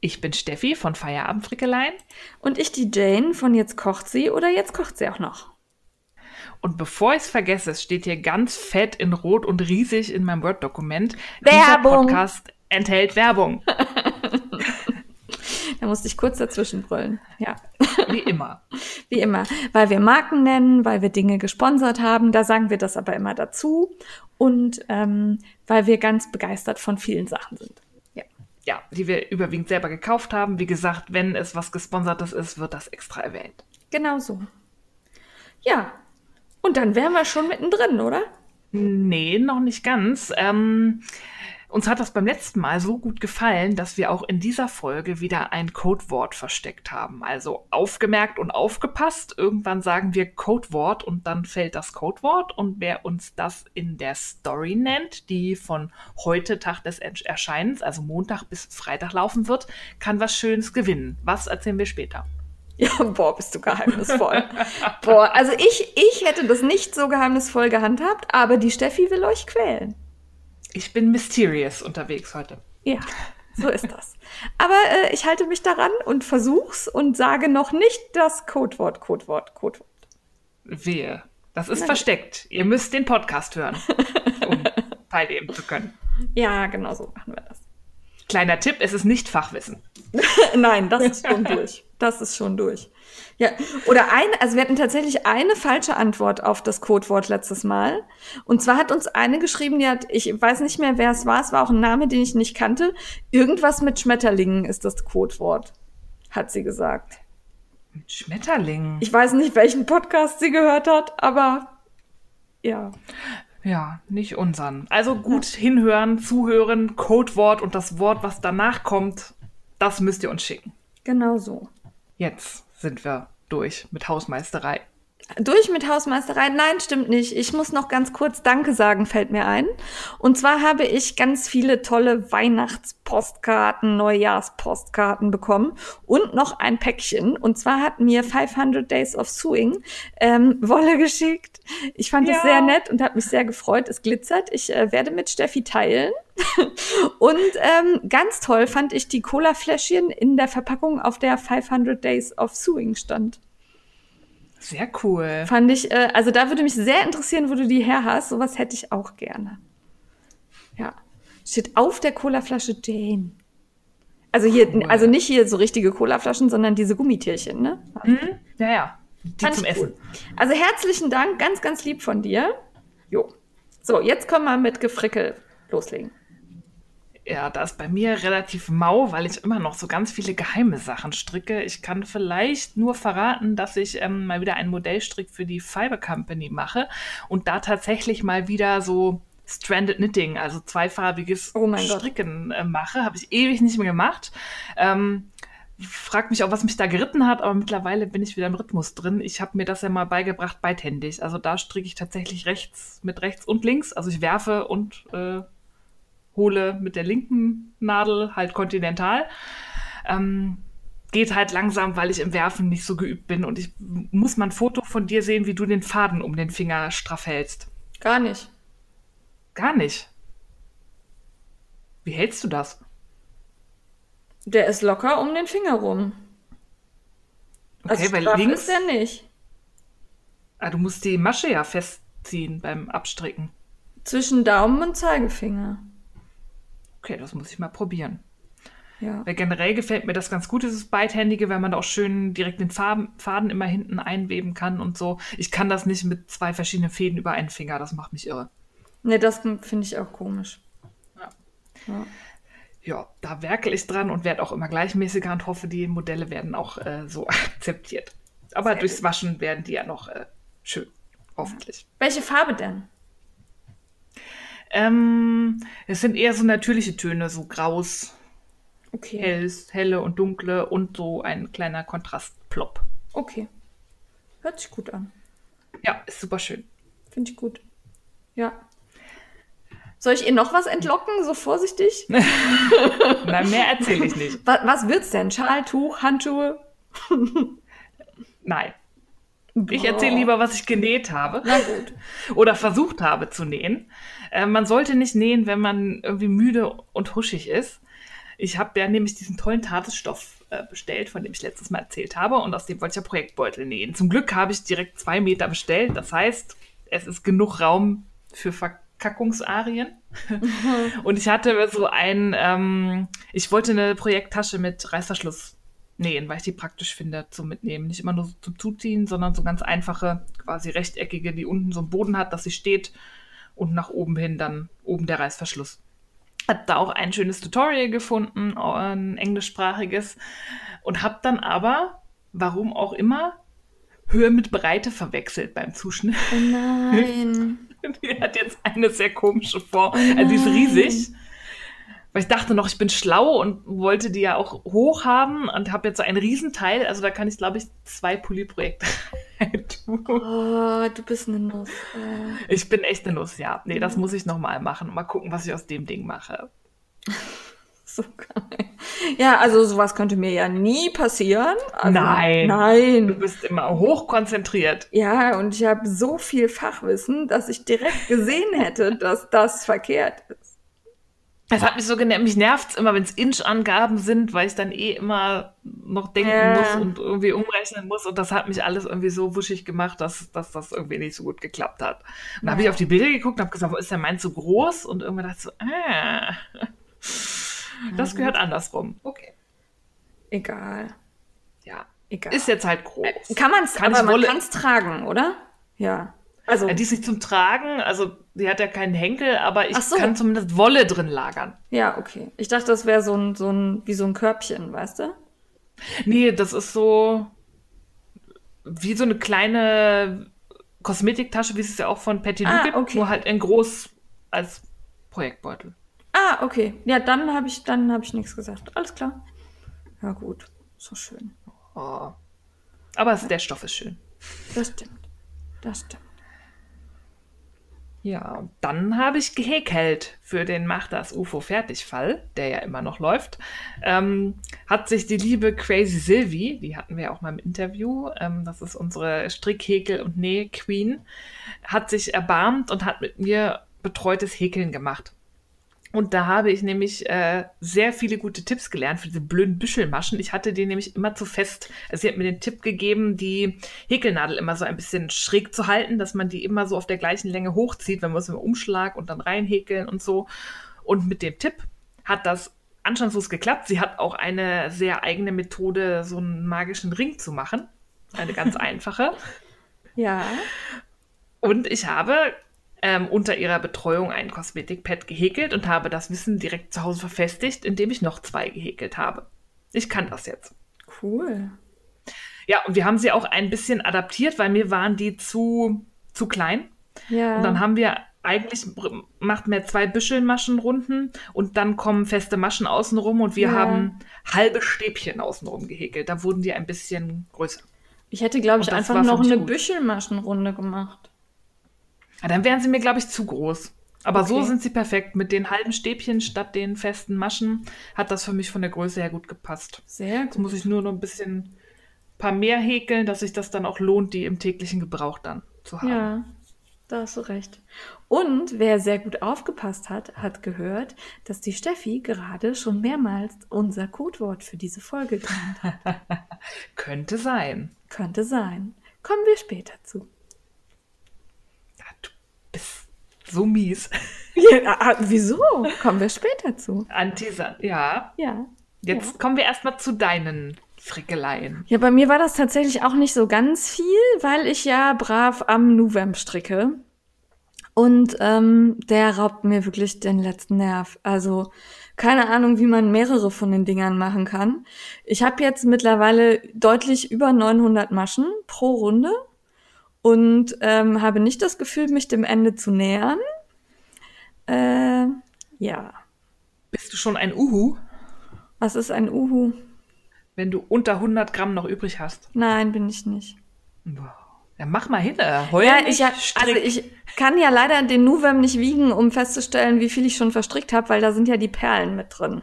Ich bin Steffi von Feierabendfrickeleien. Und ich die Jane von Jetzt kocht sie oder Jetzt kocht sie auch noch. Und bevor ich es vergesse, es steht hier ganz fett in Rot und riesig in meinem Word-Dokument. Werbung. Dieser Podcast enthält Werbung. Da musste ich kurz dazwischen brüllen. Ja. Wie immer. Wie immer. Weil wir Marken nennen, weil wir Dinge gesponsert haben, da sagen wir das aber immer dazu. Und ähm, weil wir ganz begeistert von vielen Sachen sind. Ja. Die wir überwiegend selber gekauft haben. Wie gesagt, wenn es was Gesponsertes ist, wird das extra erwähnt. Genau so. Ja. Und dann wären wir schon mittendrin, oder? Nee, noch nicht ganz. Ähm, uns hat das beim letzten Mal so gut gefallen, dass wir auch in dieser Folge wieder ein Codewort versteckt haben. Also aufgemerkt und aufgepasst. Irgendwann sagen wir Codewort und dann fällt das Codewort. Und wer uns das in der Story nennt, die von heute Tag des Erscheinens, also Montag bis Freitag laufen wird, kann was Schönes gewinnen. Was erzählen wir später? Ja, boah, bist du geheimnisvoll. boah, also ich, ich hätte das nicht so geheimnisvoll gehandhabt, aber die Steffi will euch quälen. Ich bin mysterious unterwegs heute. Ja, so ist das. Aber äh, ich halte mich daran und versuch's und sage noch nicht das Codewort, Codewort, Codewort. Wehe. Das ist Nein. versteckt. Ihr müsst den Podcast hören, um teilnehmen zu können. Ja, genau so machen wir das. Kleiner Tipp, es ist nicht Fachwissen. Nein, das ist schon durch. Das ist schon durch. Ja, oder ein, also wir hatten tatsächlich eine falsche Antwort auf das Codewort letztes Mal. Und zwar hat uns eine geschrieben, die hat, ich weiß nicht mehr, wer es war, es war auch ein Name, den ich nicht kannte. Irgendwas mit Schmetterlingen ist das Codewort, hat sie gesagt. Mit Schmetterlingen? Ich weiß nicht, welchen Podcast sie gehört hat, aber ja. Ja, nicht unseren. Also gut hinhören, zuhören, Codewort und das Wort, was danach kommt, das müsst ihr uns schicken. Genau so. Jetzt sind wir durch mit Hausmeisterei. Durch mit Hausmeisterei? Nein, stimmt nicht. Ich muss noch ganz kurz Danke sagen, fällt mir ein. Und zwar habe ich ganz viele tolle Weihnachtspostkarten, Neujahrspostkarten bekommen und noch ein Päckchen. Und zwar hat mir 500 Days of Sewing ähm, Wolle geschickt. Ich fand es ja. sehr nett und habe mich sehr gefreut. Es glitzert. Ich äh, werde mit Steffi teilen. und ähm, ganz toll fand ich die Cola-Fläschchen in der Verpackung, auf der 500 Days of Sewing stand. Sehr cool. Fand ich, äh, also da würde mich sehr interessieren, wo du die her hast. Sowas hätte ich auch gerne. Ja. Steht auf der Colaflasche Jane. Also hier, cool. also nicht hier so richtige Colaflaschen, sondern diese Gummitierchen, ne? Mhm. Ja, ja. Die Fand zum Essen. Cool. Also herzlichen Dank, ganz, ganz lieb von dir. Jo. So, jetzt können wir mit Gefrickel loslegen. Ja, da ist bei mir relativ mau, weil ich immer noch so ganz viele geheime Sachen stricke. Ich kann vielleicht nur verraten, dass ich ähm, mal wieder einen Modellstrick für die Fiber Company mache und da tatsächlich mal wieder so Stranded Knitting, also zweifarbiges oh Stricken äh, mache. Habe ich ewig nicht mehr gemacht. Ähm, frag mich auch, was mich da geritten hat, aber mittlerweile bin ich wieder im Rhythmus drin. Ich habe mir das ja mal beigebracht beidhändig. Also da stricke ich tatsächlich rechts mit rechts und links. Also ich werfe und äh, hole mit der linken Nadel halt kontinental. Ähm, geht halt langsam, weil ich im Werfen nicht so geübt bin und ich muss mal ein Foto von dir sehen, wie du den Faden um den Finger straff hältst. Gar nicht. Gar nicht. Wie hältst du das? Der ist locker um den Finger rum. Okay, also weil links ist der nicht. Ah, du musst die Masche ja festziehen beim Abstricken. Zwischen Daumen und Zeigefinger. Okay, das muss ich mal probieren. Ja. Weil generell gefällt mir das ganz gut, dieses Beidhändige, weil man da auch schön direkt den Faden, Faden immer hinten einweben kann und so. Ich kann das nicht mit zwei verschiedenen Fäden über einen Finger, das macht mich irre. Nee, das finde ich auch komisch. Ja. ja. ja. da werkel ich dran und werde auch immer gleichmäßiger und hoffe, die Modelle werden auch äh, so akzeptiert. Aber Sehr durchs. Waschen werden die ja noch äh, schön, hoffentlich. Welche Farbe denn? Ähm, es sind eher so natürliche Töne, so graus, okay. helles, helle und dunkle und so ein kleiner Kontrastplop. Okay. Hört sich gut an. Ja, ist super schön. Finde ich gut. Ja. Soll ich ihr noch was entlocken, so vorsichtig? Na, mehr erzähle ich nicht. was, was wird's denn? Schal, Tuch, Handschuhe? Nein. Ich erzähle lieber, was ich genäht habe. Na gut. Oder versucht habe zu nähen. Äh, man sollte nicht nähen, wenn man irgendwie müde und huschig ist. Ich habe ja nämlich diesen tollen Tagesstoff äh, bestellt, von dem ich letztes Mal erzählt habe. Und aus dem wollte ich ja Projektbeutel nähen. Zum Glück habe ich direkt zwei Meter bestellt. Das heißt, es ist genug Raum für Verkackungsarien. und ich hatte so ein, ähm, ich wollte eine Projekttasche mit Reißverschluss nähen, weil ich die praktisch finde zum Mitnehmen. Nicht immer nur so zum Zuziehen, sondern so ganz einfache, quasi rechteckige, die unten so einen Boden hat, dass sie steht und nach oben hin dann oben der Reißverschluss. Hat da auch ein schönes Tutorial gefunden, ein englischsprachiges und habe dann aber, warum auch immer, Höhe mit Breite verwechselt beim Zuschnitt. Oh nein. die hat jetzt eine sehr komische Form. Oh also die ist riesig. Weil ich dachte noch, ich bin schlau und wollte die ja auch hoch haben und habe jetzt so ein Riesenteil. Also da kann ich, glaube ich, zwei Polyprojekte tun. Oh, du bist eine Nuss. Oh. Ich bin echt eine Nuss, ja. Nee, das muss ich nochmal machen. Mal gucken, was ich aus dem Ding mache. so geil. Ja, also sowas könnte mir ja nie passieren. Also, nein. Nein. Du bist immer hochkonzentriert. Ja, und ich habe so viel Fachwissen, dass ich direkt gesehen hätte, dass das verkehrt ist. Es hat mich so genervt, mich nervt immer, wenn es Inch-Angaben sind, weil ich dann eh immer noch denken Ja. muss und irgendwie umrechnen muss. Und das hat mich alles irgendwie so wuschig gemacht, dass, dass das irgendwie nicht so gut geklappt hat. Und dann habe ich auf die Bilder geguckt und habe gesagt, wo ist der mein zu groß? Und irgendwann dachte ich so, ah, das gehört andersrum. Okay. Egal. Ja. Egal. Ist jetzt halt groß. kann man es, Kann aber man kann es tragen, oder? Ja. Also, Ja, die ist nicht zum Tragen, also die hat ja keinen Henkel, aber ich so. kann zumindest Wolle drin lagern. ja, okay. Ich dachte, das wäre so ein, so ein, wie so ein Körbchen, weißt du? Nee, das ist so wie so eine kleine Kosmetiktasche, wie es ja auch von Petty Ah, gibt, okay. nur halt in groß als Projektbeutel. Ah, okay. Ja, dann habe ich, dann habe ich nichts gesagt. Alles klar. Ja, gut. So schön. Oh. Aber es, der Stoff ist schön. Das stimmt. Das stimmt. Ja, und dann habe ich gehäkelt für den Mach das UFO Fertigfall, der ja immer noch läuft. Ähm, hat sich die liebe Crazy Sylvie, die hatten wir ja auch mal im Interview, ähm, das ist unsere Strickhäkel- und Näh-Queen, hat sich erbarmt und hat mit mir betreutes Häkeln gemacht. Und da habe ich nämlich äh, sehr viele gute Tipps gelernt für diese blöden Büschelmaschen. Ich hatte die nämlich immer zu fest. Also sie hat mir den Tipp gegeben, die Häkelnadel immer so ein bisschen schräg zu halten, dass man die immer so auf der gleichen Länge hochzieht, wenn man es im Umschlag und dann reinhäkeln und so. Und mit dem Tipp hat das anstandslos geklappt. Sie hat auch eine sehr eigene Methode, so einen magischen Ring zu machen. Eine ganz einfache. Ja. Und ich habe ähm, unter ihrer Betreuung ein Kosmetikpad gehäkelt und habe das Wissen direkt zu Hause verfestigt, indem ich noch zwei gehäkelt habe. Ich kann das jetzt. Cool. Ja, und wir haben sie auch ein bisschen adaptiert, weil mir waren die zu, zu klein. Ja. Und dann haben wir eigentlich macht mir zwei Büschelmaschenrunden und dann kommen feste Maschen außenrum und wir Ja. haben halbe Stäbchen außenrum gehäkelt. Da wurden die ein bisschen größer. ich hätte, glaube ich, einfach noch eine gut. Büschelmaschenrunde gemacht. Ja, dann wären sie mir, glaube ich, zu groß. Aber so Okay. sind sie perfekt. Mit den halben Stäbchen statt den festen Maschen hat das für mich von der Größe her gut gepasst. Sehr Jetzt gut. muss ich nur noch ein bisschen paar mehr häkeln, dass sich das dann auch lohnt, die im täglichen Gebrauch dann zu haben. Ja, da hast du recht. Und wer sehr gut aufgepasst hat, hat gehört, dass die Steffi gerade schon mehrmals unser Codewort für diese Folge genannt hat. Könnte sein. Könnte sein. Kommen wir später zu. Ja, du bist so mies. Ja, ah, wieso? Kommen wir später zu. Antisan. Ja. Ja. Jetzt Ja. kommen wir erstmal zu deinen Frickeleien. Ja, bei mir war das tatsächlich auch nicht so ganz viel, weil ich ja brav am November stricke. Und ähm, der raubt mir wirklich den letzten Nerv. Also keine Ahnung, wie man mehrere von den Dingern machen kann. Ich habe jetzt mittlerweile deutlich über 900 Maschen pro Runde und ähm, habe nicht das Gefühl, mich dem Ende zu nähern. Äh, ja. Bist du schon ein Uhu, Was ist ein Uhu? wenn du unter 100 Gramm noch übrig hast? Nein, bin ich nicht. Wow. Ja, mach mal hin. äh, Heul Ja, ich, also strick. ich kann ja leider den Nuvem nicht wiegen, um festzustellen, wie viel ich schon verstrickt habe, weil da sind ja die Perlen mit drin.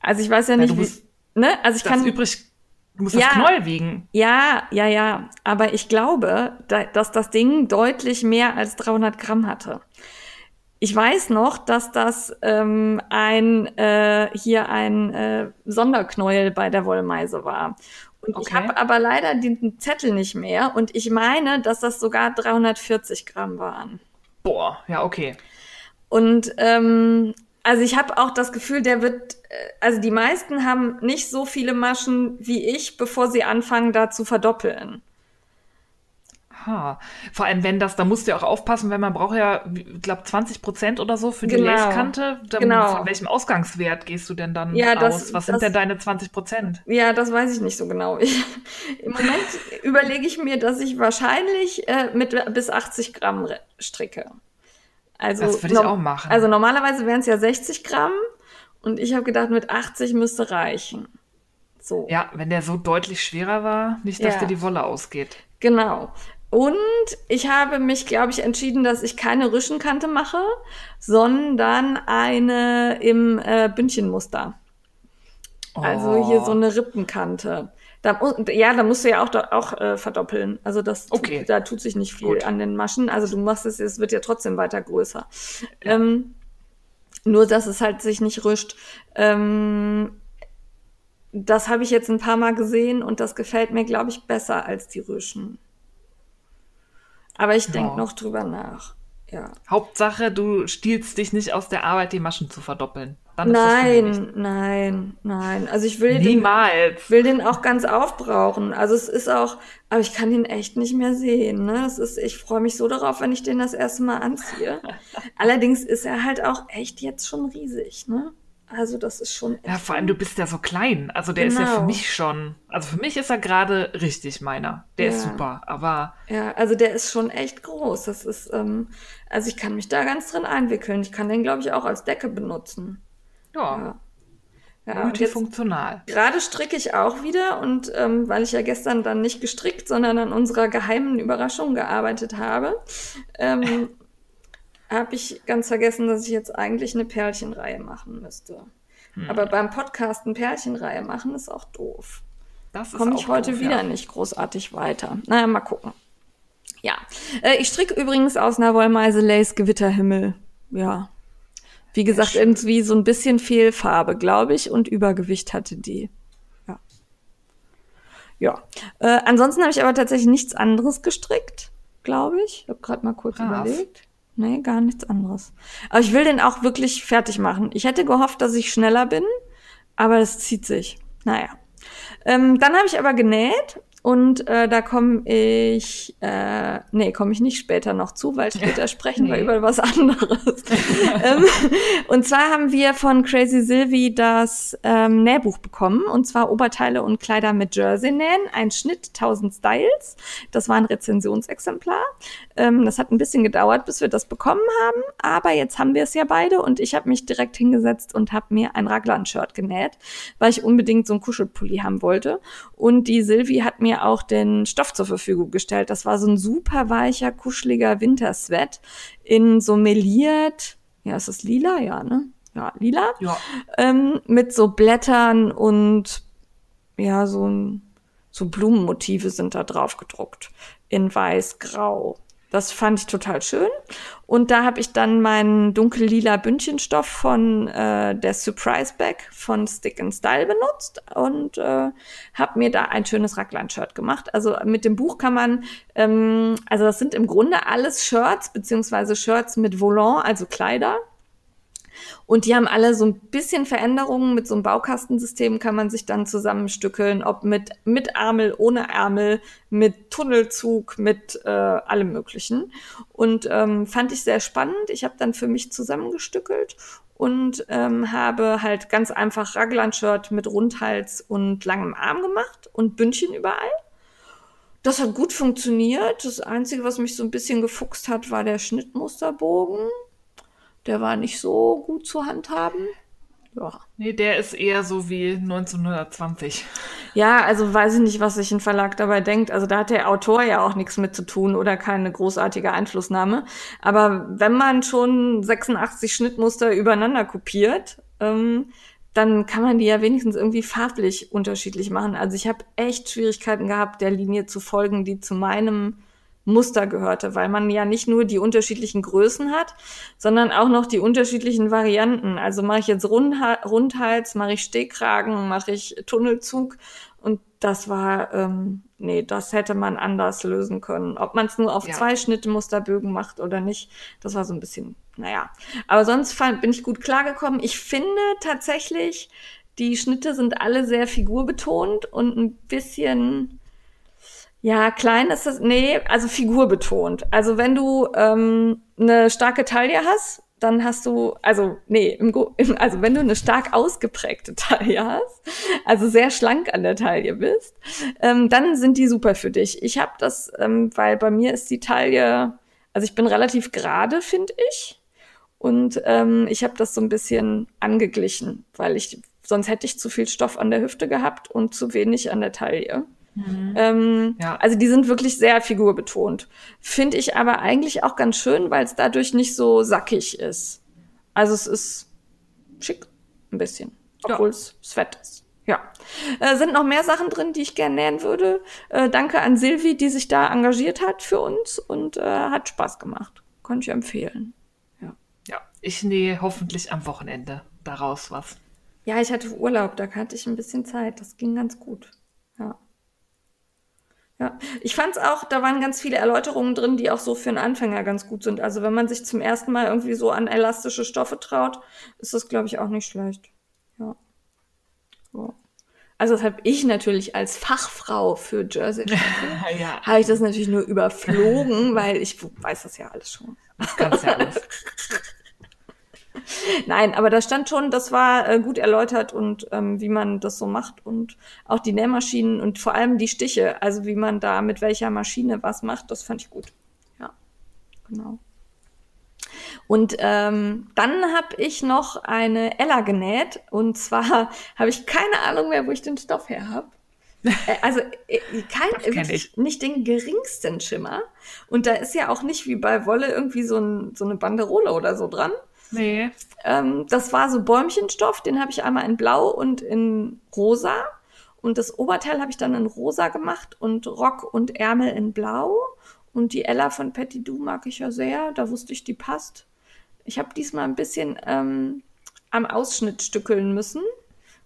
Also ich weiß ja Ja, nicht, du wie, ne? Also ich das kann übrig, du musst Ja. das Knäuel wiegen. ja, ja, ja, aber ich glaube, da, dass das Ding deutlich mehr als 300 Gramm hatte. Ich weiß noch, dass das ähm, ein äh, hier ein äh, Sonderknäuel bei der Wollmeise war. Und ich Okay. habe aber leider den Zettel nicht mehr und ich meine, dass das sogar 340 Gramm waren. Boah, ja, okay. Und ähm, also ich habe auch das Gefühl, der wird, äh, also die meisten haben nicht so viele Maschen wie ich, bevor sie anfangen, da zu verdoppeln. Ha. Vor allem, wenn das, da musst du ja auch aufpassen, wenn man braucht ja, ich glaube, 20 Prozent oder so für die Genau. Lace-Kante. Dann Genau. Von welchem Ausgangswert gehst du denn dann Ja, das- aus? Was das- sind denn deine 20 Prozent? Ja, das weiß ich nicht so genau. Ich, Im Moment überlege ich mir, dass ich wahrscheinlich äh, mit bis 80 Gramm stricke. Also, Das würde ich auch machen. Also normalerweise wären es ja 60 Gramm und ich habe gedacht, mit 80 müsste reichen. So. Ja, wenn der so deutlich schwerer war, nicht, dass Ja. dir die Wolle ausgeht. Genau. Und ich habe mich, glaube ich, entschieden, dass ich keine Rüschenkante mache, sondern eine im äh, Bündchenmuster. Also hier Oh. so eine Rippenkante. Da, ja, da musst du ja auch, auch äh, verdoppeln. Also das, tut- Okay. da tut sich nicht viel Gut. an den Maschen. Also du machst es, es wird ja trotzdem weiter größer. Ähm, nur, dass es halt sich nicht rüscht. Ähm, das habe ich jetzt ein paar Mal gesehen und das gefällt mir, glaube ich, besser als die Rüschen. Aber ich denke Ja. noch drüber nach. Ja. Hauptsache, du stiehlst dich nicht aus der Arbeit, die Maschen zu verdoppeln. Ist. Nein, nein, nein. Also ich will den, Niemals. will den auch ganz aufbrauchen. Also es ist auch, aber ich kann ihn echt nicht mehr sehen. Ne? Das ist, ich freue mich so darauf, wenn ich den das erste Mal anziehe. Allerdings ist er halt auch echt jetzt schon riesig. Ne? Also das ist schon. Ja, vor allem, du bist ja so klein. Also der ist ja für Genau. mich schon, also für mich ist er gerade richtig meiner. Der ist Ja. super, aber Ja, also der ist schon echt groß. Das ist, ähm, also ich kann mich da ganz drin einwickeln. Ich kann den, glaube ich, auch als Decke benutzen. Ja, Ja. Ja, multifunktional. gerade stricke ich auch wieder und ähm, weil ich ja gestern dann nicht gestrickt, sondern an unserer geheimen Überraschung gearbeitet habe, ähm, habe ich ganz vergessen, dass ich jetzt eigentlich eine Pärchenreihe machen müsste. Hm. Aber beim Podcast eine Pärchenreihe machen ist auch doof. Das ist komme ich heute doof, wieder ja. nicht großartig weiter. Naja, mal gucken. Ja, äh, ich stricke übrigens aus einer Wollmeise Lace Gewitterhimmel. Ja. Wie gesagt, irgendwie so ein bisschen Fehlfarbe, glaube ich, und Übergewicht hatte die. Ja. Ja. Äh, ansonsten habe ich aber tatsächlich nichts anderes gestrickt, glaube ich. Ich habe gerade mal kurz Brav. überlegt. Nee, gar nichts anderes. Aber ich will den auch wirklich fertig machen. Ich hätte gehofft, dass ich schneller bin, aber das zieht sich. Naja. Ähm, dann habe ich aber genäht und äh, da komme ich, äh, nee, komme ich nicht später noch zu, weil später sprechen wir Nee. über was anderes. ähm, und zwar haben wir von Crazy Sylvie das ähm, Nähbuch bekommen und zwar Oberteile und Kleider mit Jersey nähen, ein Schnitt 1000 Styles. Das war ein Rezensionsexemplar. Ähm, das hat ein bisschen gedauert, bis wir das bekommen haben, aber jetzt haben wir es ja beide und ich habe mich direkt hingesetzt und habe mir ein Raglan-Shirt genäht, weil ich unbedingt so einen Kuschelpulli haben wollte. Und die Sylvie hat mir auch den Stoff zur Verfügung gestellt. Das war so ein super weicher, kuscheliger Wintersweat in so meliert, ja, ist das lila? Ja, ne? Ja, lila Ja, ähm, mit so Blättern und ja, so, ein, so Blumenmotive sind da drauf gedruckt in weiß-grau. Das fand ich total schön. Und da habe ich dann meinen dunkellila Bündchenstoff von äh, der Surprise Bag von Stick and Style benutzt und äh, habe mir da ein schönes Raglan-Shirt gemacht. Also mit dem Buch kann man, ähm, also das sind im Grunde alles Shirts, beziehungsweise Shirts mit Volant, also Kleider. Und die haben alle so ein bisschen Veränderungen. Mit so einem Baukastensystem kann man sich dann zusammenstückeln, ob mit, mit Ärmel, ohne Ärmel, mit Tunnelzug, mit äh, allem Möglichen. Und ähm, fand ich sehr spannend. Ich habe dann für mich zusammengestückelt und ähm, habe halt ganz einfach Raglan-Shirt mit Rundhals und langem Arm gemacht und Bündchen überall. Das hat gut funktioniert. Das Einzige, was mich so ein bisschen gefuchst hat, war der Schnittmusterbogen. Der war nicht so gut zu handhaben. Ja. nee, der ist eher so wie 1920. Ja, also weiß ich nicht, was sich ein Verlag dabei denkt. Also da hat der Autor ja auch nichts mit zu tun oder keine großartige Einflussnahme. Aber wenn man schon 86 Schnittmuster übereinander kopiert, ähm, dann kann man die ja wenigstens irgendwie farblich unterschiedlich machen. Also ich habe echt Schwierigkeiten gehabt, der Linie zu folgen, die zu meinem Muster gehörte, weil man ja nicht nur die unterschiedlichen Größen hat, sondern auch noch die unterschiedlichen Varianten. Also mache ich jetzt Rundha Rundhals, mache ich Stehkragen, mache ich Tunnelzug und das war, ähm, nee, das hätte man anders lösen können. Ob man es nur auf ja. zwei Schnittmusterbögen macht oder nicht, das war so ein bisschen, naja. Aber sonst fand, bin ich gut klargekommen. Ich finde tatsächlich, die Schnitte sind alle sehr figurbetont und ein bisschen ja, klein ist das, nee, also figurbetont. Also wenn du ähm, eine starke Taille hast, dann hast du, also nee, im, im, also wenn du eine stark ausgeprägte Taille hast, also sehr schlank an der Taille bist, ähm, dann sind die super für dich. Ich habe das, ähm, weil bei mir ist die Taille, also ich bin relativ gerade, finde ich. Und ähm, ich habe das so ein bisschen angeglichen, weil ich, sonst hätte ich zu viel Stoff an der Hüfte gehabt und zu wenig an der Taille. Mhm. Ähm, ja. Also die sind wirklich sehr figurbetont. Finde ich aber eigentlich auch ganz schön, weil es dadurch nicht so sackig ist. Also es ist schick, ein bisschen, obwohl es fett ist. Ja. Äh, sind noch mehr Sachen drin, die ich gerne nähen würde. Äh, danke an Silvi, die sich da engagiert hat für uns und äh, hat Spaß gemacht. Konnte ich empfehlen. Ja. Ja, ich nähe hoffentlich am Wochenende daraus was. Ja, ich hatte Urlaub, da hatte ich ein bisschen Zeit. Das ging ganz gut. Ja. Ich fand es auch, da waren ganz viele Erläuterungen drin, die auch so für einen Anfänger ganz gut sind. Also wenn man sich zum ersten Mal irgendwie so an elastische Stoffe traut, ist das, glaube ich, auch nicht schlecht. Ja. So. Also das habe ich natürlich als Fachfrau für Jersey ja. habe ich das natürlich nur überflogen, weil ich weiß das ja alles schon. Ganz ja alles. Nein, aber da stand schon, das war äh, gut erläutert und ähm, wie man das so macht und auch die Nähmaschinen und vor allem die Stiche, also wie man da mit welcher Maschine was macht, das fand ich gut. Ja, genau. Und ähm, dann habe ich noch eine Ella genäht und zwar habe ich keine Ahnung mehr, wo ich den Stoff her habe. Äh, also äh, kein, nicht den geringsten Schimmer. Und da ist ja auch nicht wie bei Wolle irgendwie so, ein, so eine Banderole oder so dran, Nee. Ähm, das war so Bäumchenstoff, den habe ich einmal in Blau und in Rosa. Und das Oberteil habe ich dann in Rosa gemacht und Rock und Ärmel in Blau. Und die Ella von Petit Du mag ich ja sehr. Da wusste ich, die passt. Ich habe diesmal ein bisschen ähm, am Ausschnitt stückeln müssen,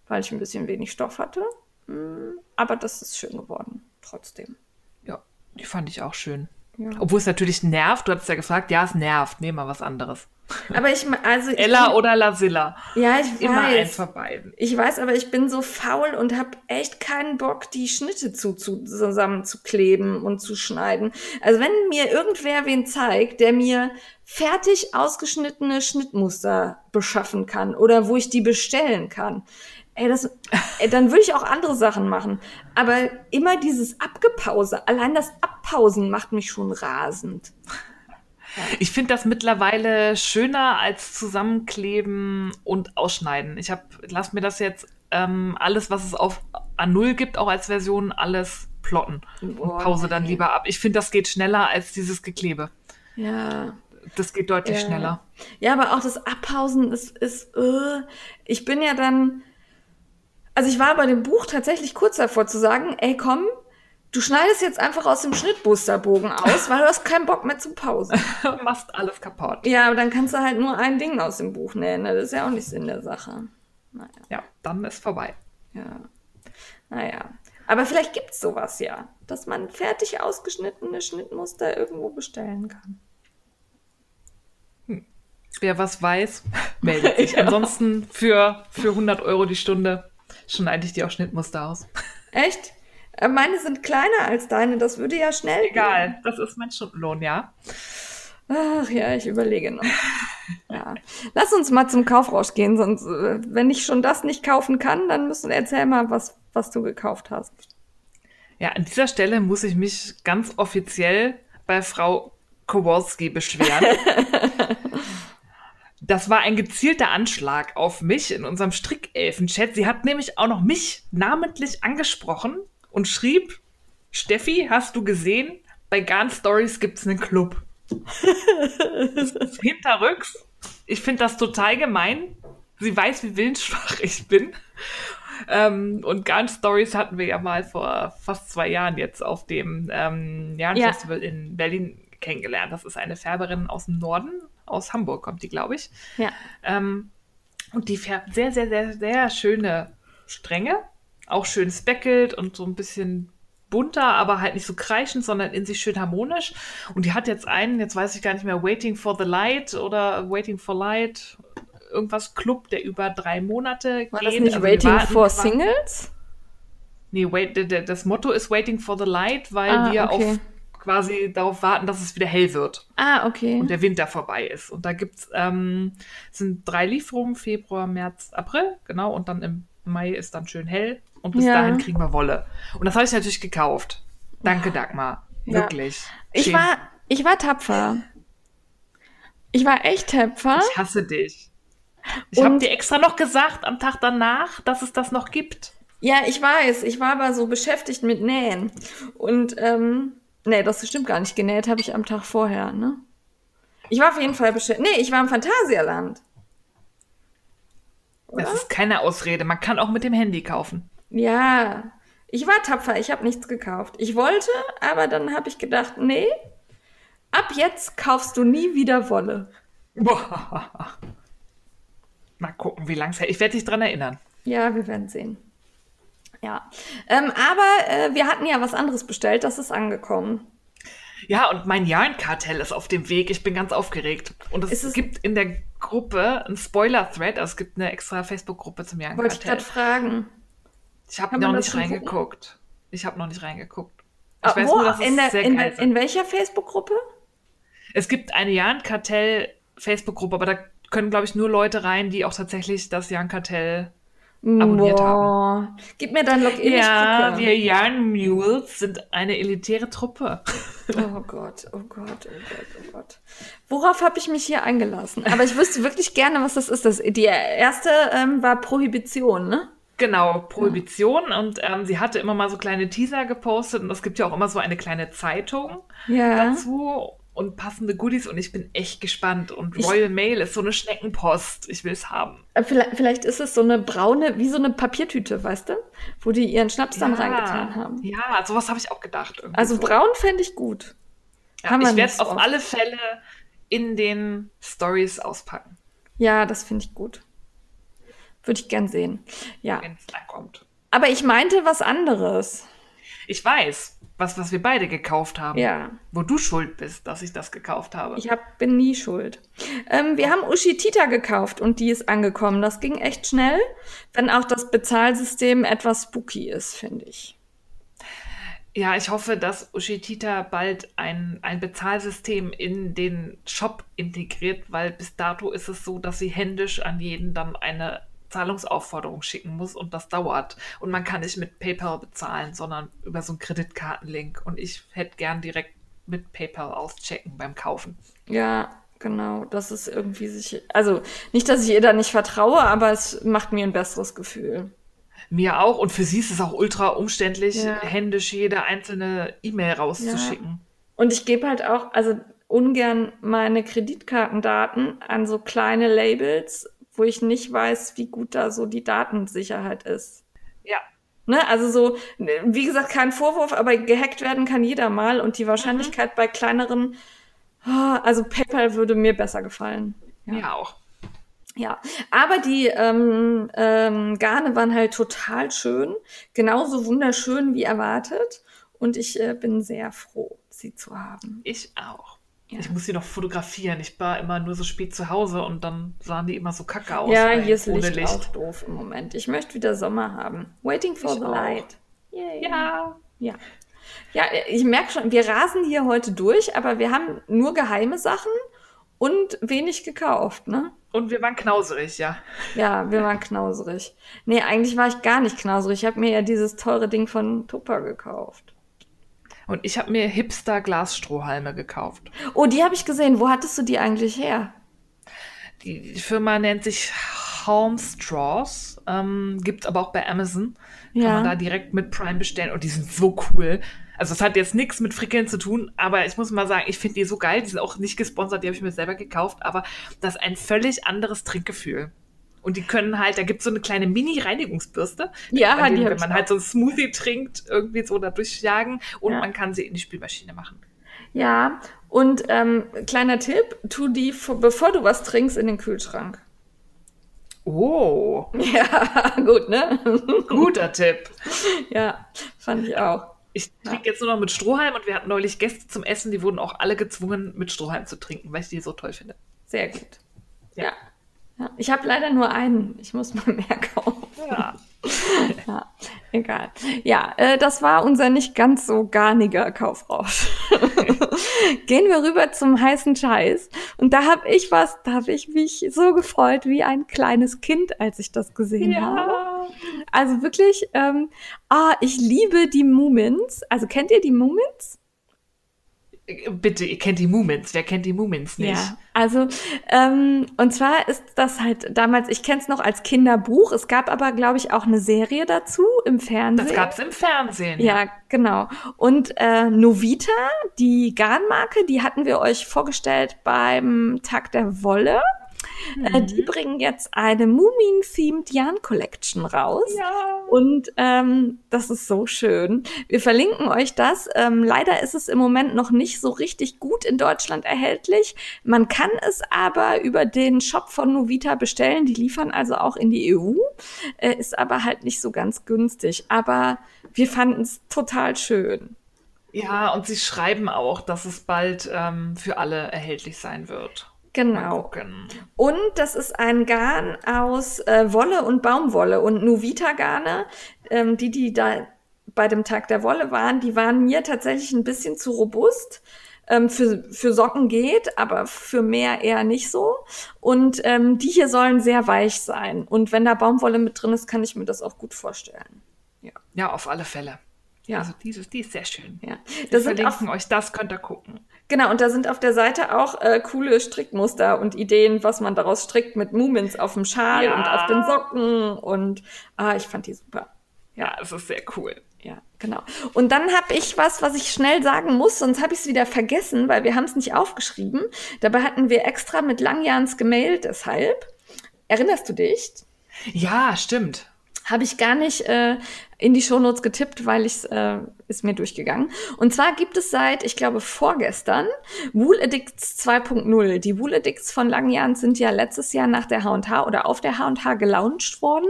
weil ich ein bisschen wenig Stoff hatte. Mm, aber das ist schön geworden, trotzdem. Ja, die fand ich auch schön. Ja. Obwohl es natürlich nervt. Du hattest ja gefragt, ja, es nervt. Nehmen wir was anderes. Aber ich, also. Ella oder Lasilla. Ja, ich Immer weiß. eins von beiden. Ich weiß, aber ich bin so faul und habe echt keinen Bock, die Schnitte zu, zu, zusammenzukleben und zu schneiden. Also wenn mir irgendwer wen zeigt, der mir fertig ausgeschnittene Schnittmuster beschaffen kann oder wo ich die bestellen kann, ey, das, ey, dann würde ich auch andere Sachen machen. Aber immer dieses Abgepause, allein das Abpausen macht mich schon rasend. Ich finde das mittlerweile schöner als zusammenkleben und ausschneiden. Ich habe, lass mir das jetzt ähm, alles, was es auf A0 gibt, auch als Version, alles plotten Boah, und pause dann lieber ab. Ich finde, das geht schneller als dieses Geklebe. Ja. Das geht deutlich ja. schneller. Ja, aber auch das Abpausen ist, ist uh, ich bin ja dann, also ich war bei dem Buch tatsächlich kurz davor zu sagen, ey komm, Du schneidest jetzt einfach aus dem Schnittboosterbogen aus, weil du hast keinen Bock mehr zu pausen. Machst alles kaputt. Ja, aber dann kannst du halt nur ein Ding aus dem Buch nähen. Ne? Das ist ja auch nicht Sinn der Sache. Naja. Ja, dann ist vorbei. Ja. Naja. Aber vielleicht gibt es sowas ja, dass man fertig ausgeschnittene Schnittmuster irgendwo bestellen kann. Hm. Wer was weiß, meldet sich. ja. Ansonsten für, für 100 Euro die Stunde schneide ich dir auch Schnittmuster aus. Echt? Äh, meine sind kleiner als deine, das würde ja schnell Egal, gehen. das ist mein Stundenlohn, ja. Ach ja, ich überlege noch. Ja. Lass uns mal zum Kaufrausch gehen, sonst, äh, wenn ich schon das nicht kaufen kann, dann müssen erzähl mal, was, was du gekauft hast. Ja, an dieser Stelle muss ich mich ganz offiziell bei Frau Kowalski beschweren. Das war ein gezielter Anschlag auf mich in unserem Strickelfen-Chat. Sie hat nämlich auch noch mich namentlich angesprochen und schrieb, Steffi, hast du gesehen, bei Garn Stories gibt es einen Club. Hinterrücks. Ich finde das total gemein. Sie weiß, wie willensschwach ich bin. Ähm, und Garn Stories hatten wir ja mal vor fast zwei Jahren jetzt auf dem ähm, Yarn Ja. Festival in Berlin kennengelernt. Das ist eine Färberin aus dem Norden, aus Hamburg kommt die, glaube ich. Ja. Ähm, und die färbt sehr, sehr, sehr, sehr schöne Stränge. Auch schön speckelt und so ein bisschen bunter, aber halt nicht so kreischend, sondern in sich schön harmonisch. Und die hat jetzt einen, jetzt weiß ich gar nicht mehr, Waiting for the Light oder Waiting for Light, irgendwas Club, der über drei Monate War geht. das nicht Also Waiting for Singles? Nee, wait, das Motto ist Waiting for the Light, weil Ah, wir okay. auf quasi darauf warten, dass es wieder hell wird Ah, okay. und der Winter vorbei ist. Und da gibt's ähm, sind drei Lieferungen, Februar, März, April, genau, und dann im Mai ist dann schön hell und bis Ja. dahin kriegen wir Wolle. Und das habe ich natürlich gekauft. Danke, Dagmar. Ja. Wirklich. Ich war, ich war tapfer. Ich war echt tapfer. ich hasse dich. Ich habe dir extra noch gesagt am Tag danach, dass es das noch gibt. Ja, ich weiß. Ich war aber so beschäftigt mit Nähen. Und, ähm, nee, das stimmt gar nicht. Genäht habe ich am Tag vorher, ne? Ich war auf jeden Fall beschäftigt. Nee, ich war im Phantasialand. Das ist keine Ausrede. Man kann auch mit dem Handy kaufen. Ja, ich war tapfer. Ich habe nichts gekauft. Ich wollte, aber dann habe ich gedacht, nee, ab jetzt kaufst du nie wieder Wolle. Boah. Mal gucken, wie lang es hält. Ich werde dich dran erinnern. Ja, wir werden sehen. Ja, ähm, aber äh, wir hatten ja was anderes bestellt. Das ist angekommen. Ja, und mein Yarn-Kartell ist auf dem Weg. Ich bin ganz aufgeregt. Und es, es- gibt in der Gruppe einen Spoiler-Thread. Also es gibt eine extra Facebook-Gruppe zum Wollte ich Yarn-Kartell. gerade fragen. Ich habe noch nicht reingeguckt. Ich habe noch nicht reingeguckt. Ich Ah, weiß wo? nur, dass es in, der, sehr in, in welcher Facebook-Gruppe? Es gibt eine Yarn-Kartell-Facebook-Gruppe, aber da können, glaube ich, nur Leute rein, die auch tatsächlich das Yarn-Kartell abonniert haben. Boah. Gib mir dein Login. Ja, wir Yarn Mules sind eine elitäre Truppe. Oh Gott, oh Gott, oh Gott, oh Gott. Worauf habe ich mich hier eingelassen? Aber ich wüsste wirklich gerne, was das ist. Das, die erste ähm, war Prohibition, ne? Genau, Prohibition. Und ähm, sie hatte immer mal so kleine Teaser gepostet und es gibt ja auch immer so eine kleine Zeitung Ja. dazu und passende Goodies und ich bin echt gespannt. Und Ich- Royal Mail ist so eine Schneckenpost. Ich will es haben. Äh, Vielleicht, vielleicht ist es so eine braune, wie so eine Papiertüte, weißt du? Wo die ihren Schnaps dann reingetan haben. Ja, sowas habe ich auch gedacht. Also so. braun fände ich gut. Ja, ich werde es auf alle Fälle in den Stories auspacken, Ja, das finde ich gut. Würde ich gern sehen. Ja. wenn es ankommt. Aber ich meinte was anderes. Ich weiß, was, was wir beide gekauft haben. Ja. Wo du schuld bist, dass ich das gekauft habe. Ich hab, bin nie schuld. Ähm, wir haben Ushitita gekauft und die ist angekommen. Das ging echt schnell, wenn auch das Bezahlsystem etwas spooky ist, finde ich. Ja, ich hoffe, dass Ushitita bald ein, ein Bezahlsystem in den Shop integriert, weil bis dato ist es so, dass sie händisch an jeden dann eine Zahlungsaufforderung schicken muss und das dauert. Und man kann nicht mit PayPal bezahlen, sondern über so einen Kreditkartenlink. Und ich hätte gern direkt mit PayPal auschecken beim Kaufen. Ja, genau. Das ist irgendwie sich. Also nicht, dass ich ihr da nicht vertraue, aber es macht mir ein besseres Gefühl. Mir auch. Und für sie ist es auch ultra umständlich, Ja. händisch jede einzelne E-Mail rauszuschicken. Und ich gebe halt auch, also ungern meine Kreditkartendaten an so kleine Labels, wo ich nicht weiß, wie gut da so die Datensicherheit ist. Ja. Ne, also so, wie gesagt, kein Vorwurf, aber gehackt werden kann jeder mal und die Wahrscheinlichkeit bei kleineren, ah, also PayPal würde mir besser gefallen. Mir auch. Ja, aber die ähm, ähm, Garne waren halt total schön, genauso wunderschön wie erwartet und ich äh, bin sehr froh, sie zu haben. Ich auch. Ja. Ich muss sie noch fotografieren. Ich war immer nur so spät zu Hause und dann sahen die immer so kacke aus. ja, hier ist ohne Licht, auch doof im Moment. Ich möchte wieder Sommer haben. Waiting for Ich the auch. light. Yay. Ja. Ja. Ja, ich merke schon, wir rasen hier heute durch, aber wir haben nur geheime Sachen und wenig gekauft, ne? Und wir waren knauserig, ja. Ja, wir waren knauserig. Nee, eigentlich war ich gar nicht knauserig. Ich habe mir ja dieses teure Ding von Tupper gekauft. Und ich habe mir Hipster-Glasstrohhalme gekauft. Oh, die habe ich gesehen. Wo hattest du die eigentlich her? Die, Firma nennt sich Home Straws. Ähm, Gibt es aber auch bei Amazon. Kann Ja. man da direkt mit Prime bestellen und die sind so cool. Also es hat jetzt nichts mit Frickeln zu tun, aber ich muss mal sagen, ich finde die so geil. Die sind auch nicht gesponsert, die habe ich mir selber gekauft, aber das ist ein völlig anderes Trinkgefühl. Und die können halt, da gibt es so eine kleine Mini-Reinigungsbürste. Ja, an die hab wenn man auch. halt so ein Smoothie trinkt, irgendwie so da durchjagen und Ja. man kann sie in die Spülmaschine machen. Ja, und ähm, kleiner Tipp, tu die, vor- bevor du was trinkst, in den Kühlschrank. Oh, Ja, gut, ne? guter Tipp. ja, fand ich auch. Ich trinke jetzt nur noch mit Strohhalm und wir hatten neulich Gäste zum Essen, die wurden auch alle gezwungen, mit Strohhalm zu trinken, weil ich die so toll finde. Sehr gut. Ja. Ja. Ja. Ich habe leider nur einen. Ich muss mal mehr kaufen. Ja. Ja, egal. Ja, äh, das war unser nicht ganz so garniger Kaufrausch. Gehen wir rüber zum heißen Scheiß. Und da habe ich was, da habe ich mich so gefreut wie ein kleines Kind, als ich das gesehen habe. ja. Also wirklich, ähm, ah, ich liebe die Mumins. Also kennt ihr die Mumins? Bitte, ihr kennt die Mumins. Wer kennt die Mumins nicht? Ja, also ähm, und zwar ist das halt damals, ich kenne es noch als Kinderbuch. Es gab aber, glaube ich, auch eine Serie dazu im Fernsehen. Das gab's im Fernsehen. Ja, genau. Und äh, Novita, die Garnmarke, die hatten wir euch vorgestellt beim Tag der Wolle. Äh, die bringen jetzt eine Mumin-themed Yarn Collection raus. Ja. Und ähm, das ist so schön. Wir verlinken euch das. Ähm, leider ist es im Moment noch nicht so richtig gut in Deutschland erhältlich. Man kann es aber über den Shop von Novita bestellen. Die liefern also auch in die EU. Äh, ist aber halt nicht so ganz günstig. Aber wir fanden es total schön. Ja, und sie schreiben auch, dass es bald ähm, für alle erhältlich sein wird. Genau. Und das ist ein Garn aus äh, Wolle und Baumwolle und Novita-Garne, ähm, die, die da bei dem Tag der Wolle waren, die waren mir tatsächlich ein bisschen zu robust. Ähm, für, für Socken geht, aber für mehr eher nicht so. Und ähm, die hier sollen sehr weich sein. Und wenn da Baumwolle mit drin ist, kann ich mir das auch gut vorstellen. Ja, auf alle Fälle. Ja. Also dieses, die ist sehr schön. Ja. Wir Das auch verlinken euch das, könnt ihr gucken. Genau, und da sind auf der Seite auch äh, coole Strickmuster und Ideen, was man daraus strickt mit Mumins auf dem Schal Ja. und auf den Socken. Und ah, ich fand die super. Ja, es ist sehr cool. Ja, genau. Und dann habe ich was, was ich schnell sagen muss, sonst habe ich es wieder vergessen, weil wir haben es nicht aufgeschrieben. Dabei hatten wir extra mit Langjahns gemailt, deshalb. Erinnerst du dich? Ja, stimmt. Habe ich gar nicht äh, in die Shownotes getippt, weil ich äh, ist mir durchgegangen. Und zwar gibt es seit, ich glaube, vorgestern Wool Addicts 2.0. Die Wool Addicts von Langjahn sind ja letztes Jahr nach der H&H oder auf der H&H gelauncht worden.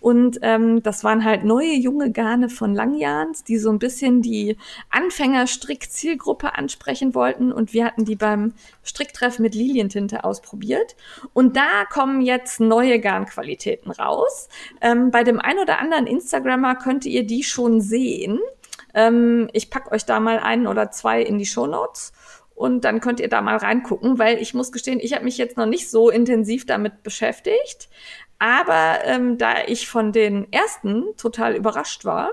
Und ähm, das waren halt neue junge Garne von Langjahns, die so ein bisschen die Anfängerstrick-Zielgruppe ansprechen wollten. Und wir hatten die beim Stricktreff mit Lilientinte ausprobiert. Und da kommen jetzt neue Garnqualitäten raus. Ähm, bei dem ein oder anderen Instagrammer könnt ihr die schon sehen. Ähm, ich pack euch da mal einen oder zwei in die Shownotes und dann könnt ihr da mal reingucken, weil ich muss gestehen, ich habe mich jetzt noch nicht so intensiv damit beschäftigt. Aber ähm, da ich von den ersten total überrascht war,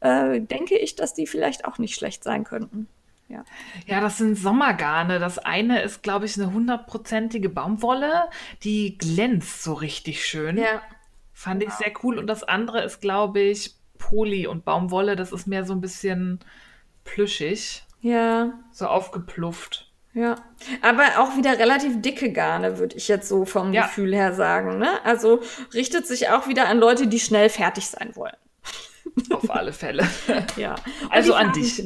äh, denke ich, dass die vielleicht auch nicht schlecht sein könnten. Ja. Ja, das sind Sommergarne. Das eine ist, glaube ich, eine hundertprozentige Baumwolle, die glänzt so richtig schön. Fand ich sehr cool. Und das andere ist, glaube ich, Poly und Baumwolle. Das ist mehr so ein bisschen plüschig, Ja, so aufgeplufft. ja. Aber auch wieder relativ dicke Garne, würde ich jetzt so vom Ja. Gefühl her sagen. Ne? Also richtet sich auch wieder an Leute, die schnell fertig sein wollen. Auf alle Fälle. Ja. Und Also an Farben dich.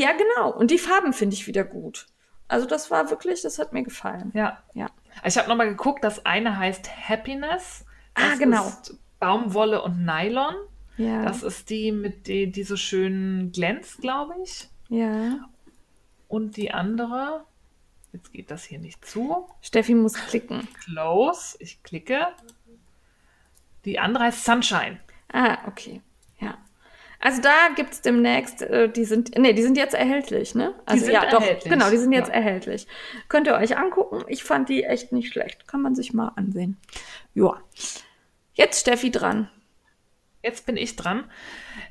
Ja, genau. Und die Farben finde ich wieder gut. Also das war wirklich, das hat mir gefallen. Ja. Ja. Ich habe nochmal geguckt, das eine heißt Happiness. Das Ah, genau. Ist Baumwolle und Nylon. Ja. Das ist die, mit die, die so schön glänzt, glaube ich. ja. Und die andere, jetzt geht das hier nicht zu. Steffi muss klicken. Close, ich klicke. Die andere heißt Sunshine. Ah, okay. Also da gibt's demnächst, äh, die sind, nee, die sind jetzt erhältlich, ne? Also sind ja, doch, erhältlich. genau, die sind jetzt Ja. erhältlich. Könnt ihr euch angucken. Ich fand die echt nicht schlecht. Kann man sich mal ansehen. Ja. Jetzt Steffi dran. Jetzt bin ich dran.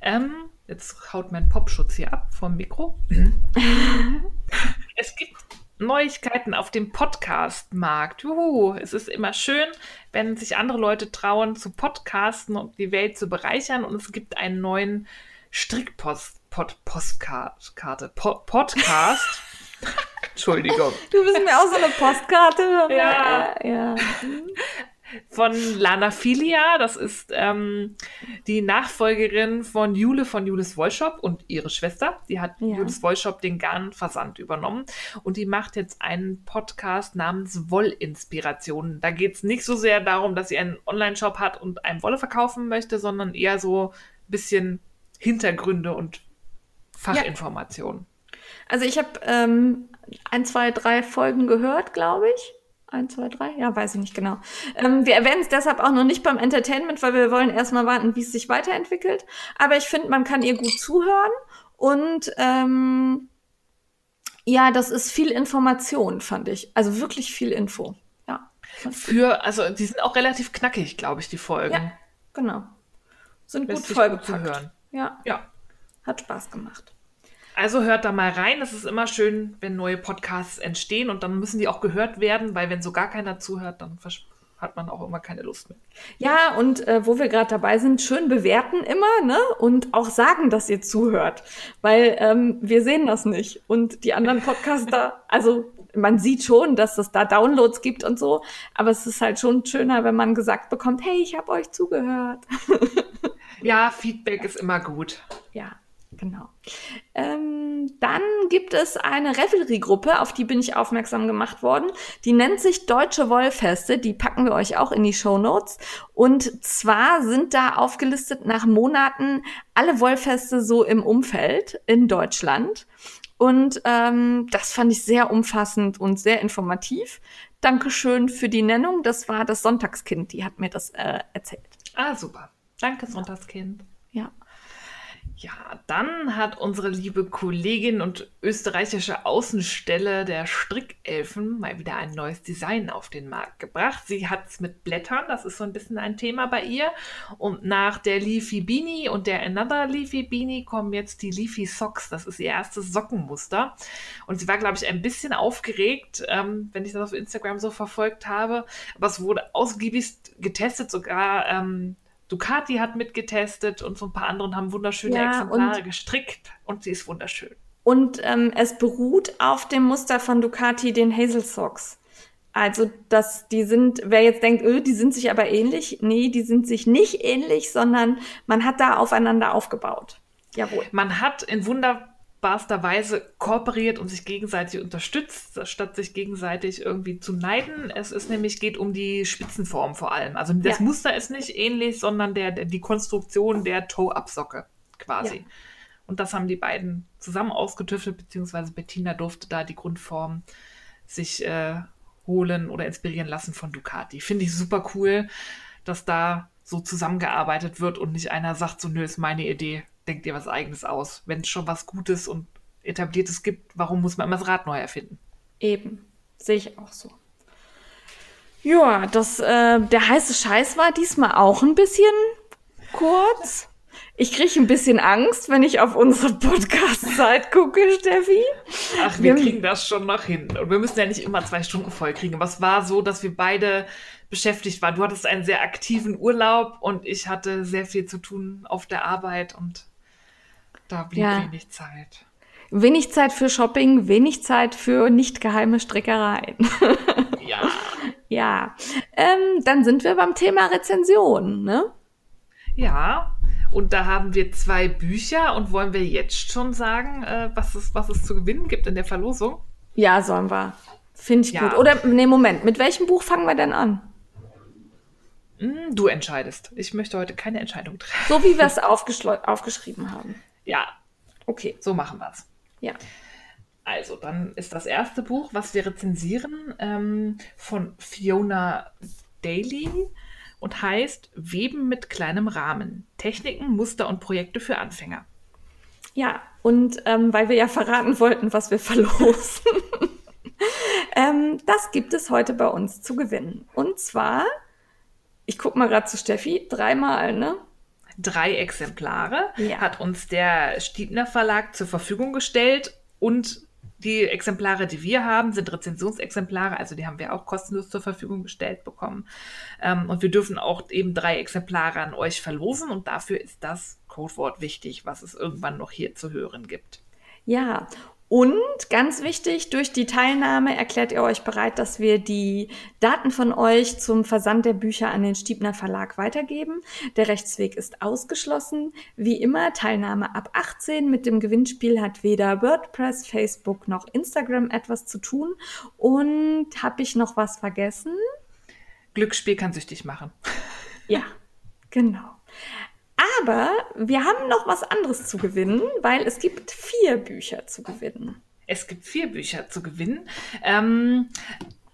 Ähm, jetzt haut mein Popschutz hier ab vom Mikro. es gibt Neuigkeiten auf dem Podcast-Markt. Juhu, es ist immer schön, wenn sich andere Leute trauen, zu podcasten und die Welt zu bereichern. Und es gibt einen neuen Strickpost Pod Postkarte po Podcast. Entschuldigung. Du bist mir auch so eine Postkarte. Ja. ja. Von Lana Filia, das ist ähm, die Nachfolgerin von Jule von Jules Wollshop und ihre Schwester. Die hat Ja. Jules Wollshop den Garnversand übernommen und die macht jetzt einen Podcast namens Wollinspirationen. Da geht es nicht so sehr darum, dass sie einen Online-Shop hat und einem Wolle verkaufen möchte, sondern eher so ein bisschen Hintergründe und Fachinformationen. Also ich habe ähm, ein, zwei, drei Folgen gehört, glaube ich. Ein, zwei, drei? Ja, weiß ich nicht genau. Ähm, wir erwähnen es deshalb auch noch nicht beim Entertainment, weil wir wollen erstmal warten, wie es sich weiterentwickelt. Aber ich finde, man kann ihr gut zuhören und ähm, ja, das ist viel Information, fand ich. Also wirklich viel Info. Ja. Für, also die sind auch relativ knackig, glaube ich, die Folgen. Ja, genau. Sind gut Lässt sich gut vollgepackt. zu hören. Ja, Ja. hat Spaß gemacht. Also hört da mal rein. Es ist immer schön, wenn neue Podcasts entstehen und dann müssen die auch gehört werden, weil wenn so gar keiner zuhört, dann hat man auch immer keine Lust mehr. Ja, und äh, wo wir gerade dabei sind, schön bewerten immer, ne? Und auch sagen, dass ihr zuhört. Weil ähm, wir sehen das nicht. Und die anderen Podcaster, also man sieht schon, dass es da Downloads gibt und so, aber es ist halt schon schöner, wenn man gesagt bekommt, hey, ich habe euch zugehört. Ja, Feedback ist immer gut. Ja, genau. Ähm, dann gibt es eine Revelry-Gruppe, auf die bin ich aufmerksam gemacht worden. Die nennt sich Deutsche Wollfeste. Die packen wir euch auch in die Show Notes. Und zwar sind da aufgelistet nach Monaten alle Wollfeste so im Umfeld in Deutschland. Und ähm, das fand ich sehr umfassend und sehr informativ. Dankeschön für die Nennung. Das war das Sonntagskind, die hat mir das äh, erzählt. Ah, super. Danke, Sonntagskind. Ja. Ja, dann hat unsere liebe Kollegin und österreichische Außenstelle der Strickelfen mal wieder ein neues Design auf den Markt gebracht. Sie hat es mit Blättern, das ist so ein bisschen ein Thema bei ihr. Und nach der Leafy Beanie und der Another Leafy Beanie kommen jetzt die Leafy Socks. Das ist ihr erstes Sockenmuster. Und sie war, glaube ich, ein bisschen aufgeregt, ähm, wenn ich das auf Instagram so verfolgt habe. Aber es wurde ausgiebigst getestet, sogar ähm, Ducati hat mitgetestet und so ein paar anderen haben wunderschöne Ja, Exemplare und- gestrickt und sie ist wunderschön. Und ähm, es beruht auf dem Muster von Ducati, den Hazel Socks. Also, dass die sind, wer jetzt denkt, öh, die sind sich aber ähnlich, nee, die sind sich nicht ähnlich, sondern man hat da aufeinander aufgebaut. Jawohl. Man hat in wunderbarster Weise kooperiert und sich gegenseitig unterstützt, statt sich gegenseitig irgendwie zu neiden. Es ist nämlich, geht um die Spitzenform vor allem. Also das Ja. Muster ist nicht ähnlich, sondern der, der, die Konstruktion der Toe-Up-Socke quasi. Ja. Und das haben die beiden zusammen ausgetüftelt, beziehungsweise Bettina durfte da die Grundform sich äh, holen oder inspirieren lassen von Ducati. Finde ich super cool, dass da so zusammengearbeitet wird und nicht einer sagt, so, nö, ist meine Idee, denkt ihr was eigenes aus. Wenn es schon was Gutes und Etabliertes gibt, warum muss man immer das Rad neu erfinden? Eben. Sehe ich auch so. Ja, das, äh, der heiße Scheiß war diesmal auch ein bisschen kurz. Ich kriege ein bisschen Angst, wenn ich auf unsere Podcast-Zeit gucke, Steffi. Ach, wir Wir- kriegen das schon noch hin. Und wir müssen ja nicht immer zwei Stunden voll kriegen. Aber es war so, dass wir beide beschäftigt waren. Du hattest einen sehr aktiven Urlaub und ich hatte sehr viel zu tun auf der Arbeit und da blieb Ja. wenig Zeit. Wenig Zeit für Shopping, wenig Zeit für nicht geheime Strickereien. Ja. ja, ähm, dann sind wir beim Thema Rezension, ne? Ja. Und da haben wir zwei Bücher und wollen wir jetzt schon sagen, äh, was, es, was es zu gewinnen gibt in der Verlosung? Ja, sollen wir. Finde ich Ja. gut. Oder, nee, Moment, mit welchem Buch fangen wir denn an? Hm, du entscheidest. Ich möchte heute keine Entscheidung treffen. So wie wir es aufgeschrieben haben. Ja, Okay, so machen wir es. ja. Also, dann ist das erste Buch, was wir rezensieren, ähm, von Fiona Daly und heißt Weben mit kleinem Rahmen. Techniken, Muster und Projekte für Anfänger. Ja, und ähm, weil wir ja verraten wollten, was wir verlosen, ähm, das gibt es heute bei uns zu gewinnen. Und zwar, ich guck mal gerade zu Steffi, dreimal, ne? Drei Exemplare Ja. hat uns der Stiebner Verlag zur Verfügung gestellt und die Exemplare, die wir haben, sind Rezensionsexemplare, also die haben wir auch kostenlos zur Verfügung gestellt bekommen. Ähm, und wir dürfen auch eben drei Exemplare an euch verlosen und dafür ist das Codewort wichtig, was es irgendwann noch hier zu hören gibt. Ja, und ganz wichtig, durch die Teilnahme erklärt ihr euch bereit, dass wir die Daten von euch zum Versand der Bücher an den Stiebner Verlag weitergeben. Der Rechtsweg ist ausgeschlossen. Wie immer, Teilnahme ab 18 mit dem Gewinnspiel hat weder WordPress, Facebook noch Instagram etwas zu tun. Und habe ich noch was vergessen? Glücksspiel kann süchtig machen. Ja, genau. Aber wir haben noch was anderes zu gewinnen, weil es gibt vier Bücher zu gewinnen. Es gibt vier Bücher zu gewinnen. Ähm,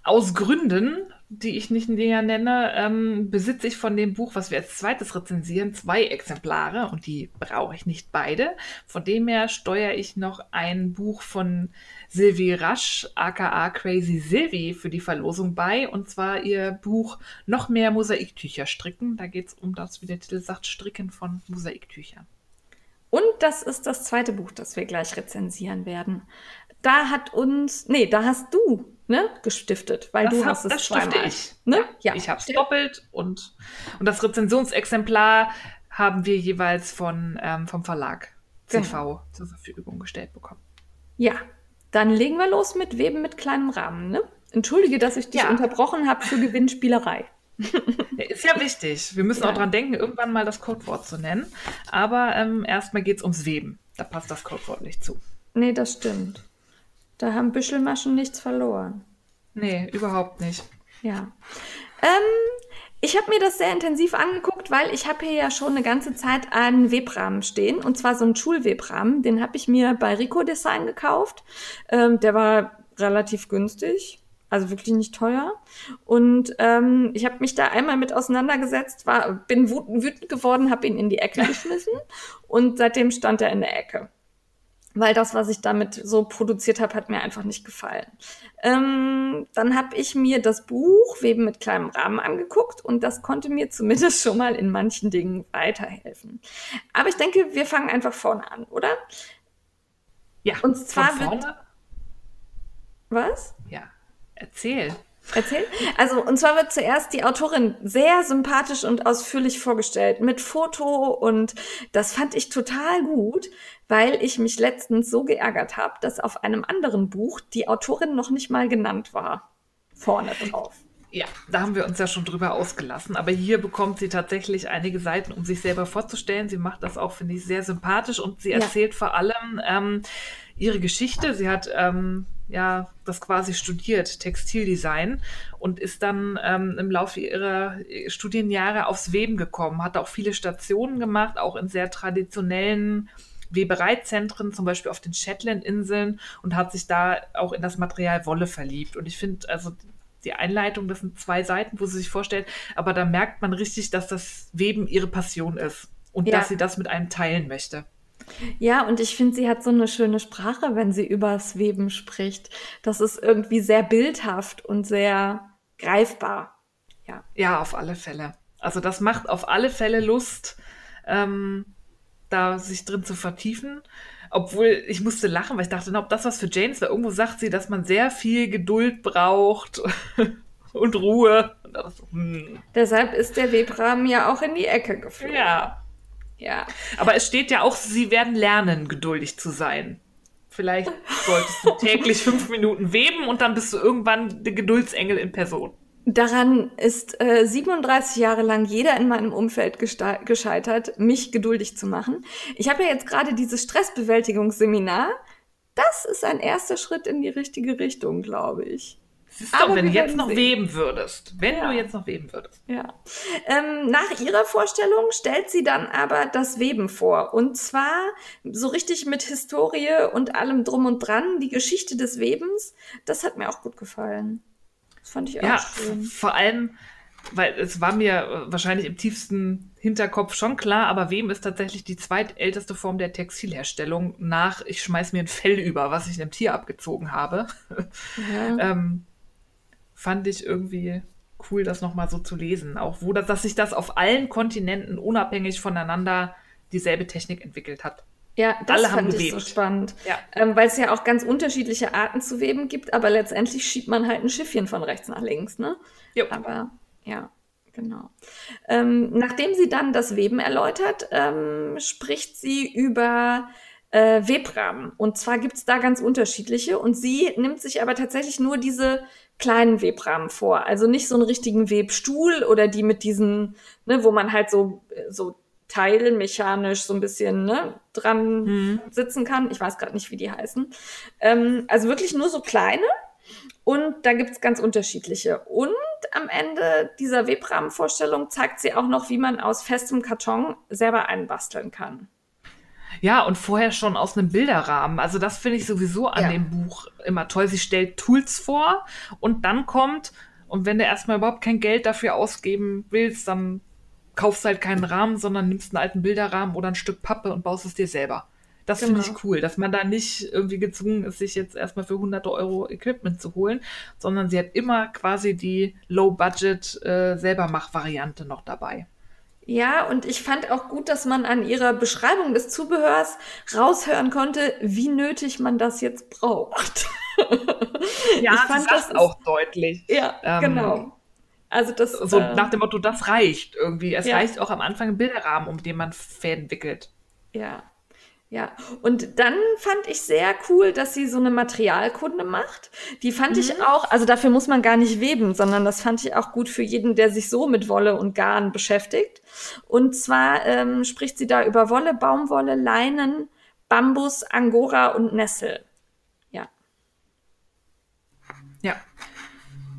aus Gründen, die ich nicht näher nenne, ähm, besitze ich von dem Buch, was wir als zweites rezensieren, zwei Exemplare und die brauche ich nicht beide. Von dem her steuere ich noch ein Buch von Sylvie Rasch, aka Crazy Sylvie, für die Verlosung bei und zwar ihr Buch Noch mehr Mosaiktücher stricken. Da geht es um das, wie der Titel sagt, Stricken von Mosaiktüchern. Und das ist das zweite Buch, das wir gleich rezensieren werden. Da hat uns, nee, da hast du ne, gestiftet, weil das du hab, hast es das zweimal. stifte ich. Ne? Ja, ich habe es doppelt und, und das Rezensionsexemplar haben wir jeweils von, ähm, vom Verlag CV Genau. zur Verfügung gestellt bekommen. Ja, dann legen wir los mit Weben mit kleinem Rahmen. Ne? Entschuldige, dass ich dich Ja. unterbrochen habe für Gewinnspielerei. Ist ja wichtig. Wir müssen Ja. auch dran denken, irgendwann mal das Codewort zu nennen. Aber ähm, erstmal geht es ums Weben. Da passt das Codewort nicht zu. Nee, das stimmt. Da haben Büschelmaschen nichts verloren. Nee, überhaupt nicht. Ja. Ähm, ich habe mir das sehr intensiv angeguckt, weil ich habe hier ja schon eine ganze Zeit einen Webrahmen stehen. Und zwar so einen Schulwebrahmen. Den habe ich mir bei Rico Design gekauft. Ähm, der war relativ günstig. Also wirklich nicht teuer. Und ähm, ich habe mich da einmal mit auseinandergesetzt, war, bin wütend geworden, habe ihn in die Ecke geschmissen und seitdem stand er in der Ecke. Weil das, was ich damit so produziert habe, hat mir einfach nicht gefallen. Ähm, dann habe ich mir das Buch Weben mit kleinem Rahmen angeguckt und das konnte mir zumindest schon mal in manchen Dingen weiterhelfen. Aber ich denke, wir fangen einfach vorne an, oder? Ja, Und zwar wird-. Was? Ja, erzähl. Erzähl. Also, und zwar wird zuerst die Autorin sehr sympathisch und ausführlich vorgestellt mit Foto und das fand ich total gut, weil ich mich letztens so geärgert habe, dass auf einem anderen Buch die Autorin noch nicht mal genannt war. Vorne drauf. Ja, da haben wir uns ja schon drüber ausgelassen. Aber hier bekommt sie tatsächlich einige Seiten, um sich selber vorzustellen. Sie macht das auch, finde ich, sehr sympathisch und sie Ja. erzählt vor allem ähm, ihre Geschichte. Sie hat ähm, ja das quasi studiert, Textildesign, und ist dann ähm, im Laufe ihrer Studienjahre aufs Weben gekommen, hat auch viele Stationen gemacht, auch in sehr traditionellen Webereizentren, zum Beispiel auf den Shetland-Inseln und hat sich da auch in das Material Wolle verliebt. Und ich finde, also die Einleitung, das sind zwei Seiten, wo sie sich vorstellt, aber da merkt man richtig, dass das Weben ihre Passion ist und Ja. dass sie das mit einem teilen möchte. Ja, und ich finde, sie hat so eine schöne Sprache, wenn sie übers Weben spricht. Das ist irgendwie sehr bildhaft und sehr greifbar. Ja. Ja, auf alle Fälle. Also das macht auf alle Fälle Lust, ähm, da sich drin zu vertiefen. Obwohl ich musste lachen, weil ich dachte, ob das was für Jane ist, weil irgendwo sagt sie, dass man sehr viel Geduld braucht und Ruhe. Und da dachte ich so, hm, Deshalb ist der Webrahmen ja auch in die Ecke geflogen. ja. Ja. Aber es steht ja auch, sie werden lernen, geduldig zu sein. Vielleicht solltest du täglich fünf Minuten weben und dann bist du irgendwann der Geduldsengel in Person. Daran ist äh, 37 Jahre lang jeder in meinem Umfeld gescheitert, mich geduldig zu machen. Ich habe ja jetzt gerade dieses Stressbewältigungsseminar. Das ist ein erster Schritt in die richtige Richtung, glaube ich. Siehst du, Aber wenn du jetzt noch sehen. weben würdest. Wenn Ja. du jetzt noch weben würdest. Ja. Ähm, nach ihrer Vorstellung stellt sie dann aber das Weben vor. Und zwar so richtig mit Historie und allem drum und dran. Die Geschichte des Webens. Das hat mir auch gut gefallen. Das fand ich auch Ja, schön. vor allem, weil es war mir äh, wahrscheinlich im tiefsten Hinterkopf schon klar, aber Weben ist tatsächlich die zweitälteste Form der Textilherstellung nach, ich schmeiß mir ein Fell über, was ich einem Tier abgezogen habe. Ja. ähm, fand ich irgendwie cool, das nochmal so zu lesen. Auch wo das, dass sich das auf allen Kontinenten unabhängig voneinander dieselbe Technik entwickelt hat. Ja, das Alle fand ich so spannend. Ja. Ähm, weil es ja auch ganz unterschiedliche Arten zu weben gibt, aber letztendlich schiebt man halt ein Schiffchen von rechts nach links, ne? Jo. Aber ja, genau. Ähm, nachdem sie dann das Weben erläutert, ähm, spricht sie über äh, Webrahmen. Und zwar gibt's da ganz unterschiedliche. Und sie nimmt sich aber tatsächlich nur diese kleinen Webrahmen vor. Also nicht so einen richtigen Webstuhl oder die mit diesen, ne, wo man halt so, so teilmechanisch so ein bisschen ne, dran Mhm. sitzen kann. Ich weiß gerade nicht, wie die heißen. Ähm, also wirklich nur so kleine. Und da gibt's ganz unterschiedliche. Und am Ende dieser Webrahmenvorstellung zeigt sie auch noch, wie man aus festem Karton selber einbasteln kann. Ja, und vorher schon aus einem Bilderrahmen. Also das finde ich sowieso an Ja. dem Buch immer toll. Sie stellt Tools vor und dann kommt, und wenn du erstmal überhaupt kein Geld dafür ausgeben willst, dann kaufst du halt keinen Rahmen, sondern nimmst einen alten Bilderrahmen oder ein Stück Pappe und baust es dir selber. Das finde Genau. ich cool, dass man da nicht irgendwie gezwungen ist, sich jetzt erstmal für hunderte Euro Equipment zu holen, sondern sie hat immer quasi die Low-Budget äh, noch dabei. Ja, und ich fand auch gut, dass man an ihrer Beschreibung des Zubehörs raushören konnte, wie nötig man das jetzt braucht. Ja, Ich fand, das ist- auch deutlich. ja, Ähm, genau. Also das So äh, nach dem Motto, das reicht irgendwie. Es Ja. reicht auch am Anfang ein Bilderrahmen, um den man Fäden wickelt. Ja, ja. Und dann fand ich sehr cool, dass sie so eine Materialkunde macht. Die fand ich auch, also dafür muss man gar nicht weben, sondern das fand ich auch gut für jeden, der sich so mit Wolle und Garn beschäftigt. Und zwar ähm, spricht sie da über Wolle, Baumwolle, Leinen, Bambus, Angora und Nessel. Ja. Ja.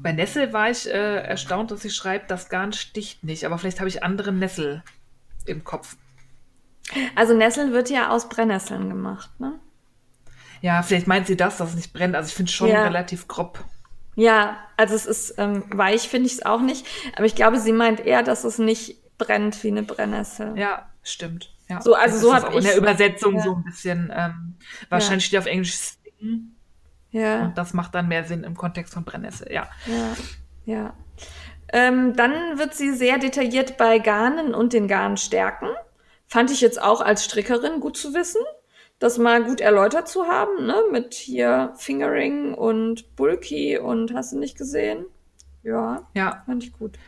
Bei Nessel war ich äh, erstaunt, dass sie schreibt, das Garn sticht nicht. Aber vielleicht habe ich andere Nessel im Kopf. Also Nessel wird ja aus Brennnesseln gemacht, ne? Ja, vielleicht meint sie das, dass es nicht brennt. Also ich finde es schon Ja. relativ grob. Ja, also es ist ähm, weich, finde ich es auch nicht. Aber ich glaube, sie meint eher, dass es nicht brennt wie eine Brennnessel. Ja, stimmt. Ja. So, also Das so ist hab auch in der Übersetzung ja. so ein bisschen. Ähm, wahrscheinlich steht auf Englisch Sting. Ja. Und das macht dann mehr Sinn im Kontext von Brennnessel. Ja. Ja, ja. Ähm, dann wird sie sehr detailliert bei Garnen und den Garnstärken. Fand ich jetzt auch als Strickerin gut zu wissen, das mal gut erläutert zu haben, ne? Mit hier Fingering und Bulky und hast du nicht gesehen? Ja, Ja, fand ich gut.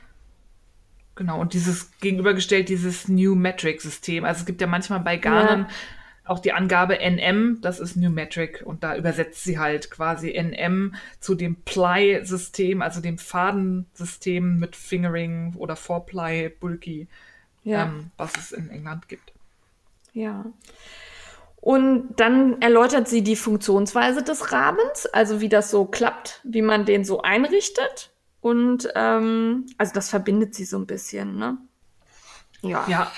Genau, und dieses gegenübergestellt, dieses New Metric System. Also es gibt ja manchmal bei Garnen auch die Angabe NM, das ist New Metric und da übersetzt sie halt quasi NM zu dem Ply-System, also dem Fadensystem mit Fingering oder Four-Ply, Bulky, Ja. ähm, was es in England gibt. Ja. Und dann erläutert sie die Funktionsweise des Rahmens, also wie das so klappt, wie man den so einrichtet. Und ähm, also das verbindet sie so ein bisschen, ne? Ja. Ja.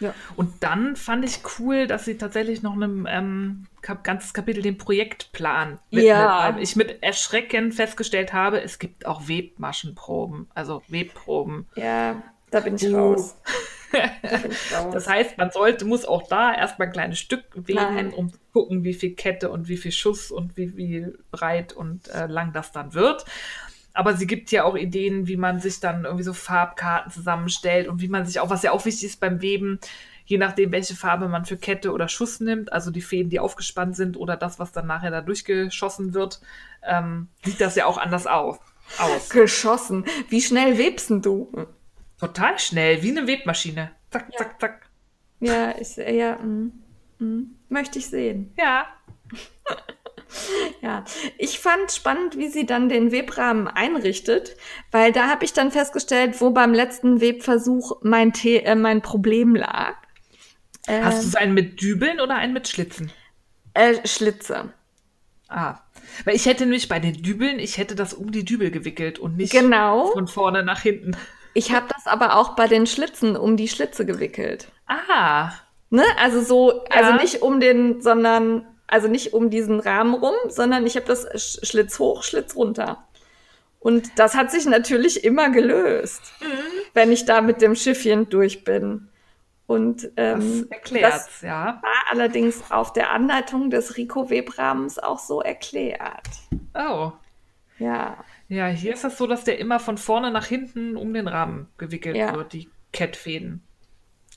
Ja. Und dann fand ich cool, dass sie tatsächlich noch einem ähm, Kap ganzes Kapitel den Projektplan widmet, Ja. weil ich mit Erschrecken festgestellt habe, es gibt auch Webmaschenproben, also Webproben. Ja, da bin ich Uh. raus. Das heißt, man sollte, muss auch da erstmal ein kleines Stück weben, Nein. um zu gucken, wie viel Kette und wie viel Schuss und wie, wie breit und äh, lang das dann wird. Aber sie gibt ja auch Ideen, wie man sich dann irgendwie so Farbkarten zusammenstellt und wie man sich auch, was ja auch wichtig ist beim Weben, je nachdem, welche Farbe man für Kette oder Schuss nimmt, also die Fäden, die aufgespannt sind oder das, was dann nachher da durchgeschossen wird, ähm, sieht das ja auch anders aus. aus. Geschossen. Wie schnell webst du? Total schnell, wie eine Webmaschine. Zack, zack, zack. Ja, ich, ja, mm, mm, möchte ich sehen. Ja, Ja, ich fand spannend, wie sie dann den Webrahmen einrichtet, weil da habe ich dann festgestellt, wo beim letzten Webversuch mein, The äh, mein Problem lag. Äh, Hast du so einen mit Dübeln oder einen mit Schlitzen? äh, Schlitze. Ah. Weil ich hätte nämlich bei den Dübeln, ich hätte das um die Dübel gewickelt und nicht Genau. von vorne nach hinten. Ich habe das aber auch bei den Schlitzen um die Schlitze gewickelt. Ah. Ne? Also so, also Ja. nicht um den, sondern also nicht um diesen Rahmen rum, sondern ich habe das Sch- Schlitz hoch, Schlitz runter. Und das hat sich natürlich immer gelöst, wenn ich da mit dem Schiffchen durch bin. Und Das ähm, erklärt's, das ja. war allerdings auf der Anleitung des Rico Webrahmens auch so erklärt. Oh. Ja, Ja, hier ist das so, dass der immer von vorne nach hinten um den Rahmen gewickelt Ja. wird, die Kettfäden.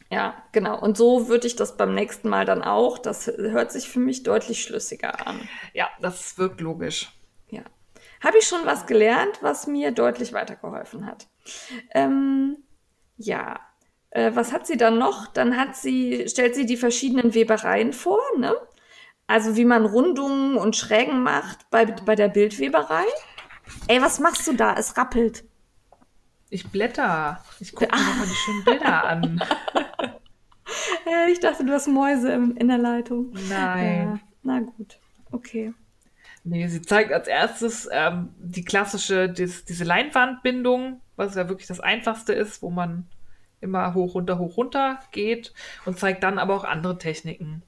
Ja, genau. Und so würde ich das beim nächsten Mal dann auch. Das hört sich für mich deutlich schlüssiger an. Ja, das wirkt logisch. Ja. Habe ich schon was gelernt, was mir deutlich weitergeholfen hat. Ähm, ja. Äh, was hat sie dann noch? Dann hat sie, stellt sie die verschiedenen Webereien vor, ne? Also wie man Rundungen und Schrägen macht bei, bei der Bildweberei. Ey, was machst du da? Es rappelt. Ich blätter. Ich gucke mir nochmal die schönen Bilder an. Ja, ich dachte, du hast Mäuse im, in der Leitung. Nein. Ja, na gut. Okay. Nee, sie zeigt als erstes ähm, die klassische, dies, diese Leinwandbindung, was ja wirklich das Einfachste ist, wo man immer hoch, runter, hoch, runter geht und zeigt dann aber auch andere Techniken.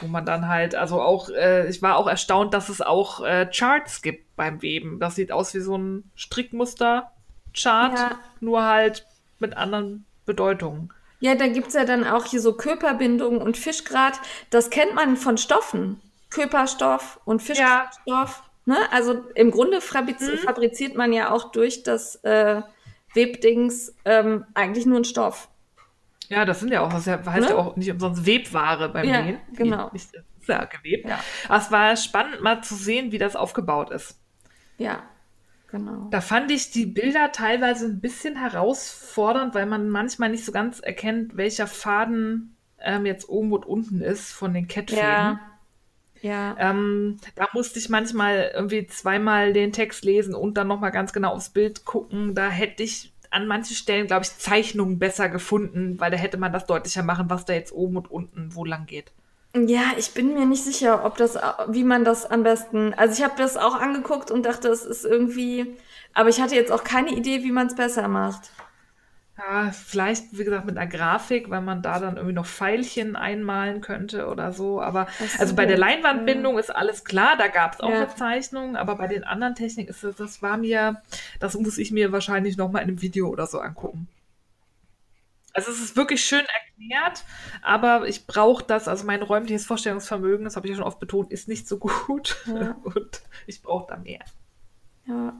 Wo man dann halt, also auch, äh, ich war auch erstaunt, dass es auch äh, Charts gibt beim Weben. Das sieht aus wie so ein Strickmuster-Chart, Ja. nur halt mit anderen Bedeutungen. Ja, da gibt's ja dann auch hier so Körperbindung und Fischgrat. Das kennt man von Stoffen. Körperstoff und Fischgratstoff. Ne? Also im Grunde fabriz fabriziert man ja auch durch das äh, Webdings ähm, eigentlich nur einen Stoff. Ja, das sind ja auch, das heißt Ne? ja auch nicht umsonst Webware beim Ja, Nähen. genau. Nicht, ist ja gewebt. Ja. Aber es war spannend, mal zu sehen, wie das aufgebaut ist. Ja, genau. Da fand ich die Bilder teilweise ein bisschen herausfordernd, weil man manchmal nicht so ganz erkennt, welcher Faden ähm, jetzt oben und unten ist von den Kettfäden. Ja. Ja. Ähm, da musste ich manchmal irgendwie zweimal den Text lesen und dann nochmal ganz genau aufs Bild gucken. Da hätte ich an manchen Stellen, glaube ich, Zeichnungen besser gefunden, weil da hätte man das deutlicher machen, was da jetzt oben und unten wo lang geht. Ja, ich bin mir nicht sicher, ob das, wie man das am besten. Also ich habe das auch angeguckt und dachte, es ist irgendwie. Aber ich hatte jetzt auch keine Idee, wie man es besser macht. Ja, vielleicht, wie gesagt, mit einer Grafik, weil man da dann irgendwie noch Pfeilchen einmalen könnte oder so. Aber so, also bei der Leinwandbindung ist alles klar, da gab es auch Ja. eine Zeichnung, aber bei den anderen Techniken ist das, das war mir, das muss ich mir wahrscheinlich nochmal in einem Video oder so angucken. Also es ist wirklich schön erklärt, aber ich brauche das, also mein räumliches Vorstellungsvermögen, das habe ich ja schon oft betont, ist nicht so gut. Ja. Und ich brauche da mehr. Ja.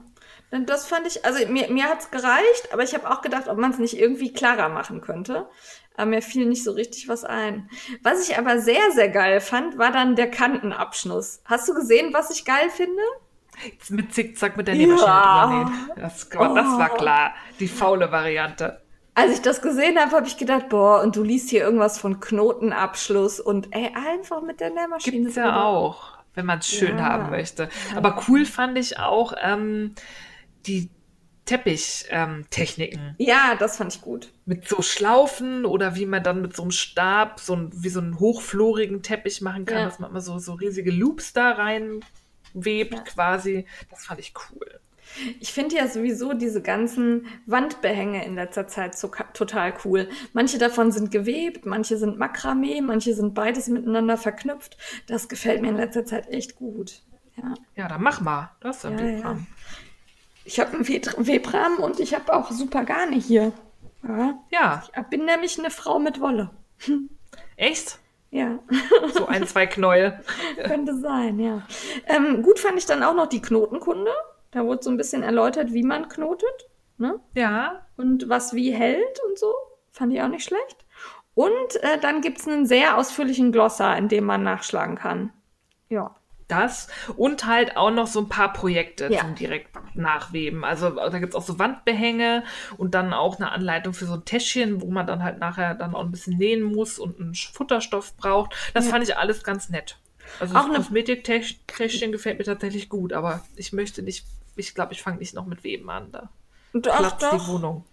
Das fand ich, also mir, mir hat's gereicht, aber ich habe auch gedacht, ob man es nicht irgendwie klarer machen könnte. Aber mir fiel nicht so richtig was ein. Was ich aber sehr, sehr geil fand, war dann der Kantenabschluss. Hast du gesehen, was ich geil finde? Mit Zickzack mit der Nähmaschine Ja. drüber nähen. Das, das war Oh. klar, die faule Variante. Als ich das gesehen habe, habe ich gedacht, boah, und du liest hier irgendwas von Knotenabschluss und ey, einfach mit der Nähmaschine. Gibt's ja auch, wenn man es schön Ja. haben möchte. Aber cool fand ich auch ähm, die Teppich-Techniken Ja, das fand ich gut. mit so Schlaufen oder wie man dann mit so einem Stab so ein, wie so einen hochflorigen Teppich machen kann, Ja. dass man immer so, so riesige Loops da rein webt Ja. quasi. Das fand ich cool. Ich finde ja sowieso diese ganzen Wandbehänge in letzter Zeit so total cool. Manche davon sind gewebt, manche sind Makramee, manche sind beides miteinander verknüpft. Das gefällt mir in letzter Zeit echt gut. Ja, Ja, dann mach mal. Das ist ein Ja, ja. Ich habe einen Web- Webrahmen und ich habe auch super Garne hier. Ja, Ja, ich bin nämlich eine Frau mit Wolle. echt? Ja, So ein, zwei Knäuel. könnte sein, ja. Ähm, gut fand ich dann auch noch die Knotenkunde. Da wurde so ein bisschen erläutert, wie man knotet. Ne? Ja, und was wie hält und so. Fand ich auch nicht schlecht. Und äh, dann gibt's einen sehr ausführlichen Glossar, in dem man nachschlagen kann. Ja. Das und halt auch noch so ein paar Projekte Ja. zum direkt nachweben. Also da gibt es auch so Wandbehänge und dann auch eine Anleitung für so ein Täschchen, wo man dann halt nachher dann auch ein bisschen nähen muss und einen Futterstoff braucht. Das Ja. fand ich alles ganz nett. Also Auch das Kosmetiktäschchen gefällt mir tatsächlich gut, aber ich möchte nicht, ich glaube, ich fange nicht noch mit Weben an. Da Und doch, platzt die doch. Wohnung.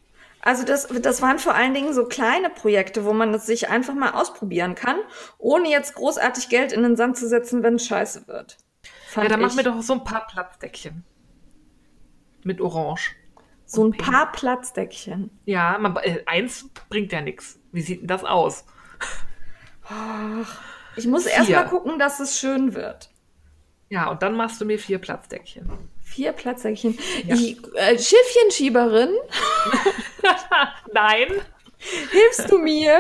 Also das, das waren vor allen Dingen so kleine Projekte, wo man das sich einfach mal ausprobieren kann, ohne jetzt großartig Geld in den Sand zu setzen, wenn es scheiße wird. Ja, dann mach ich. mir doch so ein paar Platzdeckchen. Mit Orange. so ein paar Platzdeckchen. Ja, man, äh, eins bringt ja nichts. Wie sieht denn das aus? Ich muss erst mal gucken, dass es schön wird. Ja, und dann machst du mir vier Platzdeckchen. Vier Platzdeckchen. Ja. Ich, äh, Schiffchenschieberin, Nein. hilfst du mir?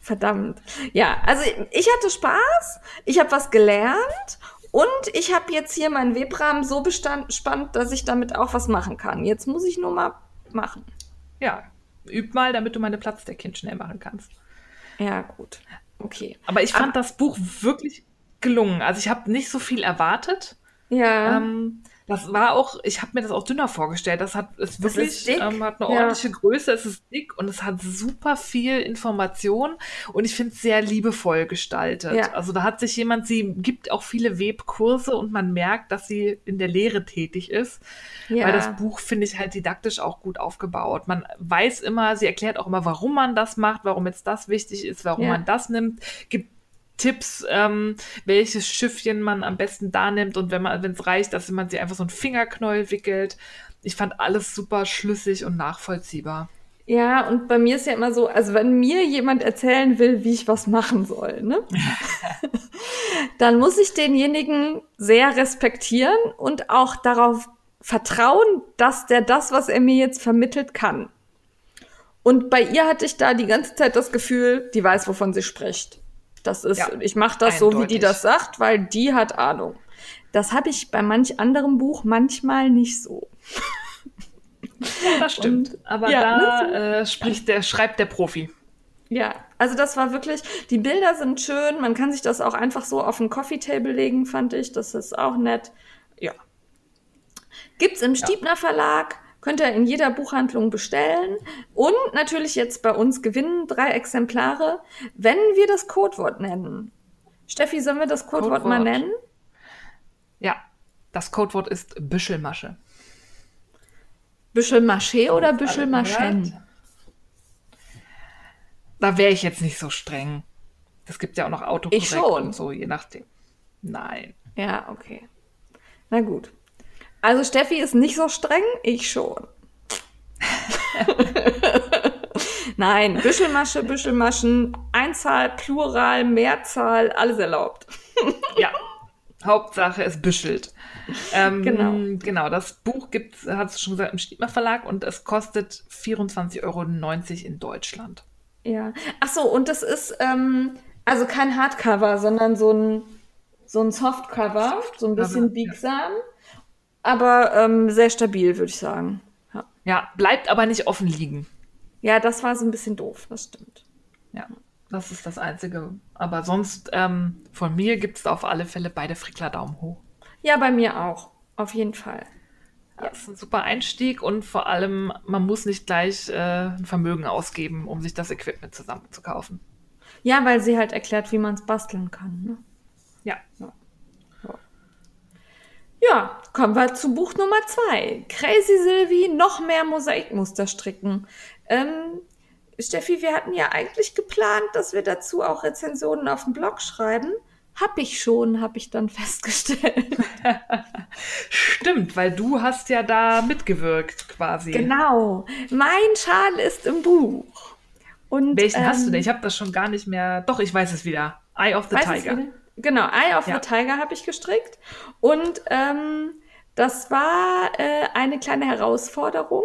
Verdammt. Ja, also ich hatte Spaß, ich habe was gelernt und ich habe jetzt hier meinen Webrahmen so bestand, spannt, dass ich damit auch was machen kann. Jetzt muss ich nur mal machen. Ja, üb mal, damit du meine Platzdeckchen schnell machen kannst. Ja, gut. Okay. Aber ich fand das Buch wirklich gelungen. Also ich habe nicht so viel erwartet. Ja. Ähm, das war auch, ich habe mir das auch dünner vorgestellt. Das hat ist wirklich, ist ähm, hat eine Ja. ordentliche Größe, es ist dick und es hat super viel Information und ich finde es sehr liebevoll gestaltet. Ja. Also da hat sich jemand, sie gibt auch viele Webkurse und man merkt, dass sie in der Lehre tätig ist. ja. Weil das Buch finde ich halt didaktisch auch gut aufgebaut. Man weiß immer, sie erklärt auch immer, warum man das macht, warum jetzt das wichtig ist, warum man das nimmt, gibt Tipps, ähm, welches Schiffchen man am besten da nimmt und wenn man, wenn es reicht, dass man sie einfach so einen Fingerknäuel wickelt. Ich fand alles super schlüssig und nachvollziehbar. Ja, und bei mir ist ja immer so, also wenn mir jemand erzählen will, wie ich was machen soll, ne? dann muss ich denjenigen sehr respektieren und auch darauf vertrauen, dass der das, was er mir jetzt vermittelt, kann. Und bei ihr hatte ich da die ganze Zeit das Gefühl, die weiß, wovon sie spricht. Das ist, Ja, ich mache das so, wie die eindeutig. das sagt, weil die hat Ahnung. Das habe ich bei manch anderem Buch manchmal nicht so. Das stimmt. Und- Aber ja, da äh, spricht der, schreibt der Profi. Ja, also das war wirklich, die Bilder sind schön, man kann sich das auch einfach so auf ein Coffee Table legen, fand ich, das ist auch nett. Ja. Gibt's im Stiebner Verlag, könnt ihr in jeder Buchhandlung bestellen und natürlich jetzt bei uns gewinnen drei Exemplare, wenn wir das Codewort nennen. Steffi, sollen wir das Codewort, mal Codewort. nennen? Ja, das Codewort ist Büschelmasche. Büschel Maché oder Büschel Alle Maschen? gehört? Da wäre ich jetzt nicht so streng. Es gibt ja auch noch Autokorrekt Ich schon. und so, je nachdem. Nein. Ja, okay. Na gut. Also Steffi ist nicht so streng, ich schon. Nein, Büschelmasche, Büschelmaschen, Einzahl, Plural, Mehrzahl, alles erlaubt. Ja. Hauptsache, es büschelt. Ähm, Genau. Genau, das Buch gibt hat es schon gesagt, im Stiegmer Verlag und es kostet 24,90 Euro in Deutschland. Ja. Ach so, und das ist ähm, also kein Hardcover, sondern so ein so ein Softcover, so ein bisschen ja. Aber ähm, sehr stabil, würde ich sagen. Ja. Ja, bleibt aber nicht offen liegen. ja, das war so ein bisschen doof, das stimmt. Ja, das ist das Einzige. Aber sonst, ähm, von mir gibt es auf alle Fälle beide Frickler Daumen hoch. Ja, bei mir auch, auf jeden Fall. Ja, das ist ein super Einstieg und vor allem, man muss nicht gleich äh, ein Vermögen ausgeben, um sich das Equipment zusammen zu kaufen. Ja, weil sie halt erklärt, wie man es basteln kann. Ne? Ja. Ja, kommen wir zu Buch Nummer zwei. Crazy Sylvie, noch mehr Mosaikmuster stricken. Ähm, Steffi, wir hatten ja eigentlich geplant, dass wir dazu auch Rezensionen auf dem Blog schreiben. Hab ich schon, habe ich dann festgestellt. Stimmt, weil du hast ja da mitgewirkt quasi. genau. Mein Schal ist im Buch. Und, Welchen hast du ähm, denn? Ich habe das schon gar nicht mehr. Doch, ich weiß es wieder. Eye of the Tiger. Genau, Eye of Ja. the Tiger habe ich gestrickt. Und ähm, das war äh, eine kleine Herausforderung,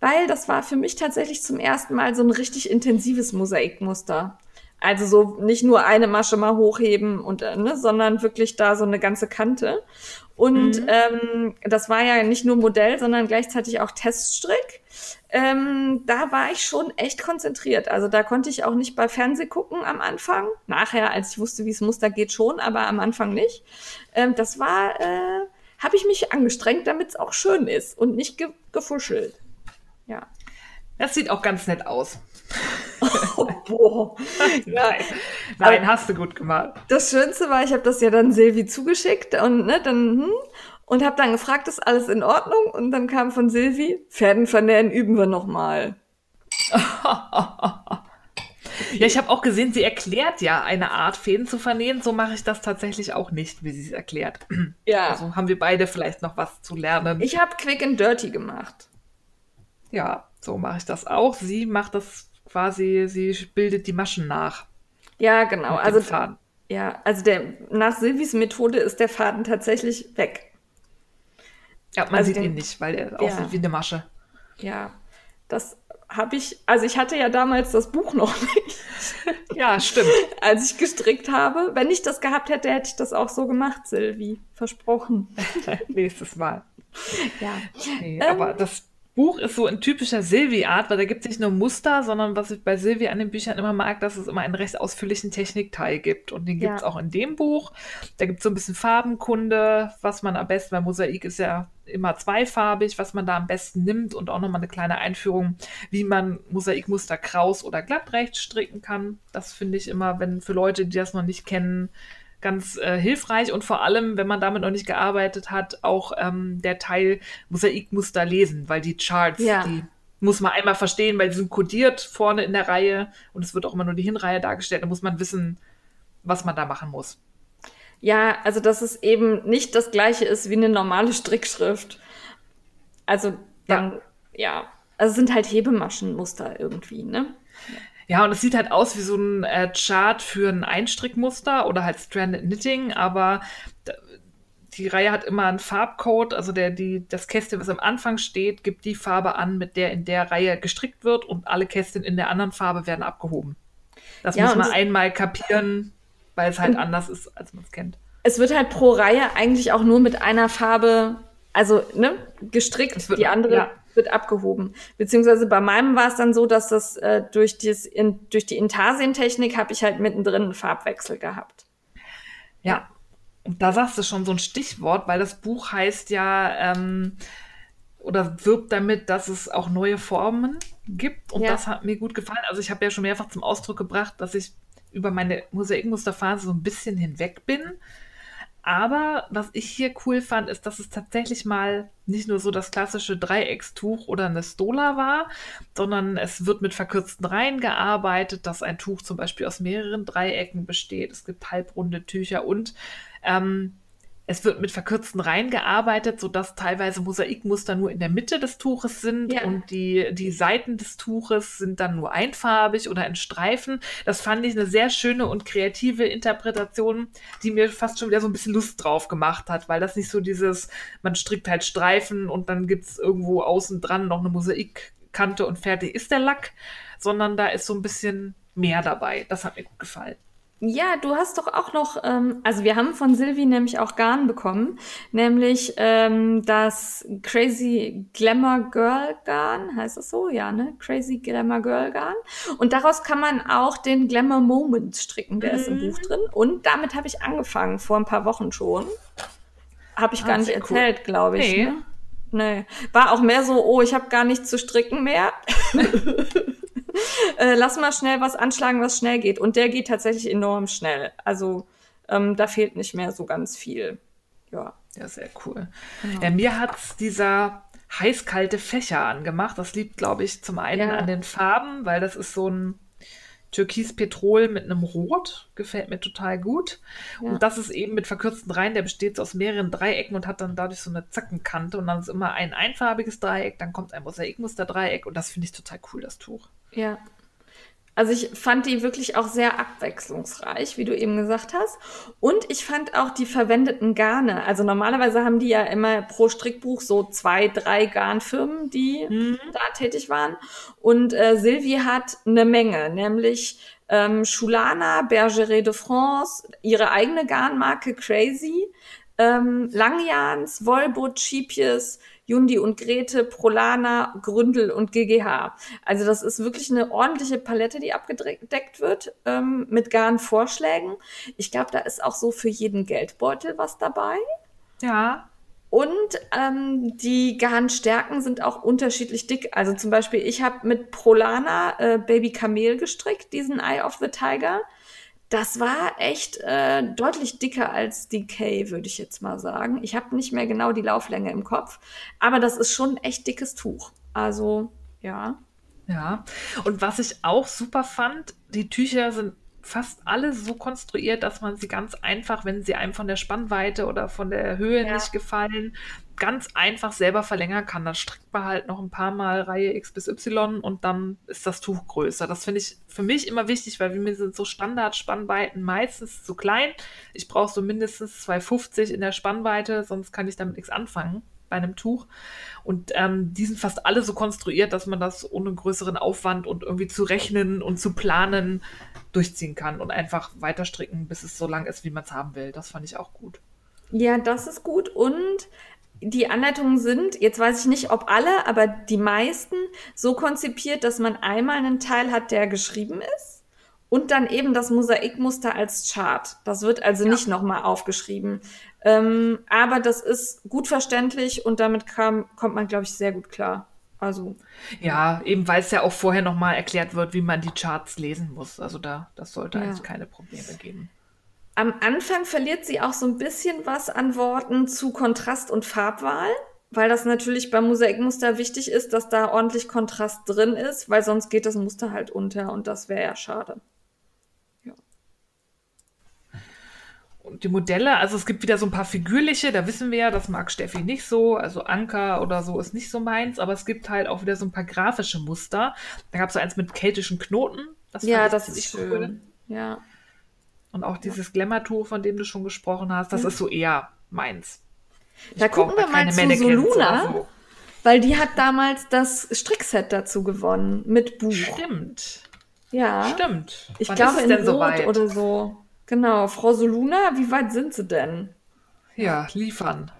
weil das war für mich tatsächlich zum ersten Mal so ein richtig intensives Mosaikmuster. Also so nicht nur eine Masche mal hochheben und äh, ne, sondern wirklich da so eine ganze Kante. Und Mhm. ähm, das war ja nicht nur Modell, sondern gleichzeitig auch Teststrick. Ähm, da war ich schon echt konzentriert. Also da konnte ich auch nicht bei Fernseh gucken am Anfang. Nachher, als ich wusste, wie es Muster geht, schon, aber am Anfang nicht. Ähm, das war, äh, habe ich mich angestrengt, damit es auch schön ist und nicht ge gefuschelt. Ja. Das sieht auch ganz nett aus. Oh, boah. Nein, Nein hast du gut gemacht. Das Schönste war, ich habe das ja dann Silvi zugeschickt und ne, dann hm, und habe dann gefragt, ist alles in Ordnung? Und dann kam von Silvi, Pferden vernähen üben wir noch mal. Ja, ich habe auch gesehen, sie erklärt ja eine Art, Fäden zu vernähen. So mache ich das tatsächlich auch nicht, wie sie es erklärt. Ja. Also haben wir beide vielleicht noch was zu lernen. ich habe Quick and Dirty gemacht. ja, so mache ich das auch. Sie macht das quasi, sie bildet die Maschen nach. Ja, genau. Also ja, also der nach Silvis Methode ist der Faden tatsächlich weg. Ja, man also sieht den- ihn nicht, weil er Ja. aussieht wie eine Masche. Ja, das habe ich, also ich hatte ja damals das Buch noch nicht, Ja, stimmt. als ich gestrickt habe. Wenn ich das gehabt hätte, hätte ich das auch so gemacht, Silvi. Versprochen. Nächstes Mal. Ja. Nee, Ähm. aber das Buch ist so in typischer Silvi-Art, weil da gibt es nicht nur Muster, sondern was ich bei Silvi an den Büchern immer mag, dass es immer einen recht ausführlichen Technikteil gibt. Und den gibt es ja. auch in dem Buch. Da gibt es so ein bisschen Farbenkunde, was man am besten, weil Mosaik ist ja immer zweifarbig, was man da am besten nimmt und auch nochmal eine kleine Einführung, wie man Mosaikmuster kraus oder glatt rechts stricken kann. Das finde ich immer, wenn für Leute, die das noch nicht kennen, ganz äh, hilfreich und vor allem, wenn man damit noch nicht gearbeitet hat, auch ähm, der Teil Mosaikmuster lesen, weil die Charts, ja. die muss man einmal verstehen, weil die sind kodiert vorne in der Reihe und es wird auch immer nur die Hinreihe dargestellt. Da muss man wissen, was man da machen muss. Ja, also dass es eben nicht das gleiche ist wie eine normale Strickschrift. Also dann, ja, ja. also sind halt Hebemaschenmuster irgendwie, ne? Ja. Und es sieht halt aus wie so ein äh, Chart für ein Einstrickmuster oder halt Stranded Knitting, aber die Reihe hat immer einen Farbcode, also der, die, das Kästchen, was am Anfang steht, gibt die Farbe an, mit der in der Reihe gestrickt wird und alle Kästchen in der anderen Farbe werden abgehoben. Das ja, muss man einmal kapieren, weil es halt anders ist, als man es kennt. Es wird halt pro Reihe eigentlich auch nur mit einer Farbe, also ne, gestrickt. Wird, die andere ja wird abgehoben. Beziehungsweise bei meinem war es dann so, dass das äh, durch, dieses, in, durch die Intarsientechnik habe ich halt mittendrin einen Farbwechsel gehabt. Ja, und da sagst du schon so ein Stichwort, weil das Buch heißt ja ähm, oder wirbt damit, dass es auch neue Formen gibt. Und ja. das hat mir gut gefallen. Also ich habe ja schon mehrfach zum Ausdruck gebracht, dass ich über meine Mosaikmusterphase so ein bisschen hinweg bin. Aber was ich hier cool fand, ist, dass es tatsächlich mal nicht nur so das klassische Dreieckstuch oder eine Stola war, sondern es wird mit verkürzten Reihen gearbeitet, dass ein Tuch zum Beispiel aus mehreren Dreiecken besteht. Es gibt halbrunde Tücher und ähm, es wird mit verkürzten Reihen gearbeitet, sodass teilweise Mosaikmuster nur in der Mitte des Tuches sind ja. und die, die Seiten des Tuches sind dann nur einfarbig oder in Streifen. Das fand ich eine sehr schöne und kreative Interpretation, die mir fast schon wieder so ein bisschen Lust drauf gemacht hat, weil das nicht so dieses, man strickt halt Streifen und dann gibt es irgendwo außen dran noch eine Mosaikkante und fertig ist der Lack, sondern da ist so ein bisschen mehr dabei. Das hat mir gut gefallen. Ja, du hast doch auch noch, ähm, also wir haben von Sylvie nämlich auch Garn bekommen, nämlich ähm, das Crazy Glamour Girl Garn, heißt das so? Ja, ne? Crazy Glamour Girl Garn. Und daraus kann man auch den Glamour Moment stricken, der mhm. ist im Buch mhm. drin. Und damit habe ich angefangen, vor ein paar Wochen schon. Habe ich ah, gar nicht erzählt, cool. glaube ich. Nee. Ne? Nee. War auch mehr so, oh, ich habe gar nichts zu stricken mehr. äh, lass mal schnell was anschlagen, was schnell geht. Und der geht tatsächlich enorm schnell. Also ähm, da fehlt nicht mehr so ganz viel. Ja. Ja, sehr cool. Genau. Ja, mir hat dieser heiß-kalte Fächer angemacht. Das liegt, glaube ich, zum einen ja. an den Farben, weil das ist so ein Türkis-Petrol mit einem Rot. Gefällt mir total gut. Ja. Und das ist eben mit verkürzten Reihen, der besteht aus mehreren Dreiecken und hat dann dadurch so eine Zackenkante. Und dann ist immer ein einfarbiges Dreieck, dann kommt ein Mosaikmuster-Dreieck und das finde ich total cool, das Tuch. Ja. Also ich fand die wirklich auch sehr abwechslungsreich, wie du eben gesagt hast. Und ich fand auch die verwendeten Garne. Also normalerweise haben die ja immer pro Strickbuch so zwei, drei Garnfirmen, die mhm. da tätig waren. Und äh, Sylvie hat eine Menge, nämlich ähm, Schulana, Bergeret de France, ihre eigene Garnmarke Crazy, ähm, Langjans, Volbut, Chipius, Jundi und Grete, Prolana, Gründel und GGH. Also das ist wirklich eine ordentliche Palette, die abgedeckt wird ähm, mit Garnvorschlägen. Ich glaube, da ist auch so für jeden Geldbeutel was dabei. Ja. Und ähm, die Garnstärken sind auch unterschiedlich dick. Also zum Beispiel, ich habe mit Prolana äh, Baby Kamel gestrickt, diesen Eye of the Tiger. Das war echt äh, deutlich dicker als DK, würde ich jetzt mal sagen. Ich habe nicht mehr genau die Lauflänge im Kopf, aber das ist schon ein echt dickes Tuch. Also, ja. Ja, und was ich auch super fand, die Tücher sind fast alle so konstruiert, dass man sie ganz einfach, wenn sie einem von der Spannweite oder von der Höhe ja. nicht gefallen, ganz einfach selber verlängern kann. Dann strickt man halt noch ein paar Mal Reihe X bis Y und dann ist das Tuch größer. Das finde ich für mich immer wichtig, weil mir sind so Standard-Spannweiten meistens zu klein. Ich brauche so mindestens 2,50 in der Spannweite, sonst kann ich damit nichts anfangen bei einem Tuch. Und ähm, die sind fast alle so konstruiert, dass man das ohne größeren Aufwand und irgendwie zu rechnen und zu planen durchziehen kann und einfach weiter stricken, bis es so lang ist, wie man es haben will. Das fand ich auch gut. Ja, das ist gut. Und die Anleitungen sind, jetzt weiß ich nicht, ob alle, aber die meisten so konzipiert, dass man einmal einen Teil hat, der geschrieben ist und dann eben das Mosaikmuster als Chart. Das wird also ja. nicht nochmal aufgeschrieben. Ähm, aber das ist gut verständlich und damit kam, kommt man, glaube ich, sehr gut klar. Also. Ja, eben weil es ja auch vorher nochmal erklärt wird, wie man die Charts lesen muss. Also da, das sollte ja. eigentlich keine Probleme geben. Am Anfang verliert sie auch so ein bisschen was an Worten zu Kontrast und Farbwahl, weil das natürlich beim Mosaikmuster wichtig ist, dass da ordentlich Kontrast drin ist, weil sonst geht das Muster halt unter und das wäre ja schade. Ja. Und die Modelle, also es gibt wieder so ein paar figürliche, da wissen wir ja, das mag Steffi nicht so, also Anker oder so ist nicht so meins, aber es gibt halt auch wieder so ein paar grafische Muster. Da gab es so eins mit keltischen Knoten. Das ja, das ist schön. Cool. Ja. Und auch dieses Glamour-Tuch, von dem du schon gesprochen hast, das mhm. ist so eher meins. Ich da gucken wir mal zu Soluna, so. weil die hat damals das Strickset dazu gewonnen mit Buch. Stimmt. Ja. Stimmt. Ich Wann glaube in denn Rot so oder so. Genau. Frau Soluna, wie weit sind sie denn? Ja, liefern.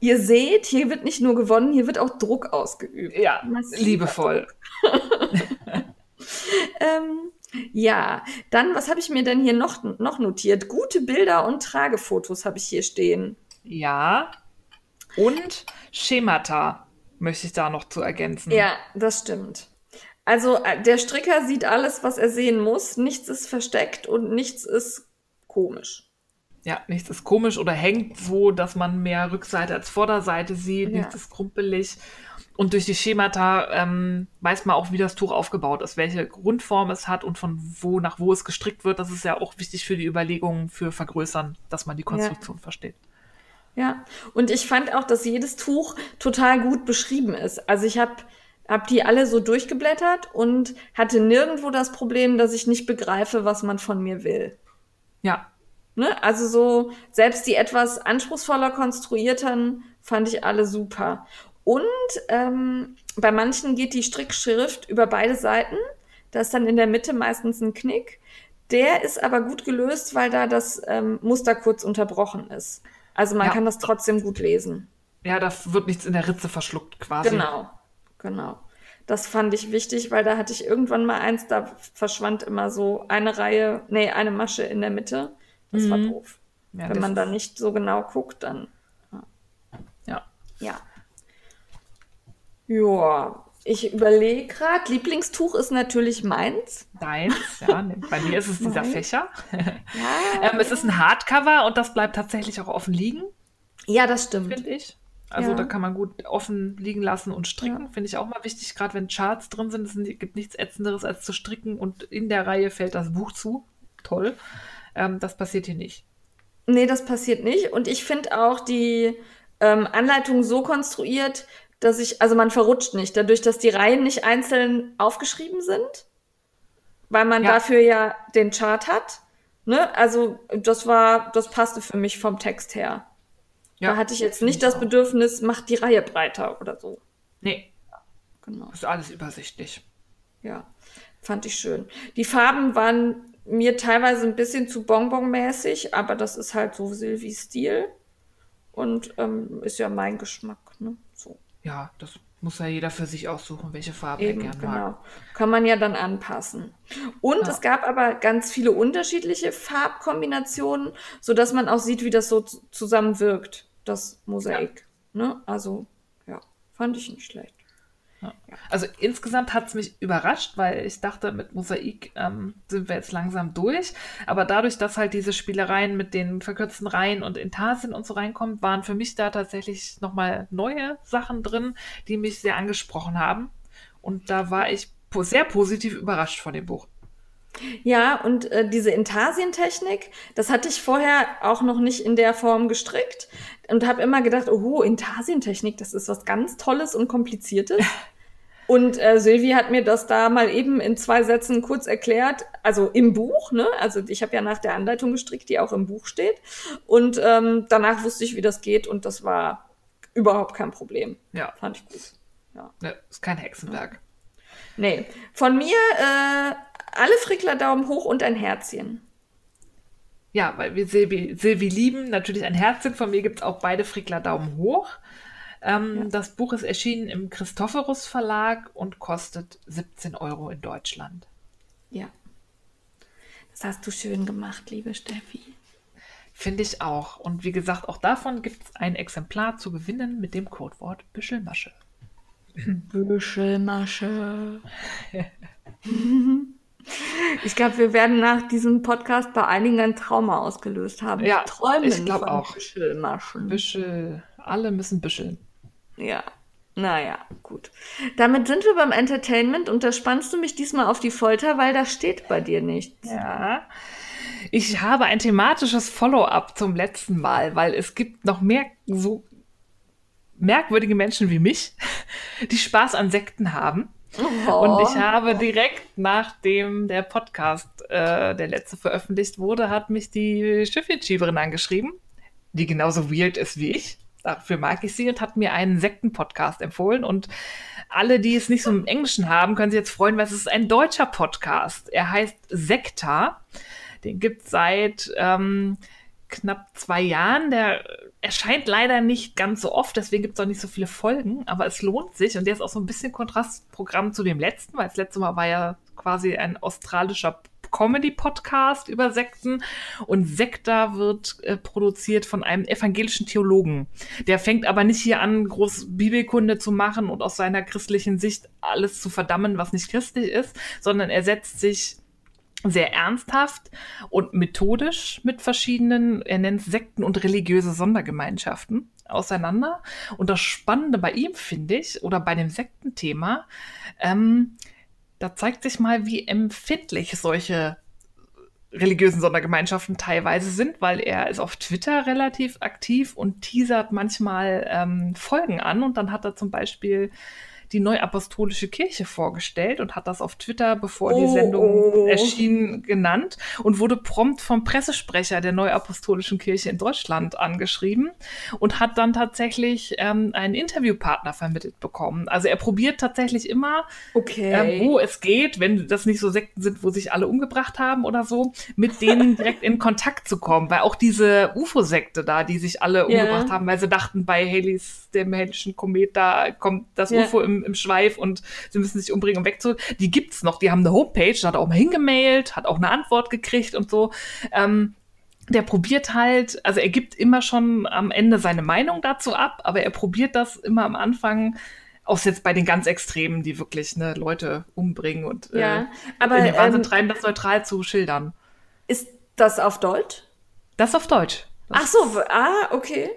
Ihr seht, hier wird nicht nur gewonnen, hier wird auch Druck ausgeübt. Ja, Massiver liebevoll. ähm, ja, dann, was habe ich mir denn hier noch, noch notiert? Gute Bilder und Tragefotos habe ich hier stehen. Ja. Und Schemata möchte ich da noch zu ergänzen. Ja, das stimmt. Also äh, der Stricker sieht alles, was er sehen muss. Nichts ist versteckt und nichts ist komisch. Ja, nichts ist komisch oder hängt so, dass man mehr Rückseite als Vorderseite sieht. Ja. Nichts ist krumpelig. Und durch die Schemata ähm, weiß man auch, wie das Tuch aufgebaut ist, welche Grundform es hat und von wo nach wo es gestrickt wird. Das ist ja auch wichtig für die Überlegungen für Vergrößern, dass man die Konstruktion ja. versteht. Ja, und ich fand auch, dass jedes Tuch total gut beschrieben ist. Also ich habe hab die alle so durchgeblättert und hatte nirgendwo das Problem, dass ich nicht begreife, was man von mir will. Ja. Ne? Also so, selbst die etwas anspruchsvoller konstruierten fand ich alle super. Und ähm, bei manchen geht die Strickschrift über beide Seiten. Da ist dann in der Mitte meistens ein Knick. Der ist aber gut gelöst, weil da das ähm, Muster kurz unterbrochen ist. Also man ja. kann das trotzdem gut lesen. Ja, da wird nichts in der Ritze verschluckt quasi. Genau, genau. Das fand ich wichtig, weil da hatte ich irgendwann mal eins, da verschwand immer so eine Reihe, nee, eine Masche in der Mitte. Das mhm. war doof. Ja, Wenn man da nicht so genau guckt, dann. Ja. Ja. Ja, ich überlege gerade, Lieblingstuch ist natürlich meins. Deins, ja. Bei mir ist es dieser Fächer. Ja. ähm, es ist ein Hardcover und das bleibt tatsächlich auch offen liegen. Ja, das stimmt. Finde ich. Also ja. da kann man gut offen liegen lassen und stricken. Ja. Finde ich auch mal wichtig, gerade wenn Charts drin sind. Es gibt nichts Ätzenderes als zu stricken und in der Reihe fällt das Buch zu. Toll. Ähm, das passiert hier nicht. Nee, das passiert nicht. Und ich finde auch die ähm, Anleitung so konstruiert, dass ich, also man verrutscht nicht, dadurch, dass die Reihen nicht einzeln aufgeschrieben sind, weil man ja. dafür ja den Chart hat. Ne? Also das war, das passte für mich vom Text her. Ja, da hatte ich jetzt nicht das. Bedürfnis, macht die Reihe breiter oder so. Nee. Genau. ist alles übersichtlich. Ja, fand ich schön. Die Farben waren mir teilweise ein bisschen zu bonbonmäßig, aber das ist halt so Silvis Stil und ähm, ist ja mein Geschmack. Ne? So ja, das muss ja jeder für sich aussuchen, welche Farbe Eben, er gerne genau. mag. Kann man ja dann anpassen. Und ja. es gab aber ganz viele unterschiedliche Farbkombinationen, sodass man auch sieht, wie das so zusammenwirkt, das Mosaik. Ja. Ne? Also, ja, fand ich nicht schlecht. Also insgesamt hat es mich überrascht, weil ich dachte, mit Mosaik ähm, sind wir jetzt langsam durch. Aber dadurch, dass halt diese Spielereien mit den verkürzten Reihen und Intarsien und so reinkommen, waren für mich da tatsächlich nochmal neue Sachen drin, die mich sehr angesprochen haben. Und da war ich po sehr positiv überrascht von dem Buch. Ja, und äh, diese Intarsientechnik, das hatte ich vorher auch noch nicht in der Form gestrickt und habe immer gedacht, oh, Intarsientechnik, das ist was ganz Tolles und Kompliziertes. Und äh, Sylvie hat mir das da mal eben in zwei Sätzen kurz erklärt, also im Buch, ne? Also ich habe ja nach der Anleitung gestrickt, die auch im Buch steht. Und ähm, danach wusste ich, wie das geht und das war überhaupt kein Problem. Ja. Fand ich gut. Ja. ja ist kein Hexenwerk. Nee. Von mir äh, alle Frickler Daumen hoch und ein Herzchen. ja, weil wir Silvi, Silvi lieben, natürlich ein Herzchen. Von mir gibt es auch beide Frickler Daumen hoch. Ähm, ja. Das Buch ist erschienen im Christophorus Verlag und kostet 17 Euro in Deutschland. Ja. Das hast du schön gemacht, liebe Steffi. Finde ich auch. Und wie gesagt, auch davon gibt es ein Exemplar zu gewinnen mit dem Codewort Büschelmasche. Büschelmasche. Ich glaube, wir werden nach diesem Podcast bei einigen ein Trauma ausgelöst haben. Ja, Träumen ich glaube auch. Büschelmaschen. Büschel, alle müssen büscheln. Ja, naja, gut. Damit sind wir beim Entertainment und da spannst du mich diesmal auf die Folter, weil da steht bei dir nichts. Ja. Ich habe ein thematisches Follow-up zum letzten Mal, weil es gibt noch mehr so merkwürdige Menschen wie mich, die Spaß an Sekten haben. Oh. Und ich habe direkt nachdem der Podcast, äh, der letzte veröffentlicht wurde, hat mich die Schiffjetschieberin angeschrieben, die genauso weird ist wie ich. Dafür mag ich sie und hat mir einen Sekten-Podcast empfohlen. Und alle, die es nicht so im Englischen haben, können sich jetzt freuen, weil es ist ein deutscher Podcast. Er heißt Sekta. Den gibt es seit ähm, knapp zwei Jahren. Der erscheint leider nicht ganz so oft, deswegen gibt es auch nicht so viele Folgen, aber es lohnt sich. Und der ist auch so ein bisschen Kontrastprogramm zu dem letzten, weil das letzte Mal war ja quasi ein australischer Comedy-Podcast über Sekten und Sekta wird äh, produziert von einem evangelischen Theologen. Der fängt aber nicht hier an, groß Bibelkunde zu machen und aus seiner christlichen Sicht alles zu verdammen, was nicht christlich ist, sondern er setzt sich sehr ernsthaft und methodisch mit verschiedenen, er nennt Sekten und religiöse Sondergemeinschaften auseinander. Und das Spannende bei ihm finde ich, oder bei dem Sektenthema, ähm, da zeigt sich mal, wie empfindlich solche religiösen Sondergemeinschaften teilweise sind, weil er ist auf Twitter relativ aktiv und teasert manchmal ähm, Folgen an und dann hat er zum Beispiel die Neuapostolische Kirche vorgestellt und hat das auf Twitter, bevor oh, die Sendung oh. erschien, genannt und wurde prompt vom Pressesprecher der Neuapostolischen Kirche in Deutschland angeschrieben und hat dann tatsächlich ähm, einen Interviewpartner vermittelt bekommen. Also er probiert tatsächlich immer, okay. äh, wo es geht, wenn das nicht so Sekten sind, wo sich alle umgebracht haben oder so, mit denen direkt in Kontakt zu kommen. Weil auch diese UFO-Sekte da, die sich alle umgebracht yeah. haben, weil sie dachten, bei Halley's, dem hellischen Komet, da kommt das yeah. UFO im im, Schweif und sie müssen sich umbringen, um wegzu. Die gibt's noch. Die haben eine Homepage, da hat er auch mal hingemailt, hat auch eine Antwort gekriegt und so. Ähm, der probiert halt, also er gibt immer schon am Ende seine Meinung dazu ab, aber er probiert das immer am Anfang auch jetzt bei den ganz Extremen, die wirklich ne, Leute umbringen und ja, äh, aber, in den Wahnsinn ähm, treiben, das neutral zu schildern. Ist das auf Deutsch? Das auf Deutsch. Das Ach so, ah, okay.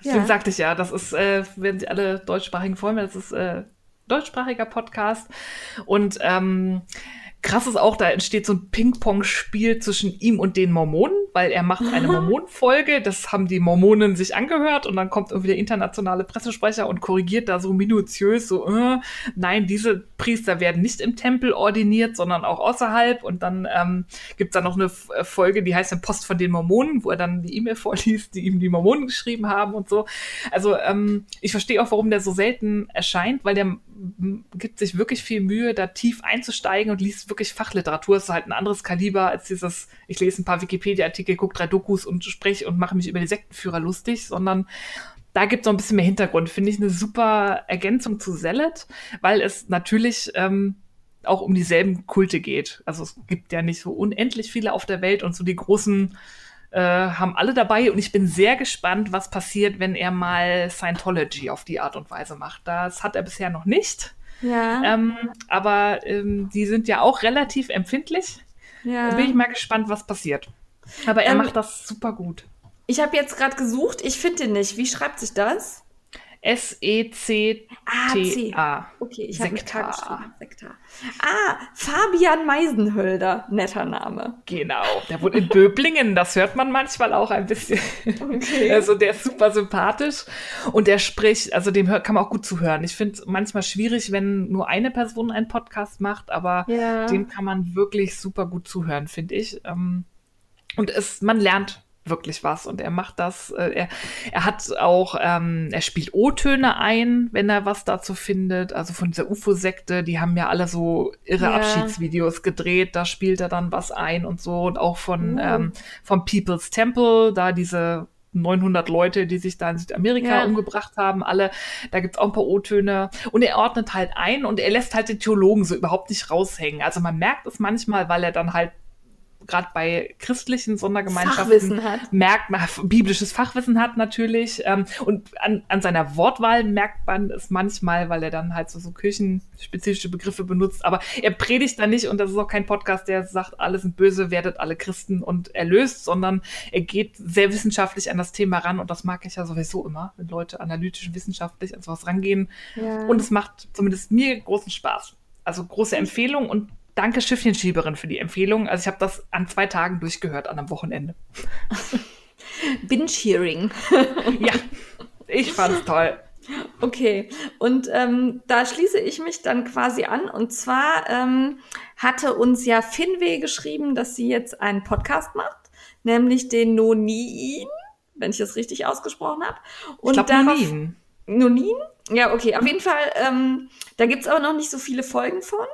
Deswegen ja. sagte ich ja, das ist, äh, wenn Sie alle deutschsprachigen freuen, das ist äh, deutschsprachiger Podcast. Und ähm, krass ist auch, da entsteht so ein Ping-Pong-Spiel zwischen ihm und den Mormonen weil er macht eine Mormonenfolge, das haben die Mormonen sich angehört und dann kommt irgendwie der internationale Pressesprecher und korrigiert da so minutiös so, äh, nein, diese Priester werden nicht im Tempel ordiniert, sondern auch außerhalb und dann ähm, gibt es da noch eine äh, Folge, die heißt Post von den Mormonen, wo er dann die E-Mail vorliest, die ihm die Mormonen geschrieben haben und so. Also ähm, ich verstehe auch, warum der so selten erscheint, weil der gibt sich wirklich viel Mühe, da tief einzusteigen und liest wirklich Fachliteratur. Es ist halt ein anderes Kaliber als dieses, ich lese ein paar Wikipedia-Artikel, gucke drei Dokus und spreche und mache mich über die Sektenführer lustig, sondern da gibt es noch ein bisschen mehr Hintergrund. Finde ich eine super Ergänzung zu Zealot, weil es natürlich ähm, auch um dieselben Kulte geht. Also es gibt ja nicht so unendlich viele auf der Welt und so die großen äh, haben alle dabei und ich bin sehr gespannt, was passiert, wenn er mal Scientology auf die Art und Weise macht. Das hat er bisher noch nicht. Ja. Ähm, aber ähm, die sind ja auch relativ empfindlich. Ja. Da bin ich mal gespannt, was passiert. Aber er ähm, macht das super gut. Ich habe jetzt gerade gesucht, ich finde ihn nicht. Wie schreibt sich das? S-E-C-T-A. Ah, okay, ich habe mit K geschrieben. Sektar. Ah, Fabian Meisenhölder. Netter Name. Genau, der wohnt in Böblingen. Das hört man manchmal auch ein bisschen. Okay. Also der ist super sympathisch und der spricht, also dem kann man auch gut zuhören. Ich finde es manchmal schwierig, wenn nur eine Person einen Podcast macht, aber ja. dem kann man wirklich super gut zuhören, finde ich. Ähm, und es, man lernt wirklich was und er macht das. Äh, er, er hat auch, ähm, er spielt O-Töne ein, wenn er was dazu findet. Also von dieser UFO-Sekte, die haben ja alle so irre Ja. Abschiedsvideos gedreht. Da spielt er dann was ein und so und auch von Uh. ähm, vom People's Temple, da diese 900 Leute, die sich da in Südamerika Ja. umgebracht haben, alle, da gibt's auch ein paar O-Töne. Und er ordnet halt ein und er lässt halt den Theologen so überhaupt nicht raushängen. Also man merkt es manchmal, weil er dann halt gerade bei christlichen Sondergemeinschaften merkt man, biblisches Fachwissen hat natürlich. Ähm, und an, an seiner Wortwahl merkt man es manchmal, weil er dann halt so, so kirchenspezifische Begriffe benutzt. Aber er predigt da nicht und das ist auch kein Podcast, der sagt, alle sind böse, werdet alle Christen und erlöst, sondern er geht sehr wissenschaftlich an das Thema ran und das mag ich ja sowieso immer, wenn Leute analytisch und wissenschaftlich an sowas rangehen. Ja. Und es macht zumindest mir großen Spaß. Also große Empfehlung und danke Schiffchenschieberin für die Empfehlung. Also ich habe das an zwei Tagen durchgehört, an einem Wochenende. Binge-Hearing. Ja, ich fand's toll. Okay, und ähm, da schließe ich mich dann quasi an. Und zwar ähm, hatte uns ja Finweh geschrieben, dass sie jetzt einen Podcast macht, nämlich den Nonin, wenn ich das richtig ausgesprochen habe. Ich Und glaube, darauf- Nonin. Nonin? Ja, okay. Auf jeden Fall, ähm, da gibt's aber noch nicht so viele Folgen von.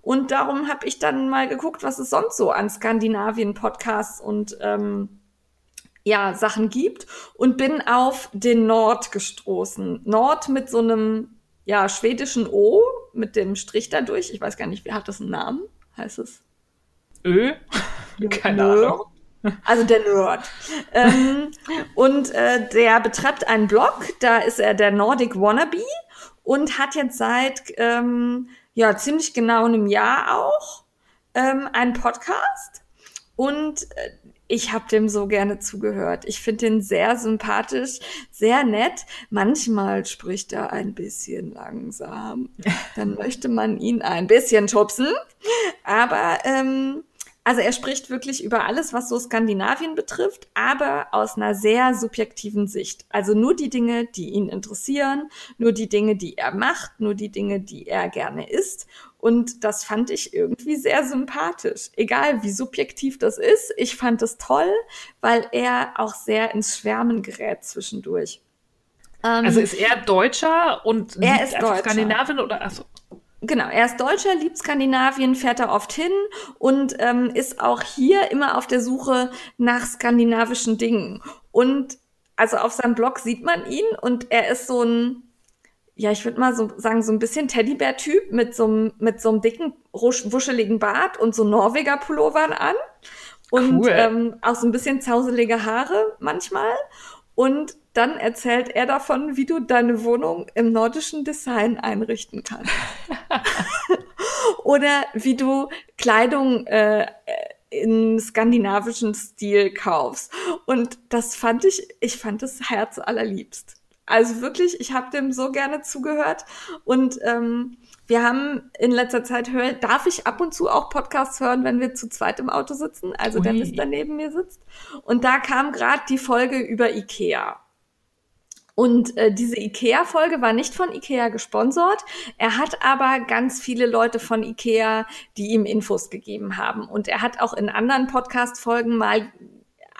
Und darum habe ich dann mal geguckt, was es sonst so an Skandinavien-Podcasts und ähm, ja, Sachen gibt und bin auf den Nord gestoßen. Nord mit so einem ja, schwedischen O mit dem Strich dadurch. Ich weiß gar nicht, wie hat das einen Namen? Heißt es? Ö? Keine. Ahnung. Also der Nerd. ähm, und äh, der betreibt einen Blog, da ist er der Nordic Wannabe und hat jetzt seit ähm, ja ziemlich genau einem Jahr auch ähm, einen Podcast. Und äh, ich habe dem so gerne zugehört. Ich finde den sehr sympathisch, sehr nett. Manchmal spricht er ein bisschen langsam. Dann möchte man ihn ein bisschen schubsen. Aber ähm, also er spricht wirklich über alles, was so Skandinavien betrifft, aber aus einer sehr subjektiven Sicht. Also nur die Dinge, die ihn interessieren, nur die Dinge, die er macht, nur die Dinge, die er gerne isst. Und das fand ich irgendwie sehr sympathisch. Egal wie subjektiv das ist, ich fand es toll, weil er auch sehr ins Schwärmen gerät zwischendurch. Also ist er Deutscher und Er ist einfach Deutscher. Skandinavien oder achso. Genau, er ist Deutscher, liebt Skandinavien, fährt er oft hin und ähm, ist auch hier immer auf der Suche nach skandinavischen Dingen. Und also auf seinem Blog sieht man ihn und er ist so ein, ja, ich würde mal so sagen, so ein bisschen Teddybär-Typ mit so einem mit so einem dicken, wuscheligen Bart und so Norweger-Pullovern an. Und Cool. ähm, auch so ein bisschen zauselige Haare manchmal. Und dann erzählt er davon, wie du deine Wohnung im nordischen Design einrichten kannst. Oder wie du Kleidung äh, in skandinavischen Stil kaufst. Und das fand ich, ich fand das Herz allerliebst. Also wirklich, ich habe dem so gerne zugehört. Und ähm, wir haben in letzter Zeit hör, darf ich ab und zu auch Podcasts hören, wenn wir zu zweit im Auto sitzen, also Ui. Dennis da neben mir sitzt. Und da kam gerade die Folge über Ikea. Und äh, diese IKEA-Folge war nicht von IKEA gesponsert. Er hat aber ganz viele Leute von IKEA, die ihm Infos gegeben haben. Und er hat auch in anderen Podcast-Folgen mal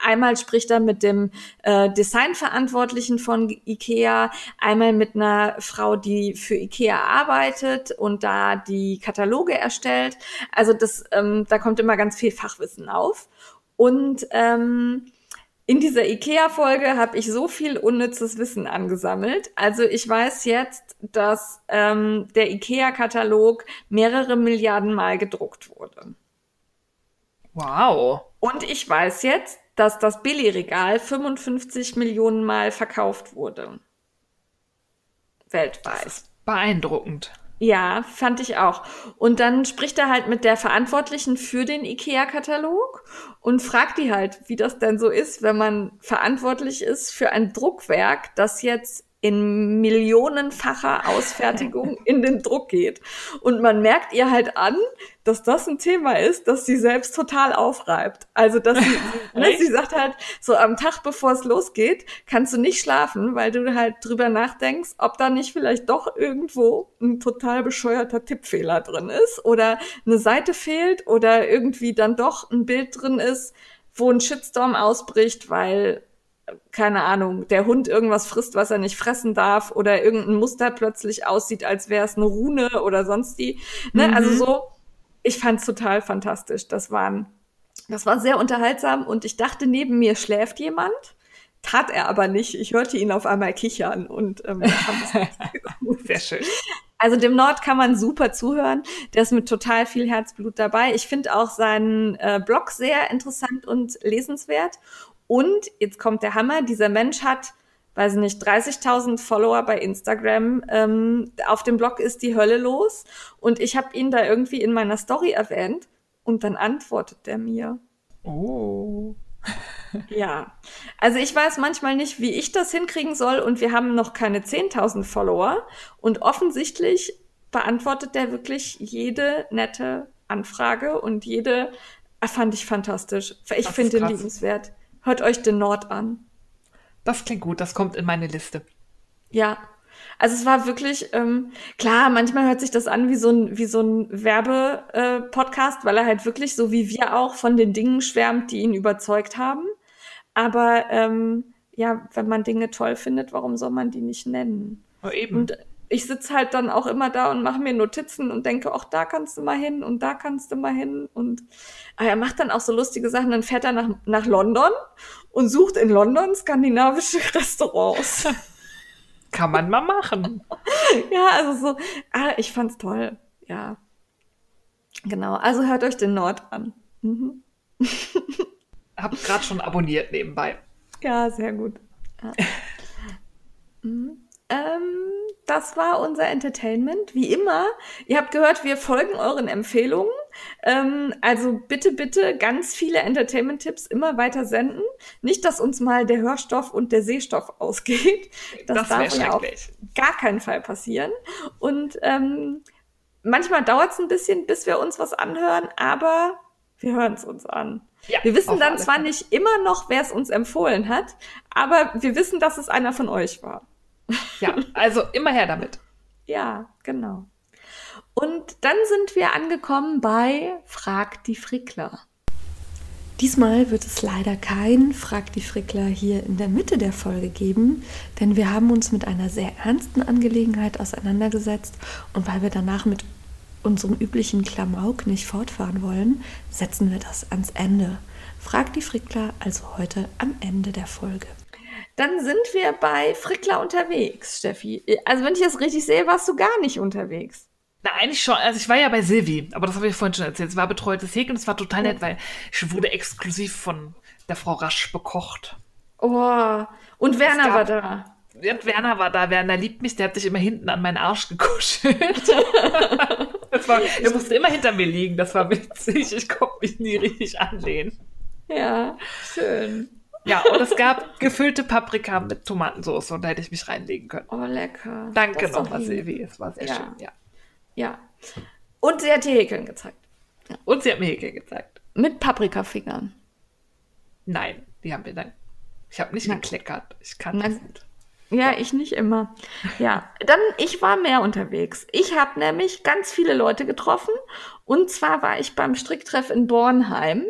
Einmal spricht er mit dem äh, Designverantwortlichen von IKEA, einmal mit einer Frau, die für IKEA arbeitet und da die Kataloge erstellt. Also das, ähm, da kommt immer ganz viel Fachwissen auf. Und ähm, in dieser IKEA-Folge habe ich so viel unnützes Wissen angesammelt. Also ich weiß jetzt, dass ähm, der IKEA-Katalog mehrere Milliarden Mal gedruckt wurde. Wow. Und ich weiß jetzt, dass das Billigregal 55 Millionen Mal verkauft wurde. Weltweit. Beeindruckend. Ja, fand ich auch. Und dann spricht er halt mit der Verantwortlichen für den IKEA-Katalog und fragt die halt, wie das denn so ist, wenn man verantwortlich ist für ein Druckwerk, das jetzt in millionenfacher Ausfertigung in den Druck geht. Und man merkt ihr halt an, dass das ein Thema ist, das sie selbst total aufreibt. Also, dass sie, ne, sie sagt halt, so am Tag, bevor es losgeht, kannst du nicht schlafen, weil du halt drüber nachdenkst, ob da nicht vielleicht doch irgendwo ein total bescheuerter Tippfehler drin ist oder eine Seite fehlt oder irgendwie dann doch ein Bild drin ist, wo ein Shitstorm ausbricht, weil keine Ahnung, der Hund irgendwas frisst, was er nicht fressen darf oder irgendein Muster plötzlich aussieht, als wäre es eine Rune oder sonst die. Ne? Mhm. Also so, ich fand's total fantastisch. Das waren, das war sehr unterhaltsam und ich dachte, neben mir schläft jemand. Tat er aber nicht. Ich hörte ihn auf einmal kichern und ähm, sehr schön. Also dem Nord kann man super zuhören. Der ist mit total viel Herzblut dabei. Ich finde auch seinen äh, Blog sehr interessant und lesenswert. Und jetzt kommt der Hammer, dieser Mensch hat, weiß ich nicht, 30.000 Follower bei Instagram. Ähm, auf dem Blog ist die Hölle los. Und ich habe ihn da irgendwie in meiner Story erwähnt. Und dann antwortet der mir. Oh. ja, also ich weiß manchmal nicht, wie ich das hinkriegen soll und wir haben noch keine 10.000 Follower und offensichtlich beantwortet der wirklich jede nette Anfrage und jede, ah, fand ich fantastisch. Ich finde den liebenswert. Hört euch den Nord an. Das klingt gut, das kommt in meine Liste. Ja. Also es war wirklich, ähm, klar, manchmal hört sich das an wie so ein, wie so ein Werbe-Podcast, äh, weil er halt wirklich, so wie wir auch, von den Dingen schwärmt, die ihn überzeugt haben. Aber ähm, ja, wenn man Dinge toll findet, warum soll man die nicht nennen? Oh, eben. Und ich sitze halt dann auch immer da und mache mir Notizen und denke, ach, da kannst du mal hin und da kannst du mal hin. Und aber er macht dann auch so lustige Sachen. Dann fährt er nach, nach London und sucht in London skandinavische Restaurants. Kann man mal machen. ja, also so, ah, ich fand's toll. Ja. Genau. Also hört euch den Nord an. Mhm. Hab gerade schon abonniert nebenbei. Ja, sehr gut. Ja. mhm. ähm, das war unser Entertainment. Wie immer, ihr habt gehört, wir folgen euren Empfehlungen. Ähm, also bitte, bitte ganz viele Entertainment-Tipps immer weiter senden. Nicht, dass uns mal der Hörstoff und der Sehstoff ausgeht. Das, das darf ja auf gar keinen Fall passieren. Und ähm, manchmal dauert es ein bisschen, bis wir uns was anhören, aber wir hören es uns an. Ja, wir wissen dann zwar nicht immer noch, wer es uns empfohlen hat, aber wir wissen, dass es einer von euch war. Ja, also immer her damit. Ja, genau. Und dann sind wir angekommen bei Frag die Frickler. Diesmal wird es leider kein Frag die Frickler hier in der Mitte der Folge geben, denn wir haben uns mit einer sehr ernsten Angelegenheit auseinandergesetzt und weil wir danach mit unserem üblichen Klamauk nicht fortfahren wollen, setzen wir das ans Ende. Frag die Frickler also heute am Ende der Folge. Dann sind wir bei Frickler unterwegs, Steffi. Also wenn ich das richtig sehe, warst du gar nicht unterwegs. Na, eigentlich schon. Also ich war ja bei Silvi, aber das habe ich vorhin schon erzählt. Es war betreutes Häkeln, es war total nett, weil ich wurde exklusiv von der Frau Rasch bekocht. Oh, und Werner gab, war da. Ja, Werner war da. Werner liebt mich, der hat sich immer hinten an meinen Arsch gekuschelt. das war, der musste immer hinter mir liegen, das war witzig. Ich konnte mich nie richtig anlehnen. Ja, schön. Ja, und es gab gefüllte Paprika mit Tomatensauce und da hätte ich mich reinlegen können. Oh, lecker. Danke nochmal, Silvi. Es war sehr ja. schön, ja. Ja. Und sie hat dir Häkeln gezeigt. Ja. Und sie hat mir Häkeln gezeigt. Mit Paprikafingern. Nein, die haben wir dann. Ich habe nicht Nein. gekleckert. Ich kann das nicht. Ja, ich nicht immer. Ja, dann ich war mehr unterwegs. Ich habe nämlich ganz viele Leute getroffen und zwar war ich beim Stricktreff in Bornheim.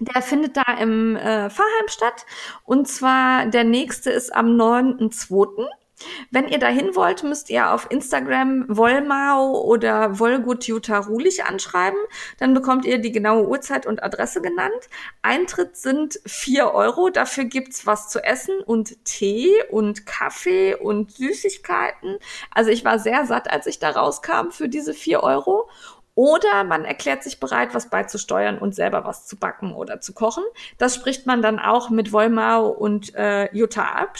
Der findet da im äh, Fahrheim statt. Und zwar der nächste ist am 9.2. Wenn ihr dahin wollt, müsst ihr auf Instagram Wollmau oder Wollgut Jutta Rulich anschreiben. Dann bekommt ihr die genaue Uhrzeit und Adresse genannt. Eintritt sind vier Euro. Dafür gibt's was zu essen und Tee und Kaffee und Süßigkeiten. Also ich war sehr satt, als ich da rauskam für diese vier Euro. Oder man erklärt sich bereit, was beizusteuern und selber was zu backen oder zu kochen. Das spricht man dann auch mit Wollmau und äh, Jutta ab,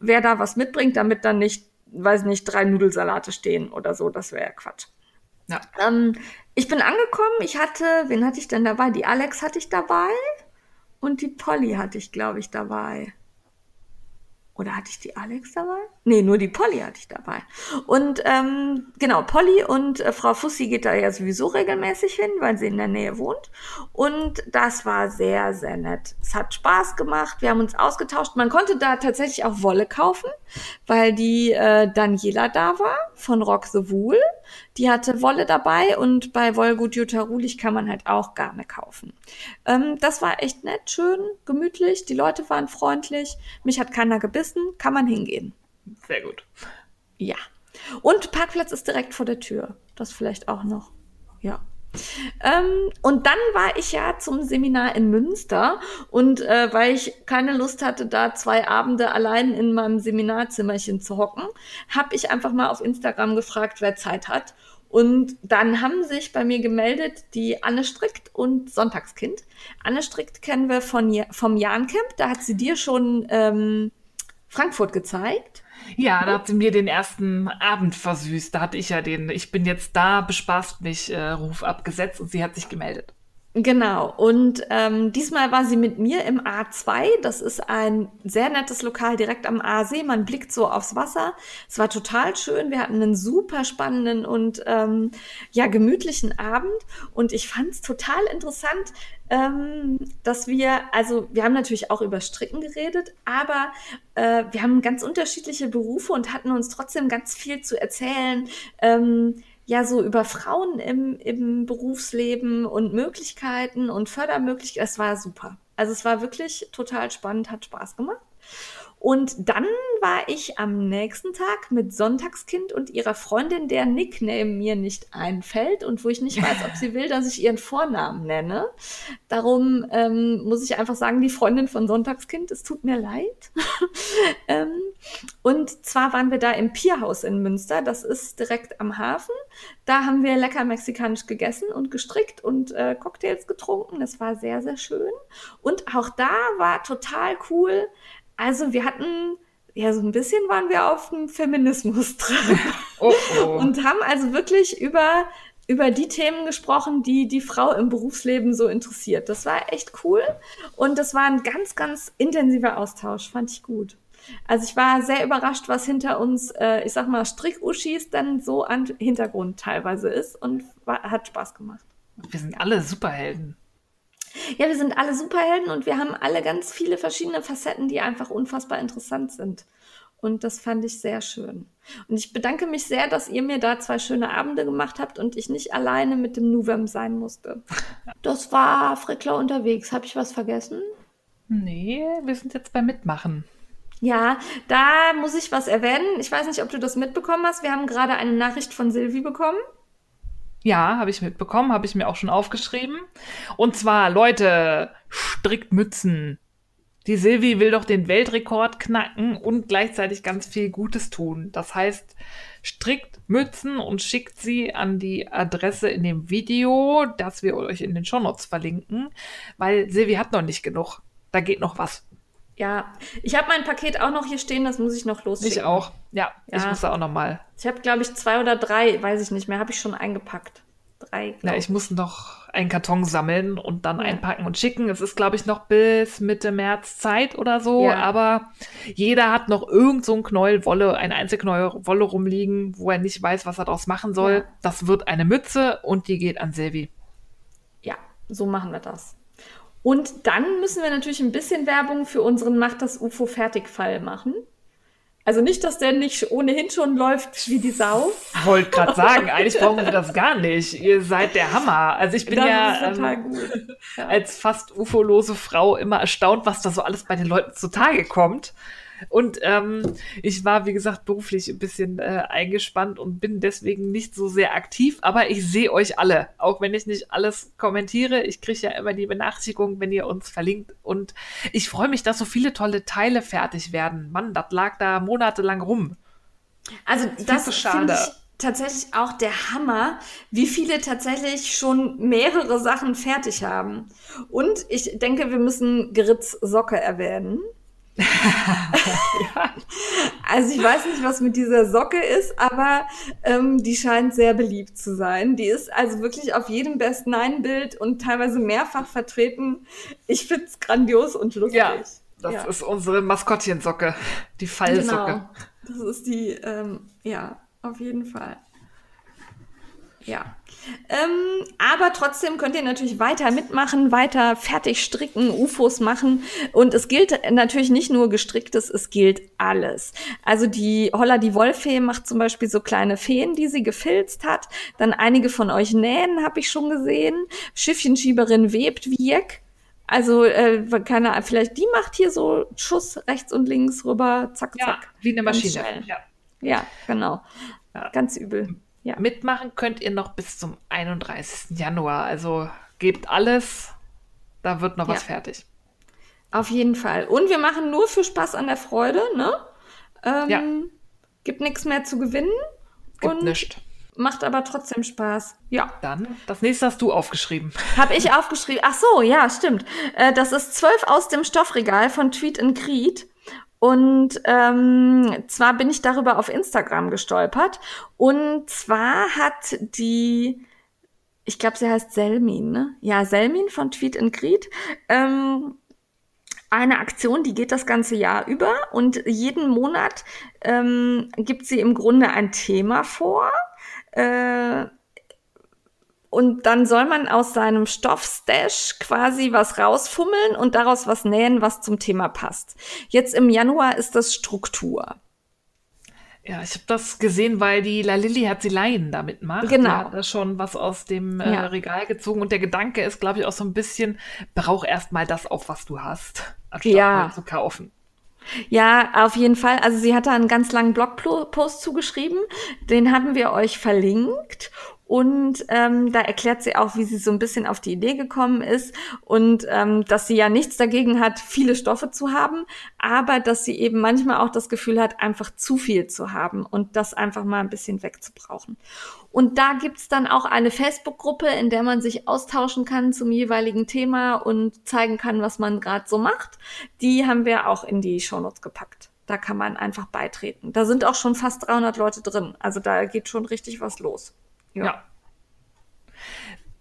wer da was mitbringt, damit dann nicht, weiß nicht, drei Nudelsalate stehen oder so. Das wäre ja Quatsch. Ja. Ähm, ich bin angekommen. Ich hatte, wen hatte ich denn dabei? Die Alex hatte ich dabei und die Polly hatte ich, glaube ich, dabei. Oder hatte ich die Alex dabei? Nee, nur die Polly hatte ich dabei. Und ähm, genau, Polly und äh, Frau Fussi geht da ja sowieso regelmäßig hin, weil sie in der Nähe wohnt. Und das war sehr, sehr nett. Es hat Spaß gemacht. Wir haben uns ausgetauscht. Man konnte da tatsächlich auch Wolle kaufen, weil die äh, Daniela da war von Rock the Wool. Die hatte Wolle dabei und bei Wollgut Jutta Rulich kann man halt auch Garne kaufen. Ähm, das war echt nett, schön, gemütlich. Die Leute waren freundlich. Mich hat keiner gebissen. Kann man hingehen. Sehr gut. Ja. Und Parkplatz ist direkt vor der Tür. Das vielleicht auch noch. Ja. Ähm, und dann war ich ja zum Seminar in Münster und äh, weil ich keine Lust hatte, da zwei Abende allein in meinem Seminarzimmerchen zu hocken, habe ich einfach mal auf Instagram gefragt, wer Zeit hat. Und dann haben sich bei mir gemeldet die Anne Strickt und Sonntagskind. Anne Strickt kennen wir von, vom Jahncamp, da hat sie dir schon ähm, Frankfurt gezeigt. Ja, da hat sie mir den ersten Abend versüßt. Da hatte ich ja den Ich bin jetzt da, bespaßt mich äh, Ruf abgesetzt und sie hat sich gemeldet. Genau. Und ähm, diesmal war sie mit mir im A2. Das ist ein sehr nettes Lokal direkt am Aasee. Man blickt so aufs Wasser. Es war total schön. Wir hatten einen super spannenden und ähm, ja gemütlichen Abend. Und ich fand es total interessant, ähm, dass wir, also wir haben natürlich auch über Stricken geredet, aber äh, wir haben ganz unterschiedliche Berufe und hatten uns trotzdem ganz viel zu erzählen. Ähm, ja so über Frauen im, im Berufsleben und Möglichkeiten und Fördermöglichkeiten. Es war super. Also es war wirklich total spannend, hat Spaß gemacht. Und dann war ich am nächsten Tag mit Sonntagskind und ihrer Freundin, der Nickname mir nicht einfällt und wo ich nicht weiß, ob sie will, dass ich ihren Vornamen nenne. Darum ähm, muss ich einfach sagen, die Freundin von Sonntagskind, es tut mir leid. ähm, und zwar waren wir da im Pierhaus in Münster, das ist direkt am Hafen. Da haben wir lecker mexikanisch gegessen und gestrickt und äh, Cocktails getrunken. Das war sehr, sehr schön. Und auch da war total cool also wir hatten, ja, so ein bisschen waren wir auf dem Feminismus drin. Oh, oh. Und haben also wirklich über, über die Themen gesprochen, die die Frau im Berufsleben so interessiert. Das war echt cool. Und das war ein ganz, ganz intensiver Austausch. Fand ich gut. Also ich war sehr überrascht, was hinter uns, äh, ich sag mal, Strick-Uschis dann so an Hintergrund teilweise ist und war, hat Spaß gemacht. Wir sind alle Superhelden. Ja, wir sind alle Superhelden und wir haben alle ganz viele verschiedene Facetten, die einfach unfassbar interessant sind. Und das fand ich sehr schön. Und ich bedanke mich sehr, dass ihr mir da zwei schöne Abende gemacht habt und ich nicht alleine mit dem Nuvem sein musste. Das war Frickler unterwegs. Habe ich was vergessen? Nee, wir sind jetzt beim Mitmachen. Ja, da muss ich was erwähnen. Ich weiß nicht, ob du das mitbekommen hast. Wir haben gerade eine Nachricht von Silvi bekommen. Ja, habe ich mitbekommen, habe ich mir auch schon aufgeschrieben. Und zwar, Leute, strickt Mützen. Die Silvi will doch den Weltrekord knacken und gleichzeitig ganz viel Gutes tun. Das heißt, strickt Mützen und schickt sie an die Adresse in dem Video, das wir euch in den Shownotes verlinken, weil Silvi hat noch nicht genug. Da geht noch was. Ja, ich habe mein Paket auch noch hier stehen, das muss ich noch losschicken. Ich auch. Ja, ja. ich muss da auch noch mal. Ich habe, glaube ich, zwei oder drei, weiß ich nicht mehr, habe ich schon eingepackt. Drei. Ja, ich muss noch einen Karton sammeln und dann ja. einpacken und schicken. Es ist, glaube ich, noch bis Mitte März Zeit oder so, ja. aber jeder hat noch irgend so ein Knäuel Wolle, ein Einzelknäuel Wolle rumliegen, wo er nicht weiß, was er daraus machen soll. Das wird eine Mütze und die geht an Silvi. Ja, so machen wir das. Und dann müssen wir natürlich ein bisschen Werbung für unseren Macht das UFO Fertigfall machen. Also nicht, dass der nicht ohnehin schon läuft wie die Sau. Wollte gerade sagen, eigentlich brauchen wir das gar nicht. Ihr seid der Hammer. Also ich bin das ja, ähm, als fast ufolose Frau immer erstaunt, was da so alles bei den Leuten zutage kommt. Und ähm, ich war, wie gesagt, beruflich ein bisschen äh, eingespannt und bin deswegen nicht so sehr aktiv, aber ich sehe euch alle, auch wenn ich nicht alles kommentiere. Ich kriege ja immer die Benachrichtigung, wenn ihr uns verlinkt. Und ich freue mich, dass so viele tolle Teile fertig werden. Mann, das lag da monatelang rum. Also das, ist schade. Ich tatsächlich auch der Hammer, wie viele tatsächlich schon mehrere Sachen fertig haben. Und ich denke, wir müssen Gritz Socke erwähnen. Ja. Also ich weiß nicht, was mit dieser Socke ist, aber ähm, die scheint sehr beliebt zu sein. Die ist also wirklich auf jedem Best Nine Bild und teilweise mehrfach vertreten. Ich find's grandios und lustig. Ja. Das ja. ist unsere Maskottchensocke, die Fallsocke. Genau. Das ist die, ähm, ja, auf jeden Fall. Ja. Ähm, aber trotzdem könnt ihr natürlich weiter mitmachen, weiter fertig stricken, UFOs machen. Und es gilt natürlich nicht nur gestricktes, es gilt alles. Also die Holla die Wollfee macht zum Beispiel so kleine Feen, die sie gefilzt hat. Dann einige von euch nähen, habe ich schon gesehen. Schiffchenschieberin webt wie Jeck. Also, äh, keine vielleicht die macht hier so Schuss rechts und links rüber, zack, Ja, zack. wie eine Maschine. Ja. Ja, genau. Ja. Ganz übel. Ja. Mitmachen könnt ihr noch bis zum 31. Januar. Also gebt alles. Da wird noch Ja. was fertig. Auf jeden Fall. Und wir machen nur für Spaß an der Freude, ne? Ähm, Ja. Gibt nichts mehr zu gewinnen. Gibt und nichts. macht aber trotzdem Spaß. Ja. Dann, das nächste hast du aufgeschrieben. Habe ich aufgeschrieben. Ach so, ja, stimmt. Äh, das ist zwölf aus dem Stoffregal von Tweet and Creed. Und ähm, zwar bin ich darüber auf Instagram gestolpert. Und zwar hat die, ich glaube, sie heißt Selmin, ne? Ja, Selmin von Tweet and Creed. Ähm, eine Aktion, die geht das ganze Jahr über und jeden Monat ähm, gibt sie im Grunde ein Thema vor. Äh, und dann soll man aus seinem Stoffstash quasi was rausfummeln und daraus was nähen, was zum Thema passt. Jetzt im Januar ist das Struktur. Ja, ich habe das gesehen, weil die La Lilly hat sie Laien damit macht. Genau. Die hat da schon was aus dem äh, Ja. Regal gezogen. Und der Gedanke ist, glaube ich, auch so ein bisschen, brauch erst mal das auf, was du hast, anstatt Ja. zu kaufen. Ja, auf jeden Fall. Also sie hat da einen ganz langen Blogpost zugeschrieben. Den haben wir euch verlinkt. Und ähm, da erklärt sie auch, wie sie so ein bisschen auf die Idee gekommen ist und ähm, dass sie ja nichts dagegen hat, viele Stoffe zu haben, aber dass sie eben manchmal auch das Gefühl hat, einfach zu viel zu haben und das einfach mal ein bisschen wegzubrauchen. Und da gibt's dann auch eine Facebook-Gruppe, in der man sich austauschen kann zum jeweiligen Thema und zeigen kann, was man gerade so macht. Die haben wir auch in die Shownotes gepackt. Da kann man einfach beitreten. Da sind auch schon fast 300 Leute drin. Also da geht schon richtig was los. Ja.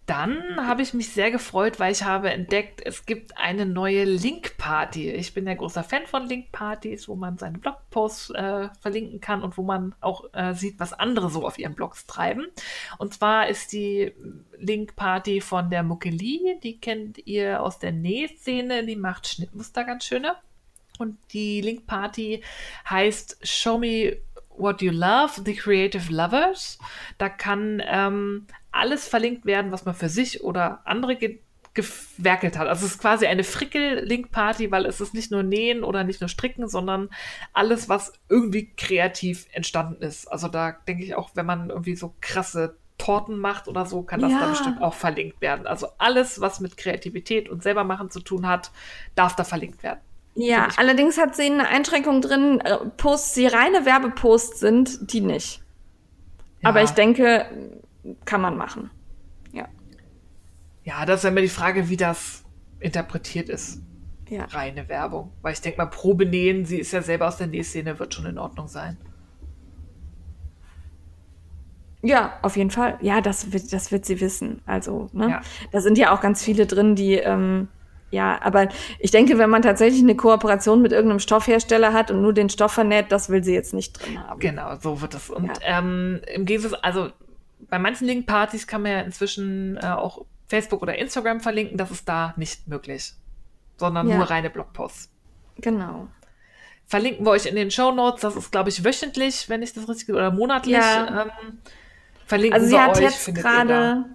Dann habe ich mich sehr gefreut, weil ich habe entdeckt, es gibt eine neue Link-Party. Ich bin ja großer Fan von Link-Partys, wo man seine Blogposts äh, verlinken kann und wo man auch äh, sieht, was andere so auf ihren Blogs treiben. Und zwar ist die Link-Party von der Muckeli, die kennt ihr aus der Nähszene, die macht Schnittmuster ganz schöne. Und die Link-Party heißt Show Me What You Love, The Creative Lovers. Da kann ähm, alles verlinkt werden, was man für sich oder andere ge gewerkelt hat. Also es ist quasi eine Frickel-Link-Party, weil es ist nicht nur Nähen oder nicht nur Stricken, sondern alles, was irgendwie kreativ entstanden ist. Also da denke ich auch, wenn man irgendwie so krasse Torten macht oder so, kann das Ja. da bestimmt auch verlinkt werden. Also alles, was mit Kreativität und selber machen zu tun hat, darf da verlinkt werden. Ja, allerdings hat sie eine Einschränkung drin, äh, Posts, die reine Werbeposts sind, die nicht. Ja. Aber ich denke, kann man machen. Ja. Ja, das ist ja immer die Frage, wie das interpretiert ist. Ja. Reine Werbung. Weil ich denke mal, Probe nähen, sie ist ja selber aus der Nähszene, wird schon in Ordnung sein. Ja, auf jeden Fall. Ja, das wird, das wird sie wissen. Also, ne? Ja. Da sind ja auch ganz viele drin, die, ähm, ja, aber ich denke, wenn man tatsächlich eine Kooperation mit irgendeinem Stoffhersteller hat und nur den Stoff vernäht, das will sie jetzt nicht drin haben. Genau, so wird es. Und Ja. ähm, im Gegensatz, also bei manchen Link-Partys kann man ja inzwischen äh, auch Facebook oder Instagram verlinken. Das ist da nicht möglich. Sondern Ja. nur reine Blogposts. Genau. Verlinken wir euch in den Show Notes. Das ist, glaube ich, wöchentlich, wenn ich das richtig oder monatlich. Ja. Ähm, verlinken Also sie wir hat euch, jetzt gerade,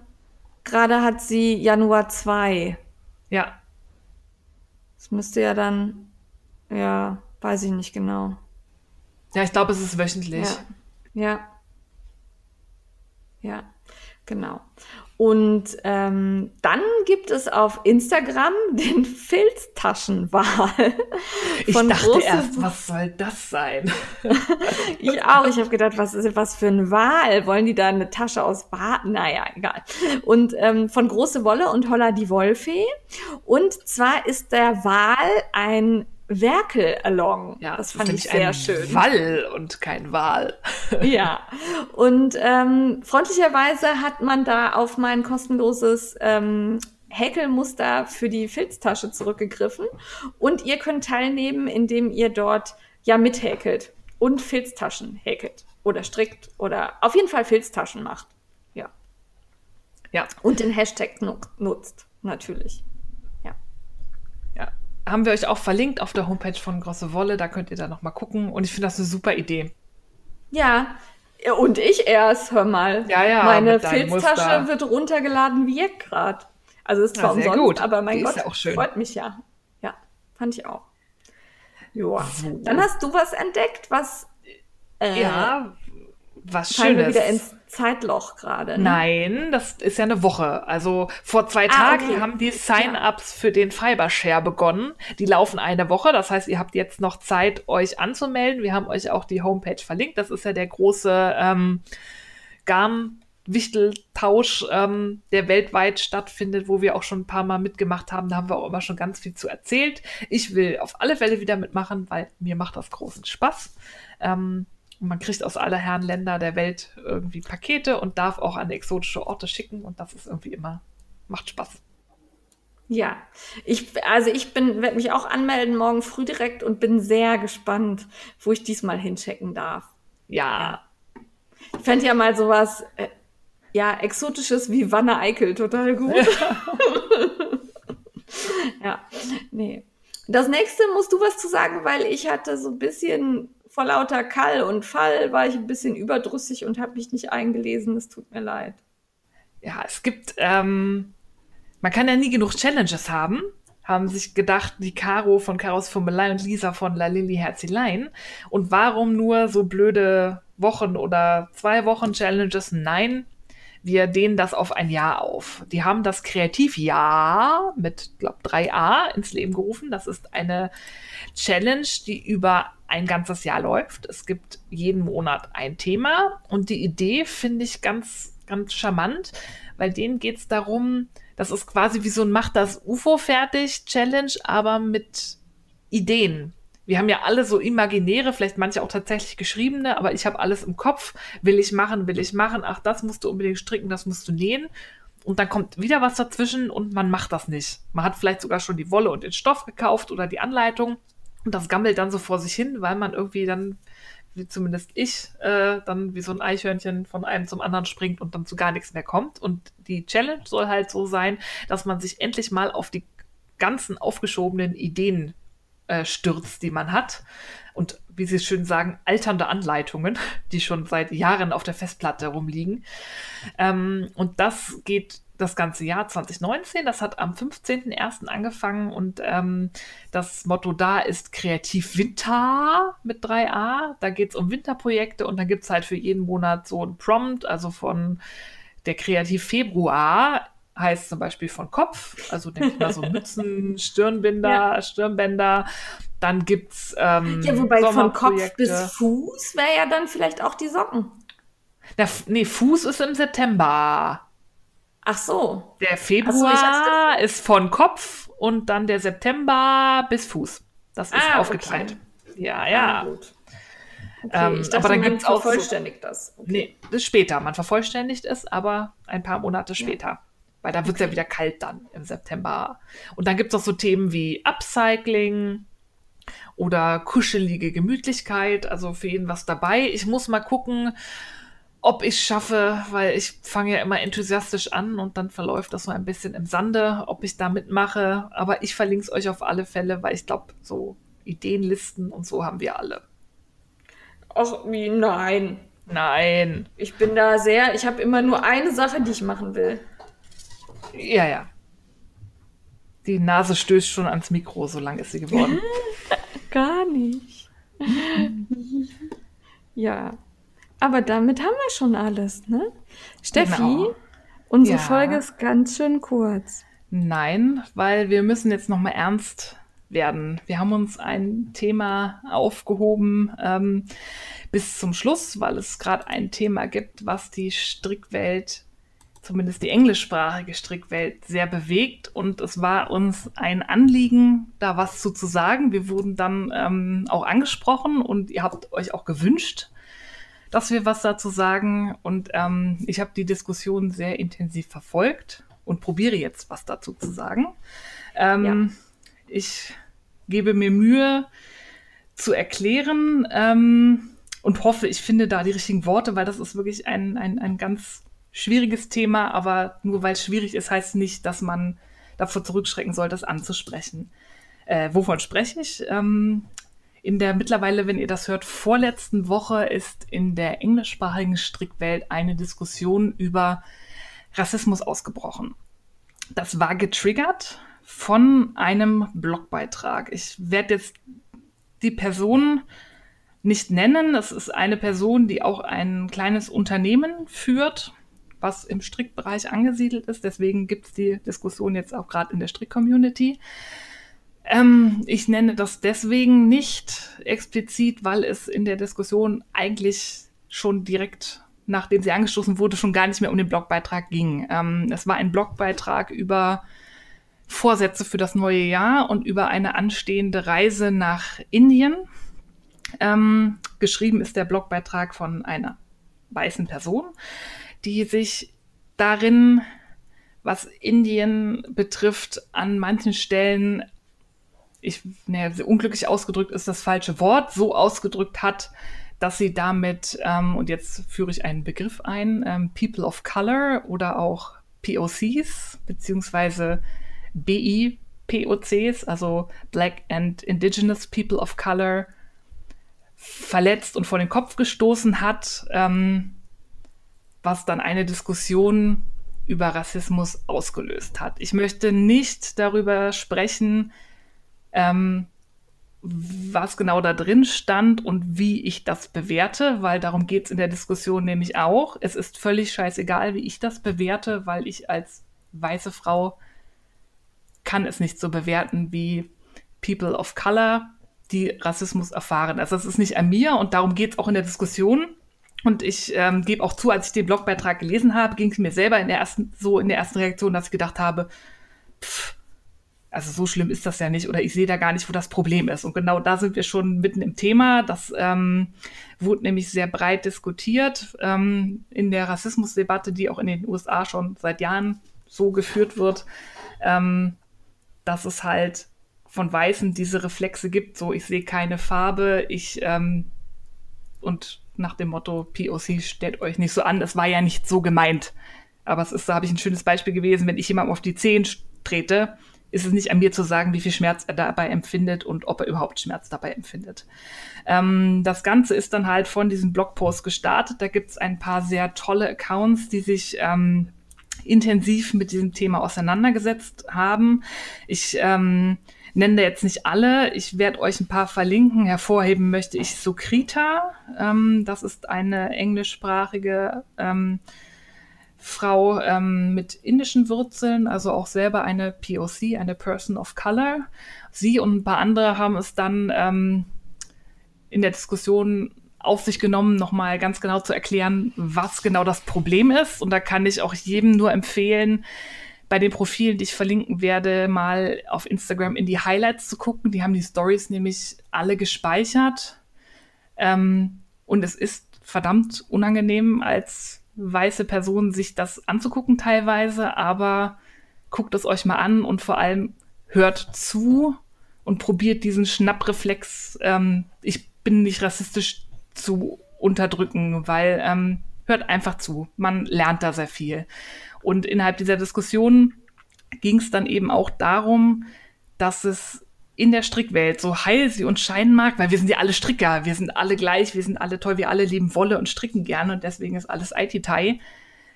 gerade hat sie Januar 2. Ja, Das müsste ja dann, ja, weiß ich nicht genau. ja, ich glaube, es ist wöchentlich. Ja. Ja. Ja, genau. Und ähm, dann gibt es auf Instagram den Filztaschenwal. Ich von dachte große- erst, was soll das sein? Ich auch. Ich habe gedacht, was ist was für ein Wal? Wollen die da eine Tasche aus Wal? Naja, egal. Und ähm, von Große Wolle und Holla die Wollfee. Und zwar ist der Wal ein Werkel-Along. Ja, das fand ich sehr schön. Wall und kein Wal. Ja, und ähm, freundlicherweise hat man da auf mein kostenloses ähm, Häkelmuster für die Filztasche zurückgegriffen und ihr könnt teilnehmen, indem ihr dort ja mithäkelt und Filztaschen häkelt oder strickt oder auf jeden Fall Filztaschen macht. Ja. Ja. Und den Hashtag nu nutzt, natürlich. Ja. Ja. Haben wir euch auch verlinkt auf der Homepage von Grosse Wolle, da könnt ihr da nochmal gucken und ich finde das eine super Idee. Ja, und ich erst, hör mal. Ja, ja, Meine Filztasche wird runtergeladen wie jetzt gerade. Also ist zwar Ja, umsonst, gut. aber mein Die Gott, ja auch schön. freut mich ja. Ja, fand ich auch. Joa. So. Dann hast du was entdeckt, was äh, Ja, was fallen wir Schönes. wieder ins Zeitloch gerade. Ne? Nein, das ist ja eine Woche. Also vor zwei Ah, Tagen okay. haben die Sign-ups für den Fibershare begonnen. Die laufen eine Woche. Das heißt, ihr habt jetzt noch Zeit, euch anzumelden. Wir haben euch auch die Homepage verlinkt. Das ist ja der große ähm, Garn-Wichteltausch, ähm, der weltweit stattfindet, wo wir auch schon ein paar Mal mitgemacht haben. Da haben wir auch immer schon ganz viel zu erzählt. Ich will auf alle Fälle wieder mitmachen, weil mir macht das großen Spaß. Ähm, man kriegt aus aller Herren Länder der Welt irgendwie Pakete und darf auch an exotische Orte schicken und das ist irgendwie immer, macht Spaß. Ja, ich, also ich bin, werde mich auch anmelden morgen früh direkt und bin sehr gespannt, wo ich diesmal hinchecken darf. Ja, Ich fände ja mal sowas, äh, ja, exotisches wie Wanne Eickel total gut. ja, nee. Das nächste musst du was zu sagen, weil ich hatte so ein bisschen vor lauter Kall und Fall war ich ein bisschen überdrüssig und habe mich nicht eingelesen. Es tut mir leid. ja, es gibt, ähm, man kann ja nie genug Challenges haben, haben sich gedacht, die Caro von Karos Fummelei und Lisa von La Lilly Herzelein. Und warum nur so blöde Wochen oder zwei Wochen Challenges? Nein, wir dehnen das auf ein Jahr auf. Die haben das Kreativjahr mit, glaube 3a ins Leben gerufen. Das ist eine Challenge, die über ein ganzes Jahr läuft. Es gibt jeden Monat ein Thema und die Idee finde ich ganz, ganz charmant, weil denen geht es darum, das ist quasi wie so ein Macht das UFO fertig Challenge, aber mit Ideen. Wir haben ja alle so imaginäre, vielleicht manche auch tatsächlich geschriebene, aber ich habe alles im Kopf. Will ich machen, will ich machen. Ach, das musst du unbedingt stricken, das musst du nähen. Und dann kommt wieder was dazwischen und man macht das nicht. Man hat vielleicht sogar schon die Wolle und den Stoff gekauft oder die Anleitung. Und das gammelt dann so vor sich hin, weil man irgendwie dann, wie zumindest ich, äh, dann wie so ein Eichhörnchen von einem zum anderen springt und dann zu gar nichts mehr kommt. Und die Challenge soll halt so sein, dass man sich endlich mal auf die ganzen aufgeschobenen Ideen äh, stürzt, die man hat. Und wie Sie schön sagen, alternde Anleitungen, die schon seit Jahren auf der Festplatte rumliegen. Ähm, und das geht das ganze Jahr 2019. Das hat am 15.01. angefangen und ähm, das Motto da ist Kreativ Winter mit 3a. Da geht es um Winterprojekte und dann gibt es halt für jeden Monat so ein Prompt, also von der Kreativ Februar heißt zum Beispiel von Kopf, also denke ich mal so Mützen, Stirnbinder, Stirnbänder. Dann gibt's ähm, Ja, wobei von Kopf bis Fuß wäre ja dann vielleicht auch die Socken. Na, nee, Fuß ist im September. Ach so. Der Ach so, Februar ist von Kopf und dann der September bis Fuß. Das ist Ah, aufgeteilt. Ja, Ah, ja. gut. Okay, Ähm, dachte, aber dann man gibt's auch so- vervollständigt das. Nee, das ist später. Man vervollständigt es, aber ein paar Monate später. Weil da wird es ja Okay. wieder kalt dann im September. Und dann gibt es auch so Themen wie Upcycling oder kuschelige Gemütlichkeit. Also für jeden was dabei. Ich muss mal gucken, ob ich schaffe, weil ich fange ja immer enthusiastisch an und dann verläuft das so ein bisschen im Sande, ob ich da mitmache. Aber ich verlinke es euch auf alle Fälle, weil ich glaube, so Ideenlisten und so haben wir alle. Ach, wie, nein. Nein. Ich bin da sehr, ich habe immer nur eine Sache, die ich machen will. Ja, ja. Die Nase stößt schon ans Mikro, so lang ist sie geworden. Gar nicht. ja. Aber damit haben wir schon alles, ne? Steffi, Genau. unsere Ja. Folge ist ganz schön kurz. Nein, weil wir müssen jetzt noch mal ernst werden. Wir haben uns ein Thema aufgehoben ähm, bis zum Schluss, weil es gerade ein Thema gibt, was die Strickwelt, zumindest die englischsprachige Strickwelt, sehr bewegt. Und es war uns ein Anliegen, da was zu, zu sagen. Wir wurden dann ähm, auch angesprochen und ihr habt euch auch gewünscht, dass wir was dazu sagen. Und ähm, ich habe die Diskussion sehr intensiv verfolgt und probiere jetzt was dazu zu sagen. Ähm, ja. Ich gebe mir Mühe zu erklären ähm, und hoffe, ich finde da die richtigen Worte, weil das ist wirklich ein, ein, ein ganz schwieriges Thema, aber nur weil es schwierig ist, heißt nicht, dass man davor zurückschrecken soll, das anzusprechen. Äh, wovon spreche ich? Ähm, in der mittlerweile, wenn ihr das hört, vorletzten Woche ist in der englischsprachigen Strickwelt eine Diskussion über Rassismus ausgebrochen. Das war getriggert von einem Blogbeitrag. Ich werde jetzt die Person nicht nennen. Das ist eine Person, die auch ein kleines Unternehmen führt, was im Strickbereich angesiedelt ist. Deswegen gibt es die Diskussion jetzt auch gerade in der Strick-Community. Ähm, ich nenne das deswegen nicht explizit, weil es in der Diskussion eigentlich schon direkt, nachdem sie angestoßen wurde, schon gar nicht mehr um den Blogbeitrag ging. Ähm, es war ein Blogbeitrag über Vorsätze für das neue Jahr und über eine anstehende Reise nach Indien. Ähm, geschrieben ist der Blogbeitrag von einer weißen Person, die sich darin, was Indien betrifft, an manchen Stellen, ich, ne, unglücklich ausgedrückt ist das falsche Wort, so ausgedrückt hat, dass sie damit, ähm, und jetzt führe ich einen Begriff ein, ähm, People of Color oder auch POCs, beziehungsweise BIPOCs, also Black and Indigenous People of Color, verletzt und vor den Kopf gestoßen hat, ähm, was dann eine Diskussion über Rassismus ausgelöst hat. Ich möchte nicht darüber sprechen, ähm, was genau da drin stand und wie ich das bewerte, weil darum geht es in der Diskussion nämlich auch. Es ist völlig scheißegal, wie ich das bewerte, weil ich als weiße Frau kann es nicht so bewerten wie People of Color, die Rassismus erfahren. Also es ist nicht an mir und darum geht es auch in der Diskussion. Und ich ähm, gebe auch zu, als ich den Blogbeitrag gelesen habe, ging es mir selber in der ersten, so in der ersten Reaktion, dass ich gedacht habe, pff, also so schlimm ist das ja nicht oder ich sehe da gar nicht, wo das Problem ist. Und genau da sind wir schon mitten im Thema. Das ähm, wurde nämlich sehr breit diskutiert ähm, in der Rassismusdebatte, die auch in den USA schon seit Jahren so geführt wird. Ähm, dass es halt von Weißen diese Reflexe gibt, so ich sehe keine Farbe, ich ähm, und nach dem Motto POC stellt euch nicht so an, das war ja nicht so gemeint. Aber es ist, da habe ich ein schönes Beispiel gewesen, wenn ich jemandem auf die Zehen trete, ist es nicht an mir zu sagen, wie viel Schmerz er dabei empfindet und ob er überhaupt Schmerz dabei empfindet. Ähm, das Ganze ist dann halt von diesem Blogpost gestartet. Da gibt es ein paar sehr tolle Accounts, die sich ähm, intensiv mit diesem Thema auseinandergesetzt haben. Ich ähm, nenne da jetzt nicht alle. Ich werde euch ein paar verlinken. Hervorheben möchte ich Sukrita. Ähm, das ist eine englischsprachige ähm, Frau ähm, mit indischen Wurzeln, also auch selber eine POC, eine Person of Color. Sie und ein paar andere haben es dann ähm, in der Diskussion auf sich genommen, nochmal ganz genau zu erklären, was genau das Problem ist. Und da kann ich auch jedem nur empfehlen, bei den Profilen, die ich verlinken werde, mal auf Instagram in die Highlights zu gucken. Die haben die Stories nämlich alle gespeichert. Ähm, und es ist verdammt unangenehm, als weiße Person sich das anzugucken teilweise, aber guckt es euch mal an und vor allem hört zu und probiert diesen Schnappreflex, ähm, ich bin nicht rassistisch zu unterdrücken, weil ähm, hört einfach zu. Man lernt da sehr viel. Und innerhalb dieser Diskussion ging es dann eben auch darum, dass es in der Strickwelt, so heil sie uns scheinen mag, weil wir sind ja alle Stricker, wir sind alle gleich, wir sind alle toll, wir alle lieben Wolle und stricken gerne und deswegen ist alles IT-Tai,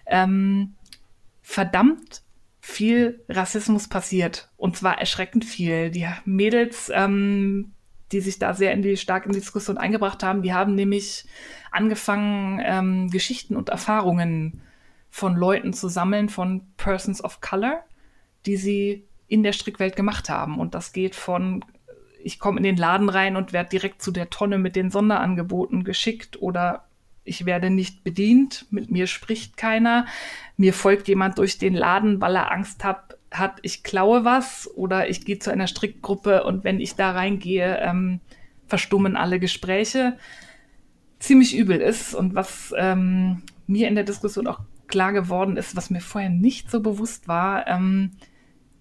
ähm, verdammt viel Rassismus passiert und zwar erschreckend viel. Die Mädels ähm, die sich da sehr in die, stark in die Diskussion eingebracht haben. Die haben nämlich angefangen, ähm, Geschichten und Erfahrungen von Leuten zu sammeln, von Persons of Color, die sie in der Strickwelt gemacht haben. Und das geht von, ich komme in den Laden rein und werde direkt zu der Tonne mit den Sonderangeboten geschickt oder ich werde nicht bedient, mit mir spricht keiner, mir folgt jemand durch den Laden, weil er Angst hat, hat, ich klaue was oder ich gehe zu einer Strickgruppe und wenn ich da reingehe, ähm, verstummen alle Gespräche. Ziemlich übel ist und was ähm, mir in der Diskussion auch klar geworden ist, was mir vorher nicht so bewusst war, ähm,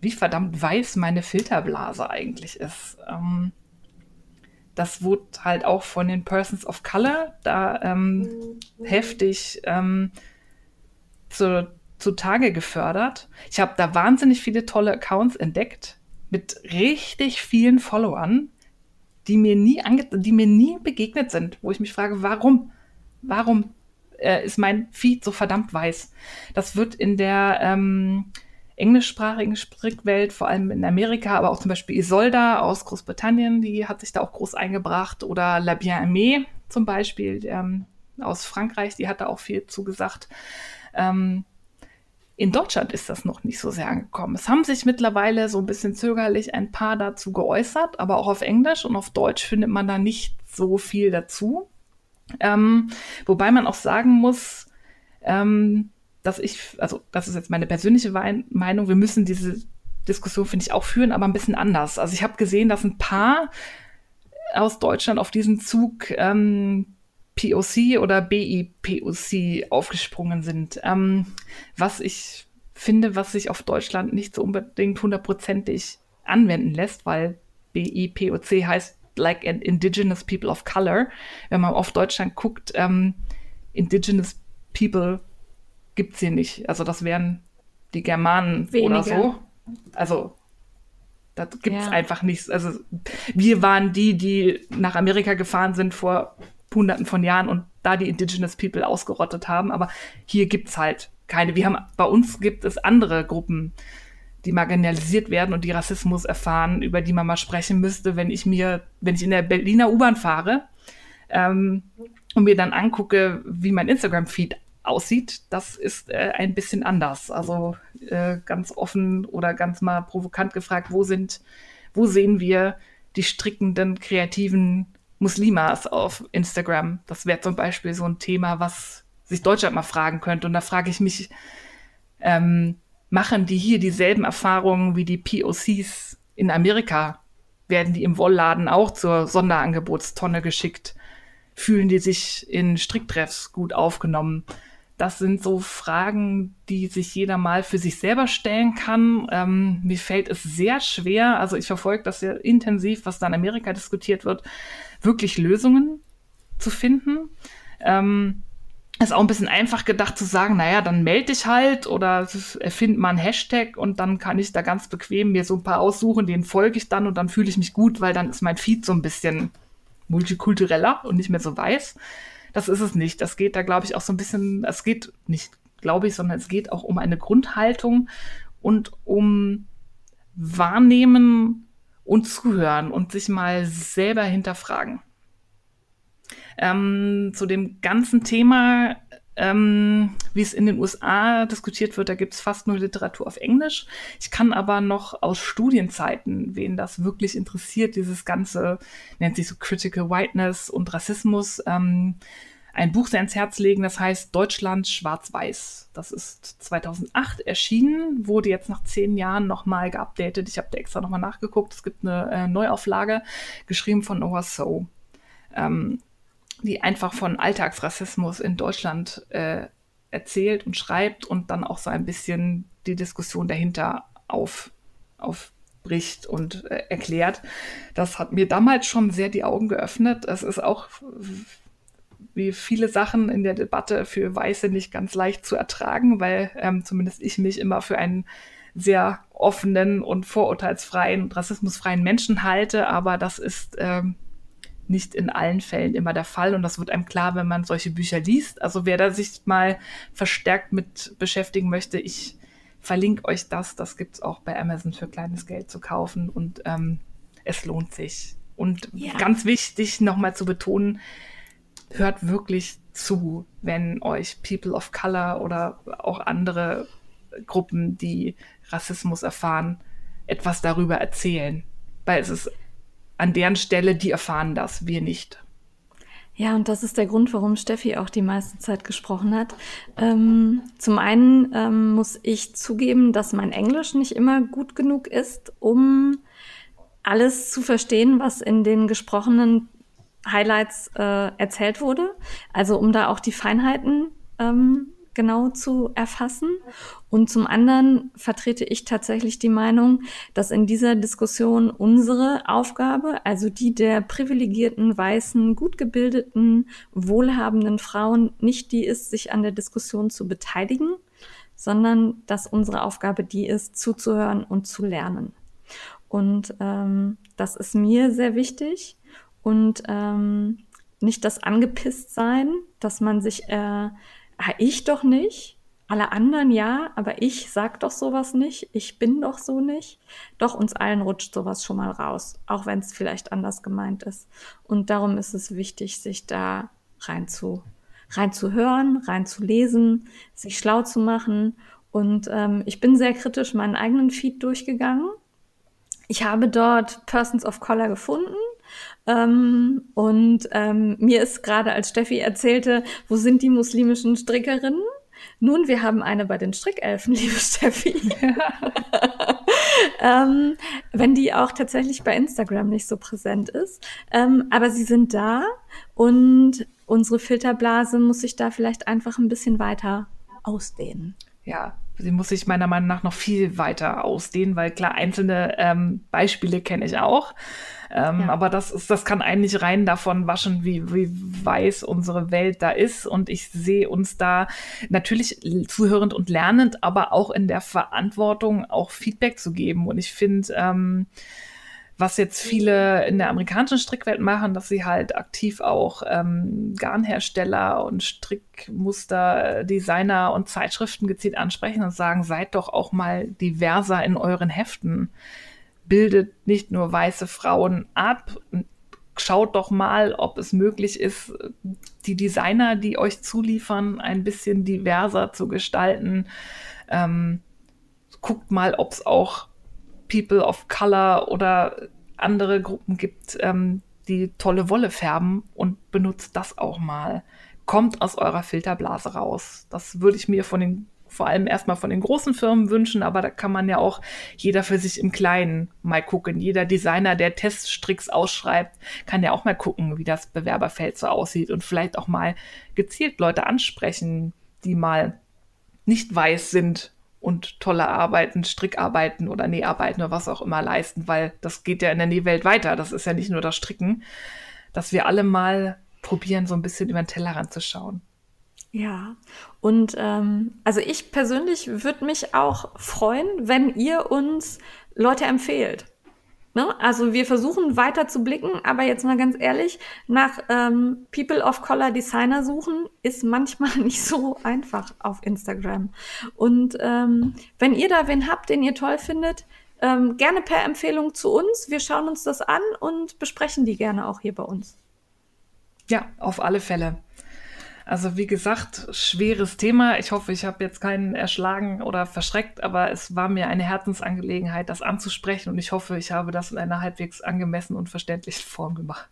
wie verdammt weiß meine Filterblase eigentlich ist. Ähm, das wurde halt auch von den Persons of Color da ähm, heftig ähm, zu, zutage gefördert. Ich habe da wahnsinnig viele tolle Accounts entdeckt mit richtig vielen Followern, die mir nie die mir nie begegnet sind, wo ich mich frage, warum? Warum äh, ist mein Feed so verdammt weiß? Das wird in der ähm, englischsprachigen Sprickwelt, vor allem in Amerika, aber auch zum Beispiel Isolda aus Großbritannien, die hat sich da auch groß eingebracht, oder La Bien-Aimée zum Beispiel ähm, aus Frankreich, die hat da auch viel zugesagt. Ähm, in Deutschland ist das noch nicht so sehr angekommen. Es haben sich mittlerweile so ein bisschen zögerlich ein paar dazu geäußert, aber auch auf Englisch und auf Deutsch findet man da nicht so viel dazu. Ähm, wobei man auch sagen muss, ähm, dass ich, also das ist jetzt meine persönliche Meinung, wir müssen diese Diskussion, finde ich, auch führen, aber ein bisschen anders. Also ich habe gesehen, dass ein paar aus Deutschland auf diesen Zug ähm, POC oder BIPOC aufgesprungen sind. Ähm, was ich finde, was sich auf Deutschland nicht so unbedingt hundertprozentig anwenden lässt, weil BIPOC heißt like an Indigenous People of Color. Wenn man auf Deutschland guckt, ähm, Indigenous People gibt es hier nicht. Also das wären die Germanen Weniger. oder so. Also da gibt es ja. einfach nichts. Also wir waren die, die nach Amerika gefahren sind vor hunderten von Jahren und da die Indigenous People ausgerottet haben. Aber hier gibt es halt keine. Wir haben, bei uns gibt es andere Gruppen, die marginalisiert werden und die Rassismus erfahren, über die man mal sprechen müsste, wenn ich mir, wenn ich in der Berliner U-Bahn fahre ähm, und mir dann angucke, wie mein Instagram-Feed aussieht, das ist äh, ein bisschen anders. Also äh, ganz offen oder ganz mal provokant gefragt, wo sind, wo sehen wir die strickenden, kreativen Muslimas auf Instagram? Das wäre zum Beispiel so ein Thema, was sich Deutschland mal fragen könnte. Und da frage ich mich, ähm, machen die hier dieselben Erfahrungen wie die POCs in Amerika? Werden die im Wollladen auch zur Sonderangebotstonne geschickt? Fühlen die sich in Stricktreffs gut aufgenommen? Das sind so Fragen, die sich jeder mal für sich selber stellen kann. Ähm, mir fällt es sehr schwer, also ich verfolge das sehr intensiv, was da in Amerika diskutiert wird, wirklich Lösungen zu finden. Ähm, ist auch ein bisschen einfach gedacht zu sagen, naja, dann melde dich halt oder erfind mal einen Hashtag und dann kann ich da ganz bequem mir so ein paar aussuchen, denen folge ich dann und dann fühle ich mich gut, weil dann ist mein Feed so ein bisschen multikultureller und nicht mehr so weiß. Das ist es nicht. Das geht da, glaube ich, auch so ein bisschen, es geht nicht, glaube ich, sondern es geht auch um eine Grundhaltung und um Wahrnehmen und Zuhören und sich mal selber hinterfragen. Ähm, zu dem ganzen Thema ähm, wie es in den USA diskutiert wird, da gibt es fast nur Literatur auf Englisch. Ich kann aber noch aus Studienzeiten, wen das wirklich interessiert, dieses ganze, nennt sich so Critical Whiteness und Rassismus, ähm, ein Buch sehr ins Herz legen, das heißt Deutschland schwarz-weiß. Das ist 2008 erschienen, wurde jetzt nach zehn Jahren nochmal geupdatet. Ich habe da extra nochmal nachgeguckt. Es gibt eine äh, Neuauflage, geschrieben von Noah So. Ähm, die einfach von Alltagsrassismus in Deutschland äh, erzählt und schreibt und dann auch so ein bisschen die Diskussion dahinter auf, aufbricht und äh, erklärt. Das hat mir damals schon sehr die Augen geöffnet. Es ist auch wie viele Sachen in der Debatte für Weiße nicht ganz leicht zu ertragen, weil ähm, zumindest ich mich immer für einen sehr offenen und vorurteilsfreien und rassismusfreien Menschen halte, aber das ist ähm, nicht in allen Fällen immer der Fall und das wird einem klar, wenn man solche Bücher liest. Also wer da sich mal verstärkt mit beschäftigen möchte, ich verlinke euch das. Das gibt es auch bei Amazon für kleines Geld zu kaufen und ähm, es lohnt sich. Und ja. ganz wichtig nochmal zu betonen, hört wirklich zu, wenn euch People of Color oder auch andere Gruppen, die Rassismus erfahren, etwas darüber erzählen. Weil es ist an deren Stelle, die erfahren das, wir nicht. Ja, und das ist der Grund, warum Steffi auch die meiste Zeit gesprochen hat. Ähm, zum einen ähm, muss ich zugeben, dass mein Englisch nicht immer gut genug ist, um alles zu verstehen, was in den gesprochenen Highlights äh, erzählt wurde. Also um da auch die Feinheiten ähm, genau zu erfassen. Und zum anderen vertrete ich tatsächlich die Meinung, dass in dieser Diskussion unsere Aufgabe, also die der privilegierten, weißen, gut gebildeten, wohlhabenden Frauen, nicht die ist, sich an der Diskussion zu beteiligen, sondern dass unsere Aufgabe die ist, zuzuhören und zu lernen. Und ähm, das ist mir sehr wichtig. Und ähm, nicht das angepisst sein, dass man sich, äh, ich doch nicht, alle anderen ja, aber ich sag doch sowas nicht, ich bin doch so nicht. Doch uns allen rutscht sowas schon mal raus, auch wenn es vielleicht anders gemeint ist. Und darum ist es wichtig, sich da rein zu, rein zu hören, rein zu lesen, sich schlau zu machen. Und ähm, ich bin sehr kritisch meinen eigenen Feed durchgegangen. Ich habe dort Persons of Color gefunden, ähm, und ähm, mir ist gerade, als Steffi erzählte, wo sind die muslimischen Strickerinnen? Nun, wir haben eine bei den Strickelfen, liebe Steffi. ähm, wenn die auch tatsächlich bei Instagram nicht so präsent ist. Ähm, aber sie sind da und unsere Filterblase muss sich da vielleicht einfach ein bisschen weiter ausdehnen. Ja, sie muss sich meiner Meinung nach noch viel weiter ausdehnen, weil klar, einzelne ähm, Beispiele kenne ich auch. Ähm, ja. Aber das ist, das kann eigentlich rein davon waschen, wie, wie weiß unsere Welt da ist. Und ich sehe uns da natürlich zuhörend und lernend, aber auch in der Verantwortung, auch Feedback zu geben. Und ich finde, ähm, was jetzt viele in der amerikanischen Strickwelt machen, dass sie halt aktiv auch ähm, Garnhersteller und Strickmuster, Designer und Zeitschriften gezielt ansprechen und sagen, seid doch auch mal diverser in euren Heften bildet nicht nur weiße Frauen ab. Schaut doch mal, ob es möglich ist, die Designer, die euch zuliefern, ein bisschen diverser zu gestalten. Ähm, guckt mal, ob es auch People of Color oder andere Gruppen gibt, ähm, die tolle Wolle färben und benutzt das auch mal. Kommt aus eurer Filterblase raus. Das würde ich mir von den vor allem erstmal von den großen Firmen wünschen, aber da kann man ja auch jeder für sich im Kleinen mal gucken. Jeder Designer, der Teststricks ausschreibt, kann ja auch mal gucken, wie das Bewerberfeld so aussieht und vielleicht auch mal gezielt Leute ansprechen, die mal nicht weiß sind und tolle Arbeiten, Strickarbeiten oder Näharbeiten oder was auch immer leisten, weil das geht ja in der Nähwelt weiter. Das ist ja nicht nur das Stricken, dass wir alle mal probieren, so ein bisschen über den Tellerrand zu schauen. Ja, und ähm, also ich persönlich würde mich auch freuen, wenn ihr uns Leute empfehlt. Ne? Also wir versuchen weiter zu blicken, aber jetzt mal ganz ehrlich, nach ähm, People of Color Designer suchen ist manchmal nicht so einfach auf Instagram. Und ähm, wenn ihr da wen habt, den ihr toll findet, ähm, gerne per Empfehlung zu uns. Wir schauen uns das an und besprechen die gerne auch hier bei uns. Ja, auf alle Fälle. Also wie gesagt, schweres Thema. Ich hoffe, ich habe jetzt keinen erschlagen oder verschreckt, aber es war mir eine Herzensangelegenheit, das anzusprechen und ich hoffe, ich habe das in einer halbwegs angemessenen und verständlichen Form gemacht.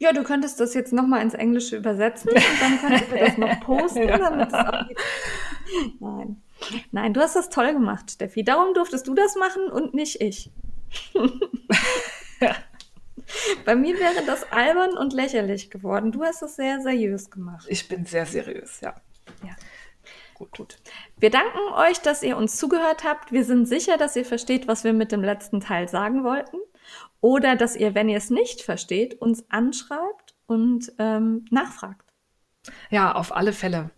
Ja, du könntest das jetzt nochmal ins Englische übersetzen und dann könntest du das noch posten, ja. damit es auch Nein. Nein, du hast das toll gemacht, Steffi. Darum durftest du das machen und nicht ich. ja. Bei mir wäre das albern und lächerlich geworden. Du hast es sehr seriös gemacht. Ich bin sehr seriös, ja. Ja. Gut, gut. Wir danken euch, dass ihr uns zugehört habt. Wir sind sicher, dass ihr versteht, was wir mit dem letzten Teil sagen wollten. Oder dass ihr, wenn ihr es nicht versteht, uns anschreibt und ähm, nachfragt. Ja, auf alle Fälle.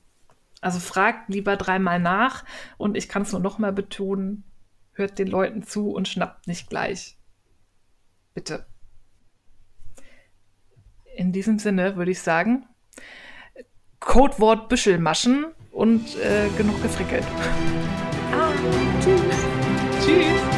Also fragt lieber dreimal nach und ich kann es nur noch mal betonen, hört den Leuten zu und schnappt nicht gleich. Bitte in diesem Sinne würde ich sagen, Codewort Büschelmaschen und äh, genug gefrickelt. Ah, tschüss. Tschüss.